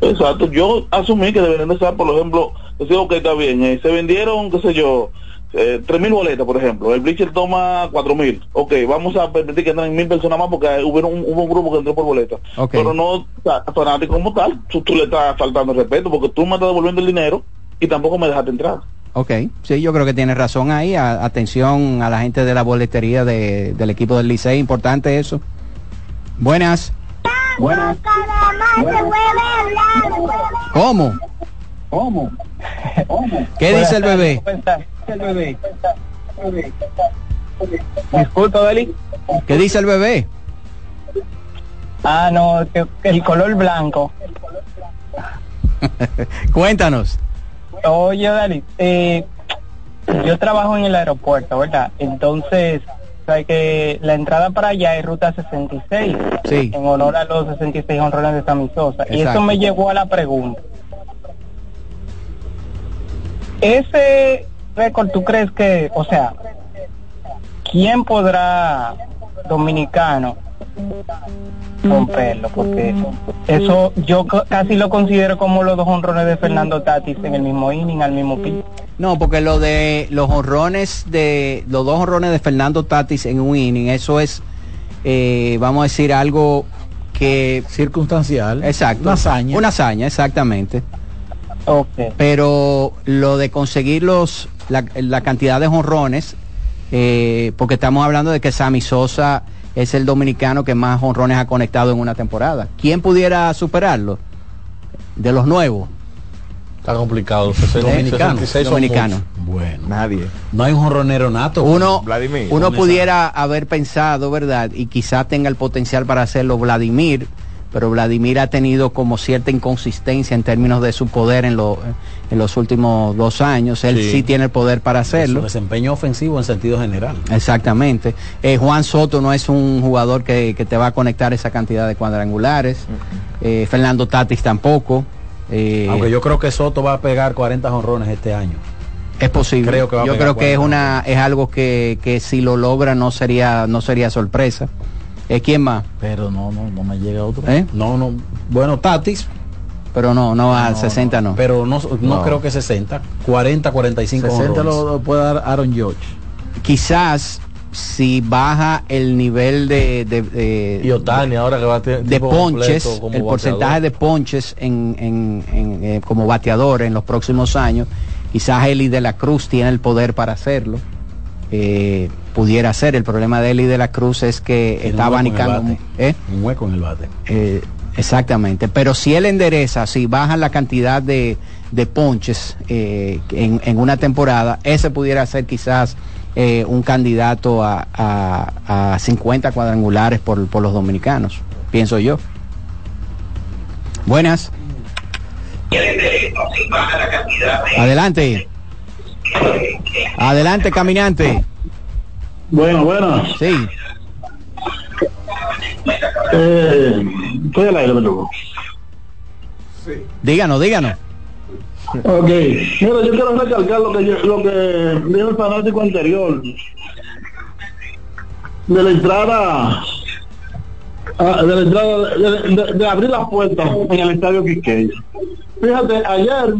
Exacto, yo asumí que deberían de estar, por ejemplo, decía, ok, está bien, eh, se vendieron, qué sé yo, eh, tres mil boletas, por ejemplo, el bleacher toma cuatro mil, ok, vamos a permitir que entren mil personas más porque hubo un, hubo un grupo que entró por boleta, Ok. pero no o sea, fanático como tal, tú, tú le estás faltando el respeto porque tú me estás devolviendo el dinero y tampoco me dejaste entrar. Ok, sí, yo creo que tienes razón ahí. A- atención a la gente de la boletería de- del equipo del Licey, importante eso. Buenas. Buenas. ¿Cómo? ¿Cómo? ¿Qué dice el bebé? El bebé. Disculpa, Beli. ¿Qué dice el bebé? Ah, no, que, que el color blanco. Cuéntanos. Oye, Dali, eh, yo trabajo en el aeropuerto, ¿verdad? Entonces, sabes que la entrada para allá es ruta 66, Sí. en honor a los 66 honrones de Sammy Sosa. Y Exacto. eso me llevó a la pregunta. Ese récord, ¿tú crees que, o sea, quién podrá dominicano romperlo? Porque eso yo ca- casi lo considero como los dos honrones de Fernando Tatis en el mismo inning, al mismo pico. No, porque lo de los honrones de los dos honrones de Fernando Tatis en un inning, eso es, eh, vamos a decir algo que circunstancial. Exacto. Una hazaña. Una hazaña, exactamente. Okay. Pero lo de conseguir los la, la cantidad de honrones, eh, porque estamos hablando de que Sammy Sosa es el dominicano que más honrones ha conectado en una temporada. ¿Quién pudiera superarlo? De los nuevos. Está complicado. 60, Dominicano. 66 son Dominicano. Bueno. Nadie. No hay un jorronero nato. Uno, Vladimir. uno pudiera haber pensado, ¿verdad? Y quizá tenga el potencial para hacerlo Vladimir, pero Vladimir ha tenido como cierta inconsistencia en términos de su poder en, lo- en los últimos dos años. Él sí, Sí. tiene el poder para Su hacerlo. desempeño ofensivo en sentido general. Exactamente. Eh, Juan Soto no es un jugador que, que te va a conectar esa cantidad de cuadrangulares. Eh, Fernando Tatis tampoco. Eh, Aunque yo creo que Soto va a pegar 40 honrones este año. es posible. creo que va a yo pegar creo que es 40 una es algo que, que si lo logra no sería no sería sorpresa. Eh, ¿Quién más? Pero no, no, no me llega otro. ¿Eh? No, no. Bueno, Tatis. Pero no, no a No, 60 no. Pero no, no, creo que 60. 40, 45 60 honrones. lo, lo puede dar Aaron George. Quizás si baja el nivel de, de, de- Y Otani ahora que va a tener de ponches, completo el porcentaje de ponches en, en- en, eh, como bateador en los próximos años, Quizás Eli de la Cruz tiene el poder para hacerlo. Eh, pudiera ser. El problema de Eli de la Cruz es que Tiene está abanicando. bate. ¿eh? Un hueco en el bate. Eh, exactamente. Pero si él endereza, si bajan la cantidad de, de ponches eh, en, en una temporada, ese pudiera ser quizás eh, un candidato a, a- a 50 cuadrangulares por, por los dominicanos, pienso yo. Buenas. Adelante. Adelante, caminante. Bueno, bueno. Sí. Eh, estoy al aire, me tocó. Díganos, díganos. Ok. Mira, yo quiero recalcar lo que, yo- lo que dijo el fanático anterior. De la entrada... ah, de la entrada... De, de- de abrir las puertas en el estadio Quisqueya. Fíjate, ayer...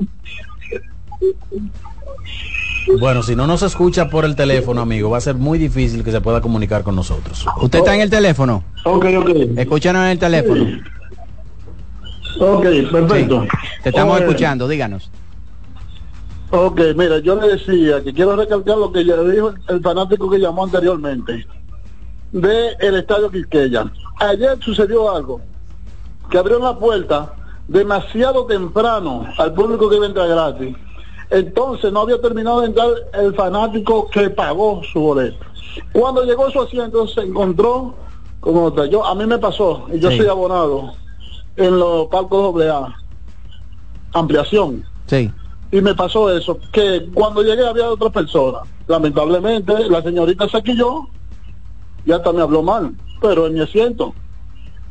Bueno, si no nos escucha por el teléfono, amigo, va a ser muy difícil que se pueda comunicar con nosotros. ¿Usted está en el teléfono? Ok, ok. Escúchanos en el teléfono. Ok, perfecto. Sí, te estamos escuchando, díganos. Ok, mira, yo le decía que quiero recalcar lo que ya dijo el fanático que llamó anteriormente de el estadio Quisqueya. Ayer sucedió algo, que abrieron la puerta demasiado temprano al público que iba a entrar gratis. Entonces no había terminado de entrar el fanático que pagó su boleto. Cuando llegó a su asiento se encontró con otra. Yo, a mí me pasó, y yo Sí. soy abonado en los palcos AA, ampliación Sí. y me pasó eso, que cuando llegué había otra persona. Lamentablemente la señorita se quilló y hasta me habló mal, pero en mi asiento,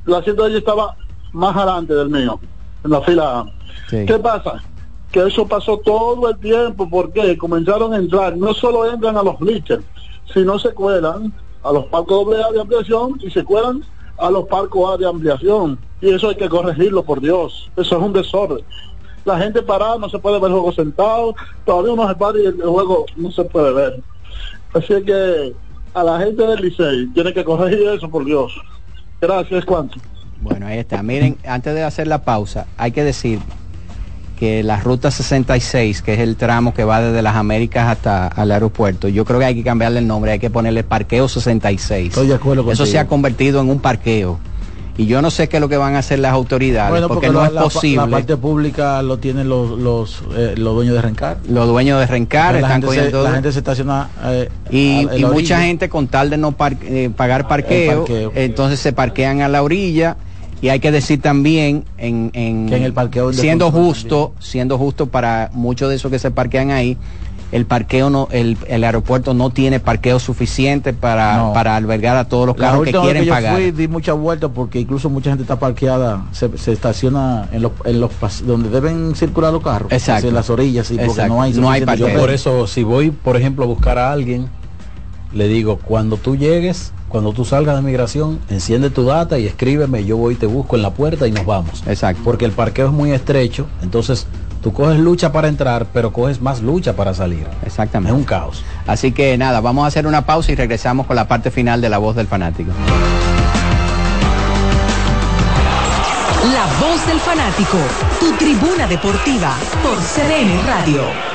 el asiento de ella estaba más adelante del mío, en la fila A. Sí. ¿Qué pasa? Que eso pasó todo el tiempo porque comenzaron a entrar, no solo entran a los bleachers, sino se cuelan a los palcos doble A de ampliación y se cuelan a los palcos A de ampliación. Y eso hay que corregirlo, por Dios. Eso es un desorden. La gente parada no se puede ver el juego sentado, todavía uno se para y el juego no se puede ver. Así que a la gente del Licey tiene que corregir eso, por Dios. Gracias, cuánto. Bueno, ahí está. Miren, antes de hacer la pausa, hay que decir que la ruta 66, que es el tramo que va desde las Américas hasta al aeropuerto, yo creo que hay que cambiarle el nombre, hay que ponerle parqueo 66. Estoy de acuerdo Eso se ha convertido en un parqueo. Y yo no sé qué es lo que van a hacer las autoridades, Bueno, porque, porque, no la, es posible. la parte pública lo tienen los los, eh, los dueños de Rencar. Los dueños de Rencar están cogiendo la gente se estaciona eh, Y, a- mucha gente con tal de no par- eh, pagar parqueo, parqueo. entonces se parquean a la orilla y hay que decir también en, en- Que en el parqueo siendo justo, siendo justo para muchos de esos que se parquean ahí, el parqueo no, el, el aeropuerto no tiene parqueo suficiente para, No. para albergar a todos los carros que quieren que yo pagar. fui di muchas vueltas porque incluso mucha gente está parqueada, se, se estaciona en los, en los donde deben circular los carros, Exacto. en las orillas, y porque no hay Yo chofer. por eso, si voy, por ejemplo, a buscar a alguien, le digo, cuando tú llegues, cuando tú salgas de migración, enciende tu data y escríbeme, yo voy y te busco en la puerta y nos vamos. Exacto. Porque el parqueo es muy estrecho, entonces tú coges lucha para entrar, pero coges más lucha para salir. Exactamente. Es un caos. Así que nada, vamos a hacer una pausa y regresamos con la parte final de la voz del fanático. La voz del fanático, tu tribuna deportiva por CDN Radio.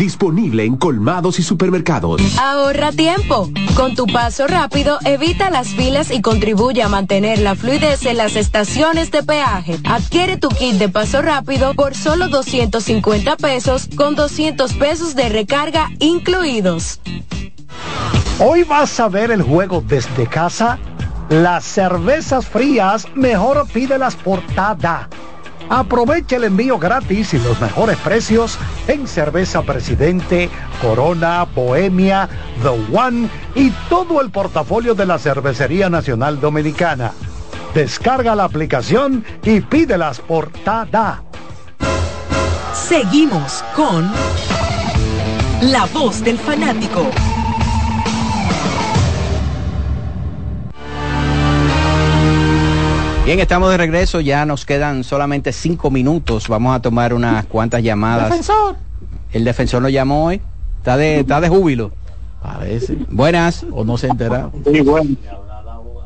disponible en colmados y supermercados. Ahorra tiempo. Con tu paso rápido, evita las filas y contribuye a mantener la fluidez en las estaciones de peaje. Adquiere tu kit de paso rápido por solo 250 pesos con 200 pesos de recarga incluidos. Hoy vas a ver el juego desde casa. Las cervezas frías, mejor pídelas por Tada. Aprovecha el envío gratis y los mejores precios en cerveza Presidente, Corona, Bohemia, The One y todo el portafolio de la Cervecería Nacional Dominicana. Descarga la aplicación y pídelas por Tada. Seguimos con La Voz del Fanático. Bien, estamos de regreso, ya nos quedan solamente cinco minutos, vamos a tomar unas cuantas llamadas. Defensor. El defensor lo llamó hoy, está de, está de júbilo. Parece. Buenas. O no se entera. Sí, bueno.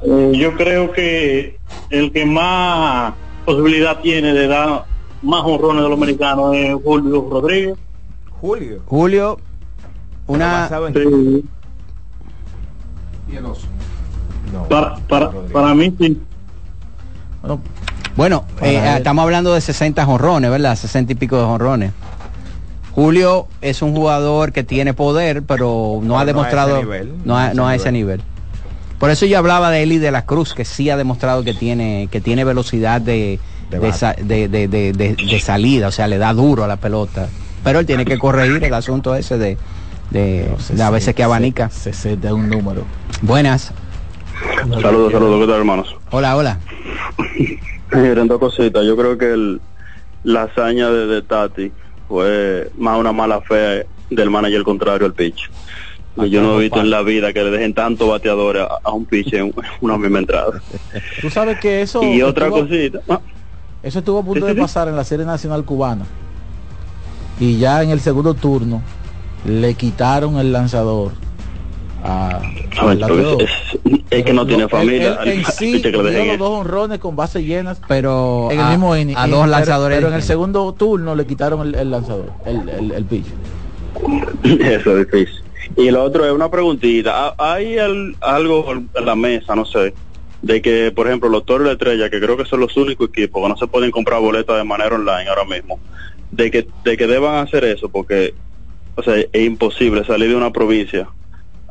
Eh, yo creo que el que más posibilidad tiene de dar más honrones de los americanos es Julio Rodríguez. Julio. Julio, una... Sí. Para, para, para mí sí. Bueno, eh, estamos hablando de 60 jonrones, ¿verdad? 60 y pico de jonrones. Julio es un jugador que tiene poder, pero no ha a demostrado, ese nivel, no, a, no a ese nivel. Por eso yo hablaba de Eli de la Cruz, que sí ha demostrado que tiene, que tiene velocidad de, De de, de- de- de- de- de salida, o sea, le da duro a la pelota. Pero él tiene que corregir el asunto ese de, de, de a veces que abanica. 60 es un número. Buenas. Saludos, saludos, ¿qué tal hermanos? Hola, hola. Miren, dos cositas. Yo creo que el, la hazaña de, de Tati fue más una mala fe del manager contrario al pitch. Yo no he visto en la vida que le dejen tanto bateadores a, a un pitch en una misma entrada. Tú sabes que eso. Y otra cosita. ah, Eso estuvo a punto Sí, de sí, sí. pasar en la serie nacional cubana. Y ya en el segundo turno le quitaron el lanzador a, pero es, es- es que no tiene Él- familia. él sí que los dos honrones con bases llenas pero en el a- mismo inning. a dos lanzadores Pero en el segundo turno le quitaron el, el lanzador, el, el, el pitch. Eso es difícil. Y lo otro es una preguntita. ¿Ha- ¿Hay al- algo en la mesa, no sé, de que, por ejemplo, los Toros de la Estrella, que creo que son los únicos equipos que no se pueden comprar boletas de manera online ahora mismo, de que, de que deban hacer eso? Porque, o sea, es imposible salir de una provincia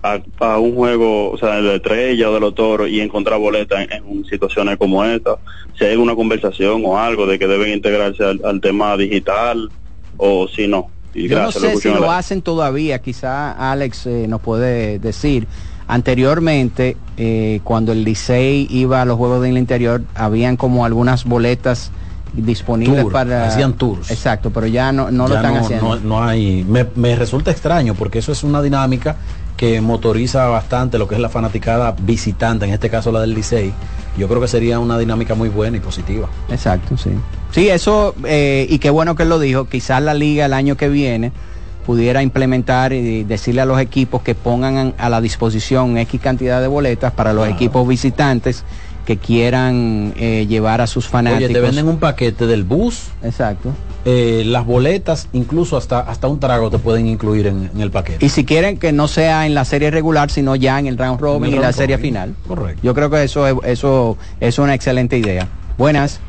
a, a un juego, o sea, de la Estrella o de los Toros y encontrar boletas en, en situaciones como esta. Si hay alguna conversación o algo de que deben integrarse al, al tema digital o si no. Y Yo no sé lo si lo hacen todavía, quizá Alex eh, nos puede decir. Anteriormente, eh, cuando el Licey iba a los Juegos del Interior, habían como algunas boletas disponibles Tour, para... hacían tours. Exacto, pero ya no, no lo están no, haciendo. no- no hay. Me, me resulta extraño porque eso es una dinámica que motoriza bastante lo que es la fanaticada visitante, en este caso la del Licey, yo creo que sería una dinámica muy buena y positiva. Exacto, sí. Sí, eso, eh, y qué bueno que él lo dijo, quizás la liga el año que viene pudiera implementar y decirle a los equipos que pongan a la disposición X cantidad de boletas para los equipos visitantes que quieran eh, llevar a sus fanáticos. Oye, te venden un paquete del bus. Exacto. Eh, las boletas, incluso hasta, hasta un trago te pueden incluir en, en el paquete. Y si quieren que no sea en la serie regular, sino ya en el round robin el y la serie final. Correcto. Yo creo que eso es, eso es una excelente idea. Buenas.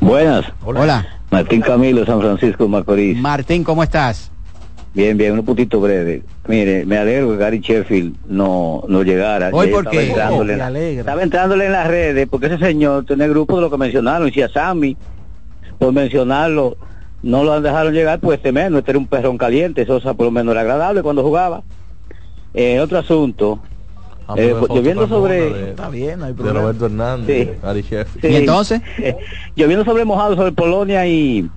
Buenas. Hola. Martín Camilo, San Francisco Macorís. Martín, ¿cómo estás? Bien, bien, un puntito breve. Mire, me alegro que Gary Sheffield no, no llegara. Hoy, Ya ¿por estaba qué? entrándole en Oh, estaba entrándole las redes porque ese señor tiene el grupo de lo que mencionaron. Y si a Sammy, por mencionarlo, no lo han dejado llegar, pues este menos, este era un perrón caliente. Eso o sea, por lo menos era agradable cuando jugaba. Eh, otro asunto. Ah, eh, lloviendo Ramona sobre... de- Está bien, no hay de. Roberto Hernández, Sí. Gary Sheffield. Sí. Eh, lloviendo sobre mojado sobre Polonia y,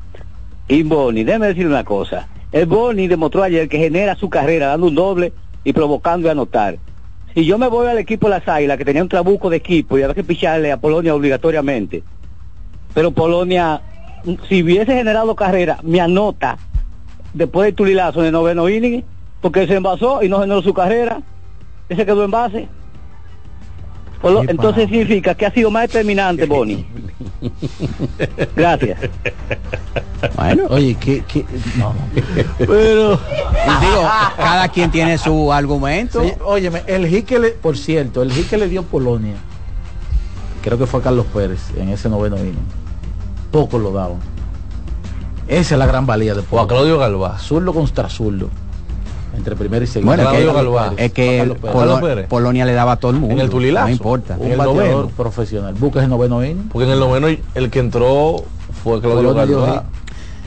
y Boni. Déjeme decir una cosa. El Boni demostró ayer que genera su carrera dando un doble y provocando y anotar. Si yo me voy al equipo de las Águilas, que tenía un trabuco de equipo y había que picharle a Polonia obligatoriamente, pero Polonia, si hubiese generado carrera, me anota después del tulilazo en el noveno inning, porque se envasó y no generó su carrera, ese quedó en base. Por lo- Qué entonces significa que ha sido más determinante, Boni. Gracias. Bueno. Oye, que, que no. Pero digo, cada quien tiene su argumento. Sí, óyeme, el hit que le, por cierto, el hit que le dio Polonia, creo que fue a Carlos Pérez en ese noveno inning. Poco lo daban. Esa es la gran valía de O a Claudio Galvá. Zurdo contra zurdo. Entre primero y segundo. Bueno, es Claudio que, Galvá. es que Carlos Pérez. Polo- Carlos Pérez. Polonia le daba a todo el mundo. En el tulilazo. No importa. Un el bateador noveno. profesional. Buscas el noveno inning. Porque en el noveno el que entró fue Claudio Polonia dio Galvá.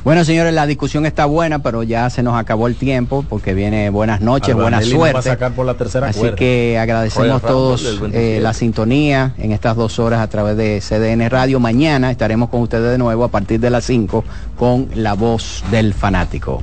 Bueno, señores, la discusión está buena, pero ya se nos acabó el tiempo porque viene buenas noches, buena va a suerte. sacar por la tercera Así cuerda. que agradecemos a todos eh, 27. la sintonía en estas dos horas a través de CDN Radio. Mañana estaremos con ustedes de nuevo a partir de las 5 con La Voz del Fanático.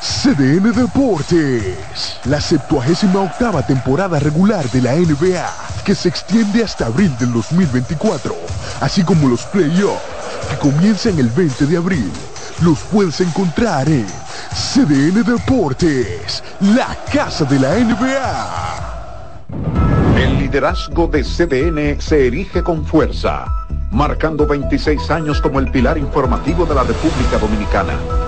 CDN Deportes. La 78 octava temporada regular de la NBA, que se extiende hasta abril del 2024, así como los playoffs, que comienzan el 20 de abril. Los puedes encontrar en CDN Deportes, la casa de la NBA. El liderazgo de CDN se erige con fuerza, marcando 26 años como el pilar informativo de la República Dominicana.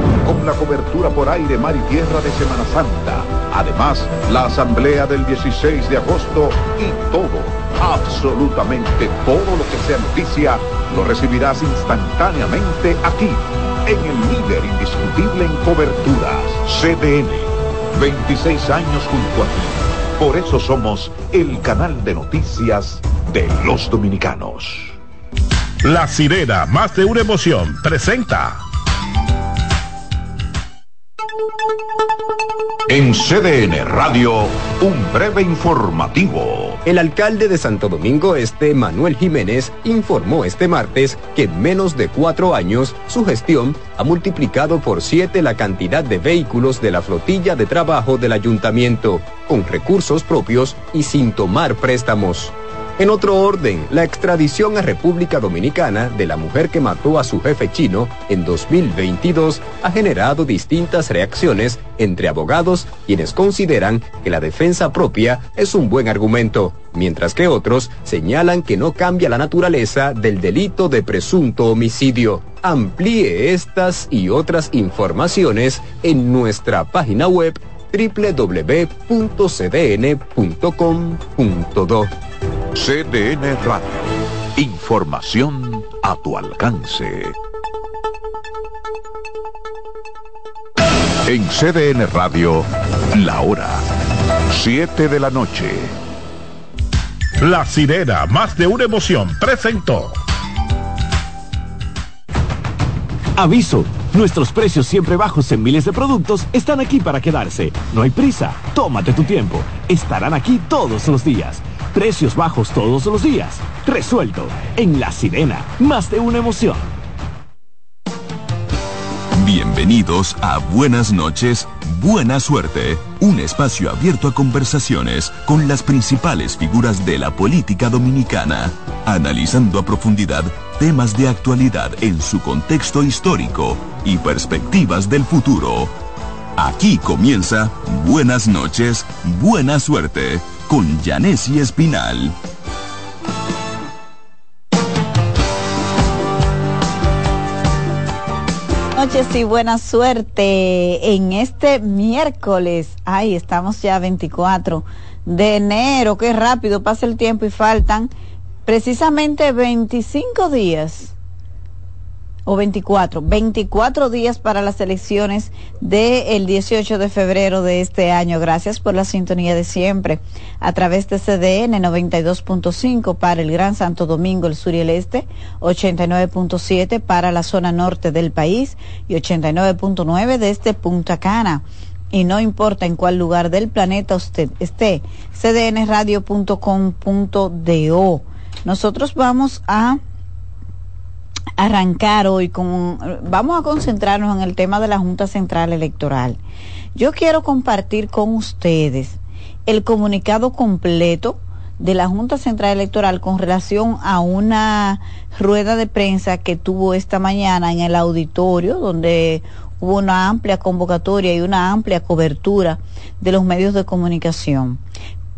con la cobertura por aire, mar y tierra de Semana Santa, además la Asamblea del 16 de agosto y todo, absolutamente todo lo que sea noticia, lo recibirás instantáneamente aquí en el líder indiscutible en coberturas, CDN. 26 años junto a ti. Por eso somos el canal de noticias de los dominicanos. La sirena, más de una emoción, presenta. En CDN Radio, un breve informativo. El alcalde de Santo Domingo Este, Manuel Jiménez, informó este martes que en menos de cuatro años su gestión ha multiplicado por siete la cantidad de vehículos de la flotilla de trabajo del ayuntamiento, con recursos propios y sin tomar préstamos. En otro orden, la extradición a República Dominicana de la mujer que mató a su jefe chino en 2022 ha generado distintas reacciones entre abogados quienes consideran que la defensa propia es un buen argumento, mientras que otros señalan que no cambia la naturaleza del delito de presunto homicidio. Amplíe estas y otras informaciones en nuestra página web www.cdn.com.do. CDN Radio. Información a tu alcance. En CDN Radio, la hora 7 de la noche. La sirena, más de una emoción, presentó. Aviso, nuestros precios siempre bajos en miles de productos están aquí para quedarse. No hay prisa, tómate tu tiempo. Estarán aquí todos los días. Precios bajos todos los días. Resuelto. En La Sirena. Más de una emoción. Bienvenidos a Buenas noches, Buena Suerte, un espacio abierto a conversaciones con las principales figuras de la política dominicana, analizando a profundidad temas de actualidad en su contexto histórico y perspectivas del futuro. Aquí comienza Buenas noches, Buena Suerte con Janessi Espinal. noches y buena suerte en este miércoles. Ay, estamos ya 24 de enero. Qué rápido pasa el tiempo y faltan precisamente 25 días o 24, 24 días para las elecciones del 18 de febrero de este año. Gracias por la sintonía de siempre a través de CDN 92.5 para el Gran Santo Domingo, el sur y el este, 89.7 para la zona norte del país y 89.9 desde Punta Cana. Y no importa en cuál lugar del planeta usted esté, cdnradio.com.do. Nosotros vamos a arrancar hoy con, vamos a concentrarnos en el tema de la Junta Central Electoral. Yo quiero compartir con ustedes el comunicado completo de la Junta Central Electoral con relación a una rueda de prensa que tuvo esta mañana en el auditorio donde hubo una amplia convocatoria y una amplia cobertura de los medios de comunicación.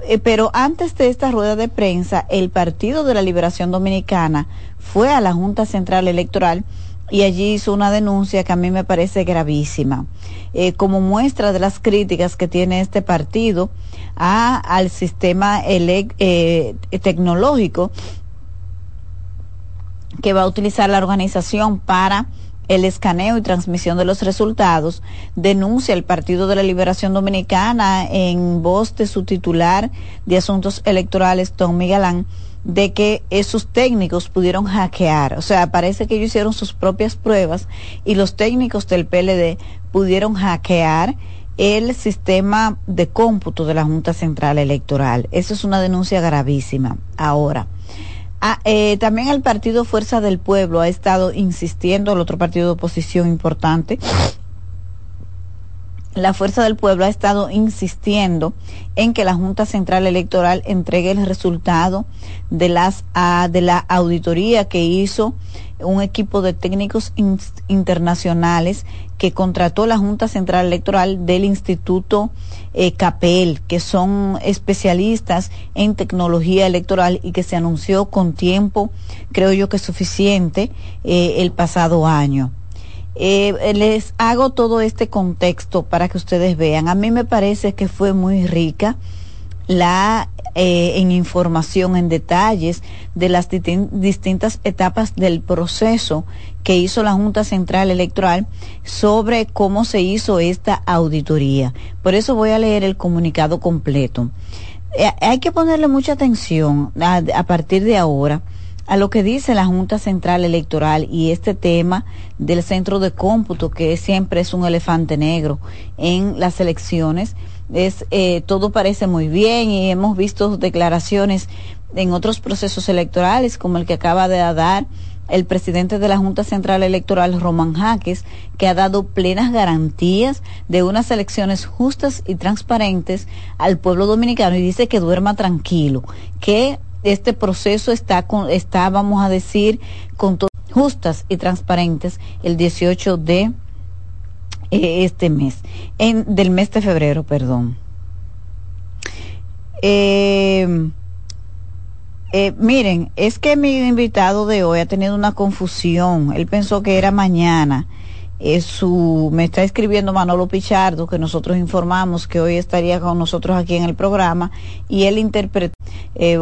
Eh, pero antes de esta rueda de prensa, el Partido de la Liberación Dominicana fue a la Junta Central Electoral y allí hizo una denuncia que a mí me parece gravísima, eh, como muestra de las críticas que tiene este partido a, al sistema eh, tecnológico que va a utilizar la organización para el escaneo y transmisión de los resultados, denuncia el Partido de la Liberación Dominicana en voz de su titular de Asuntos Electorales, Tommy Galán, de que esos técnicos pudieron hackear. O sea, parece que ellos hicieron sus propias pruebas y los técnicos del PLD pudieron hackear el sistema de cómputo de la Junta Central Electoral. Eso es una denuncia gravísima. Ahora, ah, eh, también el partido Fuerza del Pueblo ha estado insistiendo, el otro partido de oposición importante, la Fuerza del Pueblo ha estado insistiendo en que la Junta Central Electoral entregue el resultado de las ah, de la auditoría que hizo un equipo de técnicos internacionales que contrató la Junta Central Electoral del Instituto eh, CAPEL, que son especialistas en tecnología electoral y que se anunció con tiempo, creo yo que suficiente, eh, el pasado año. Eh, les hago todo este contexto para que ustedes vean. A mí me parece que fue muy rica la en información, en detalles de las distintas etapas del proceso que hizo la Junta Central Electoral sobre cómo se hizo esta auditoría. Por eso voy a leer el comunicado completo. Eh, hay que ponerle mucha atención a partir de ahora a lo que dice la Junta Central Electoral y este tema del centro de cómputo, que siempre es un elefante negro en las elecciones, es eh, todo parece muy bien y hemos visto declaraciones en otros procesos electorales, como el que acaba de dar el presidente de la Junta Central Electoral, Román Jaques, que ha dado plenas garantías de unas elecciones justas y transparentes al pueblo dominicano y dice que duerma tranquilo, que este proceso está, con, está vamos a decir, con justas y transparentes el 18 de eh, este mes, en, del mes de febrero, perdón. Eh, eh, miren, es que mi invitado de hoy ha tenido una confusión. Él pensó que era mañana. su, me está escribiendo Manolo Pichardo, que nosotros informamos que hoy estaría con nosotros aquí en el programa, y él interpretó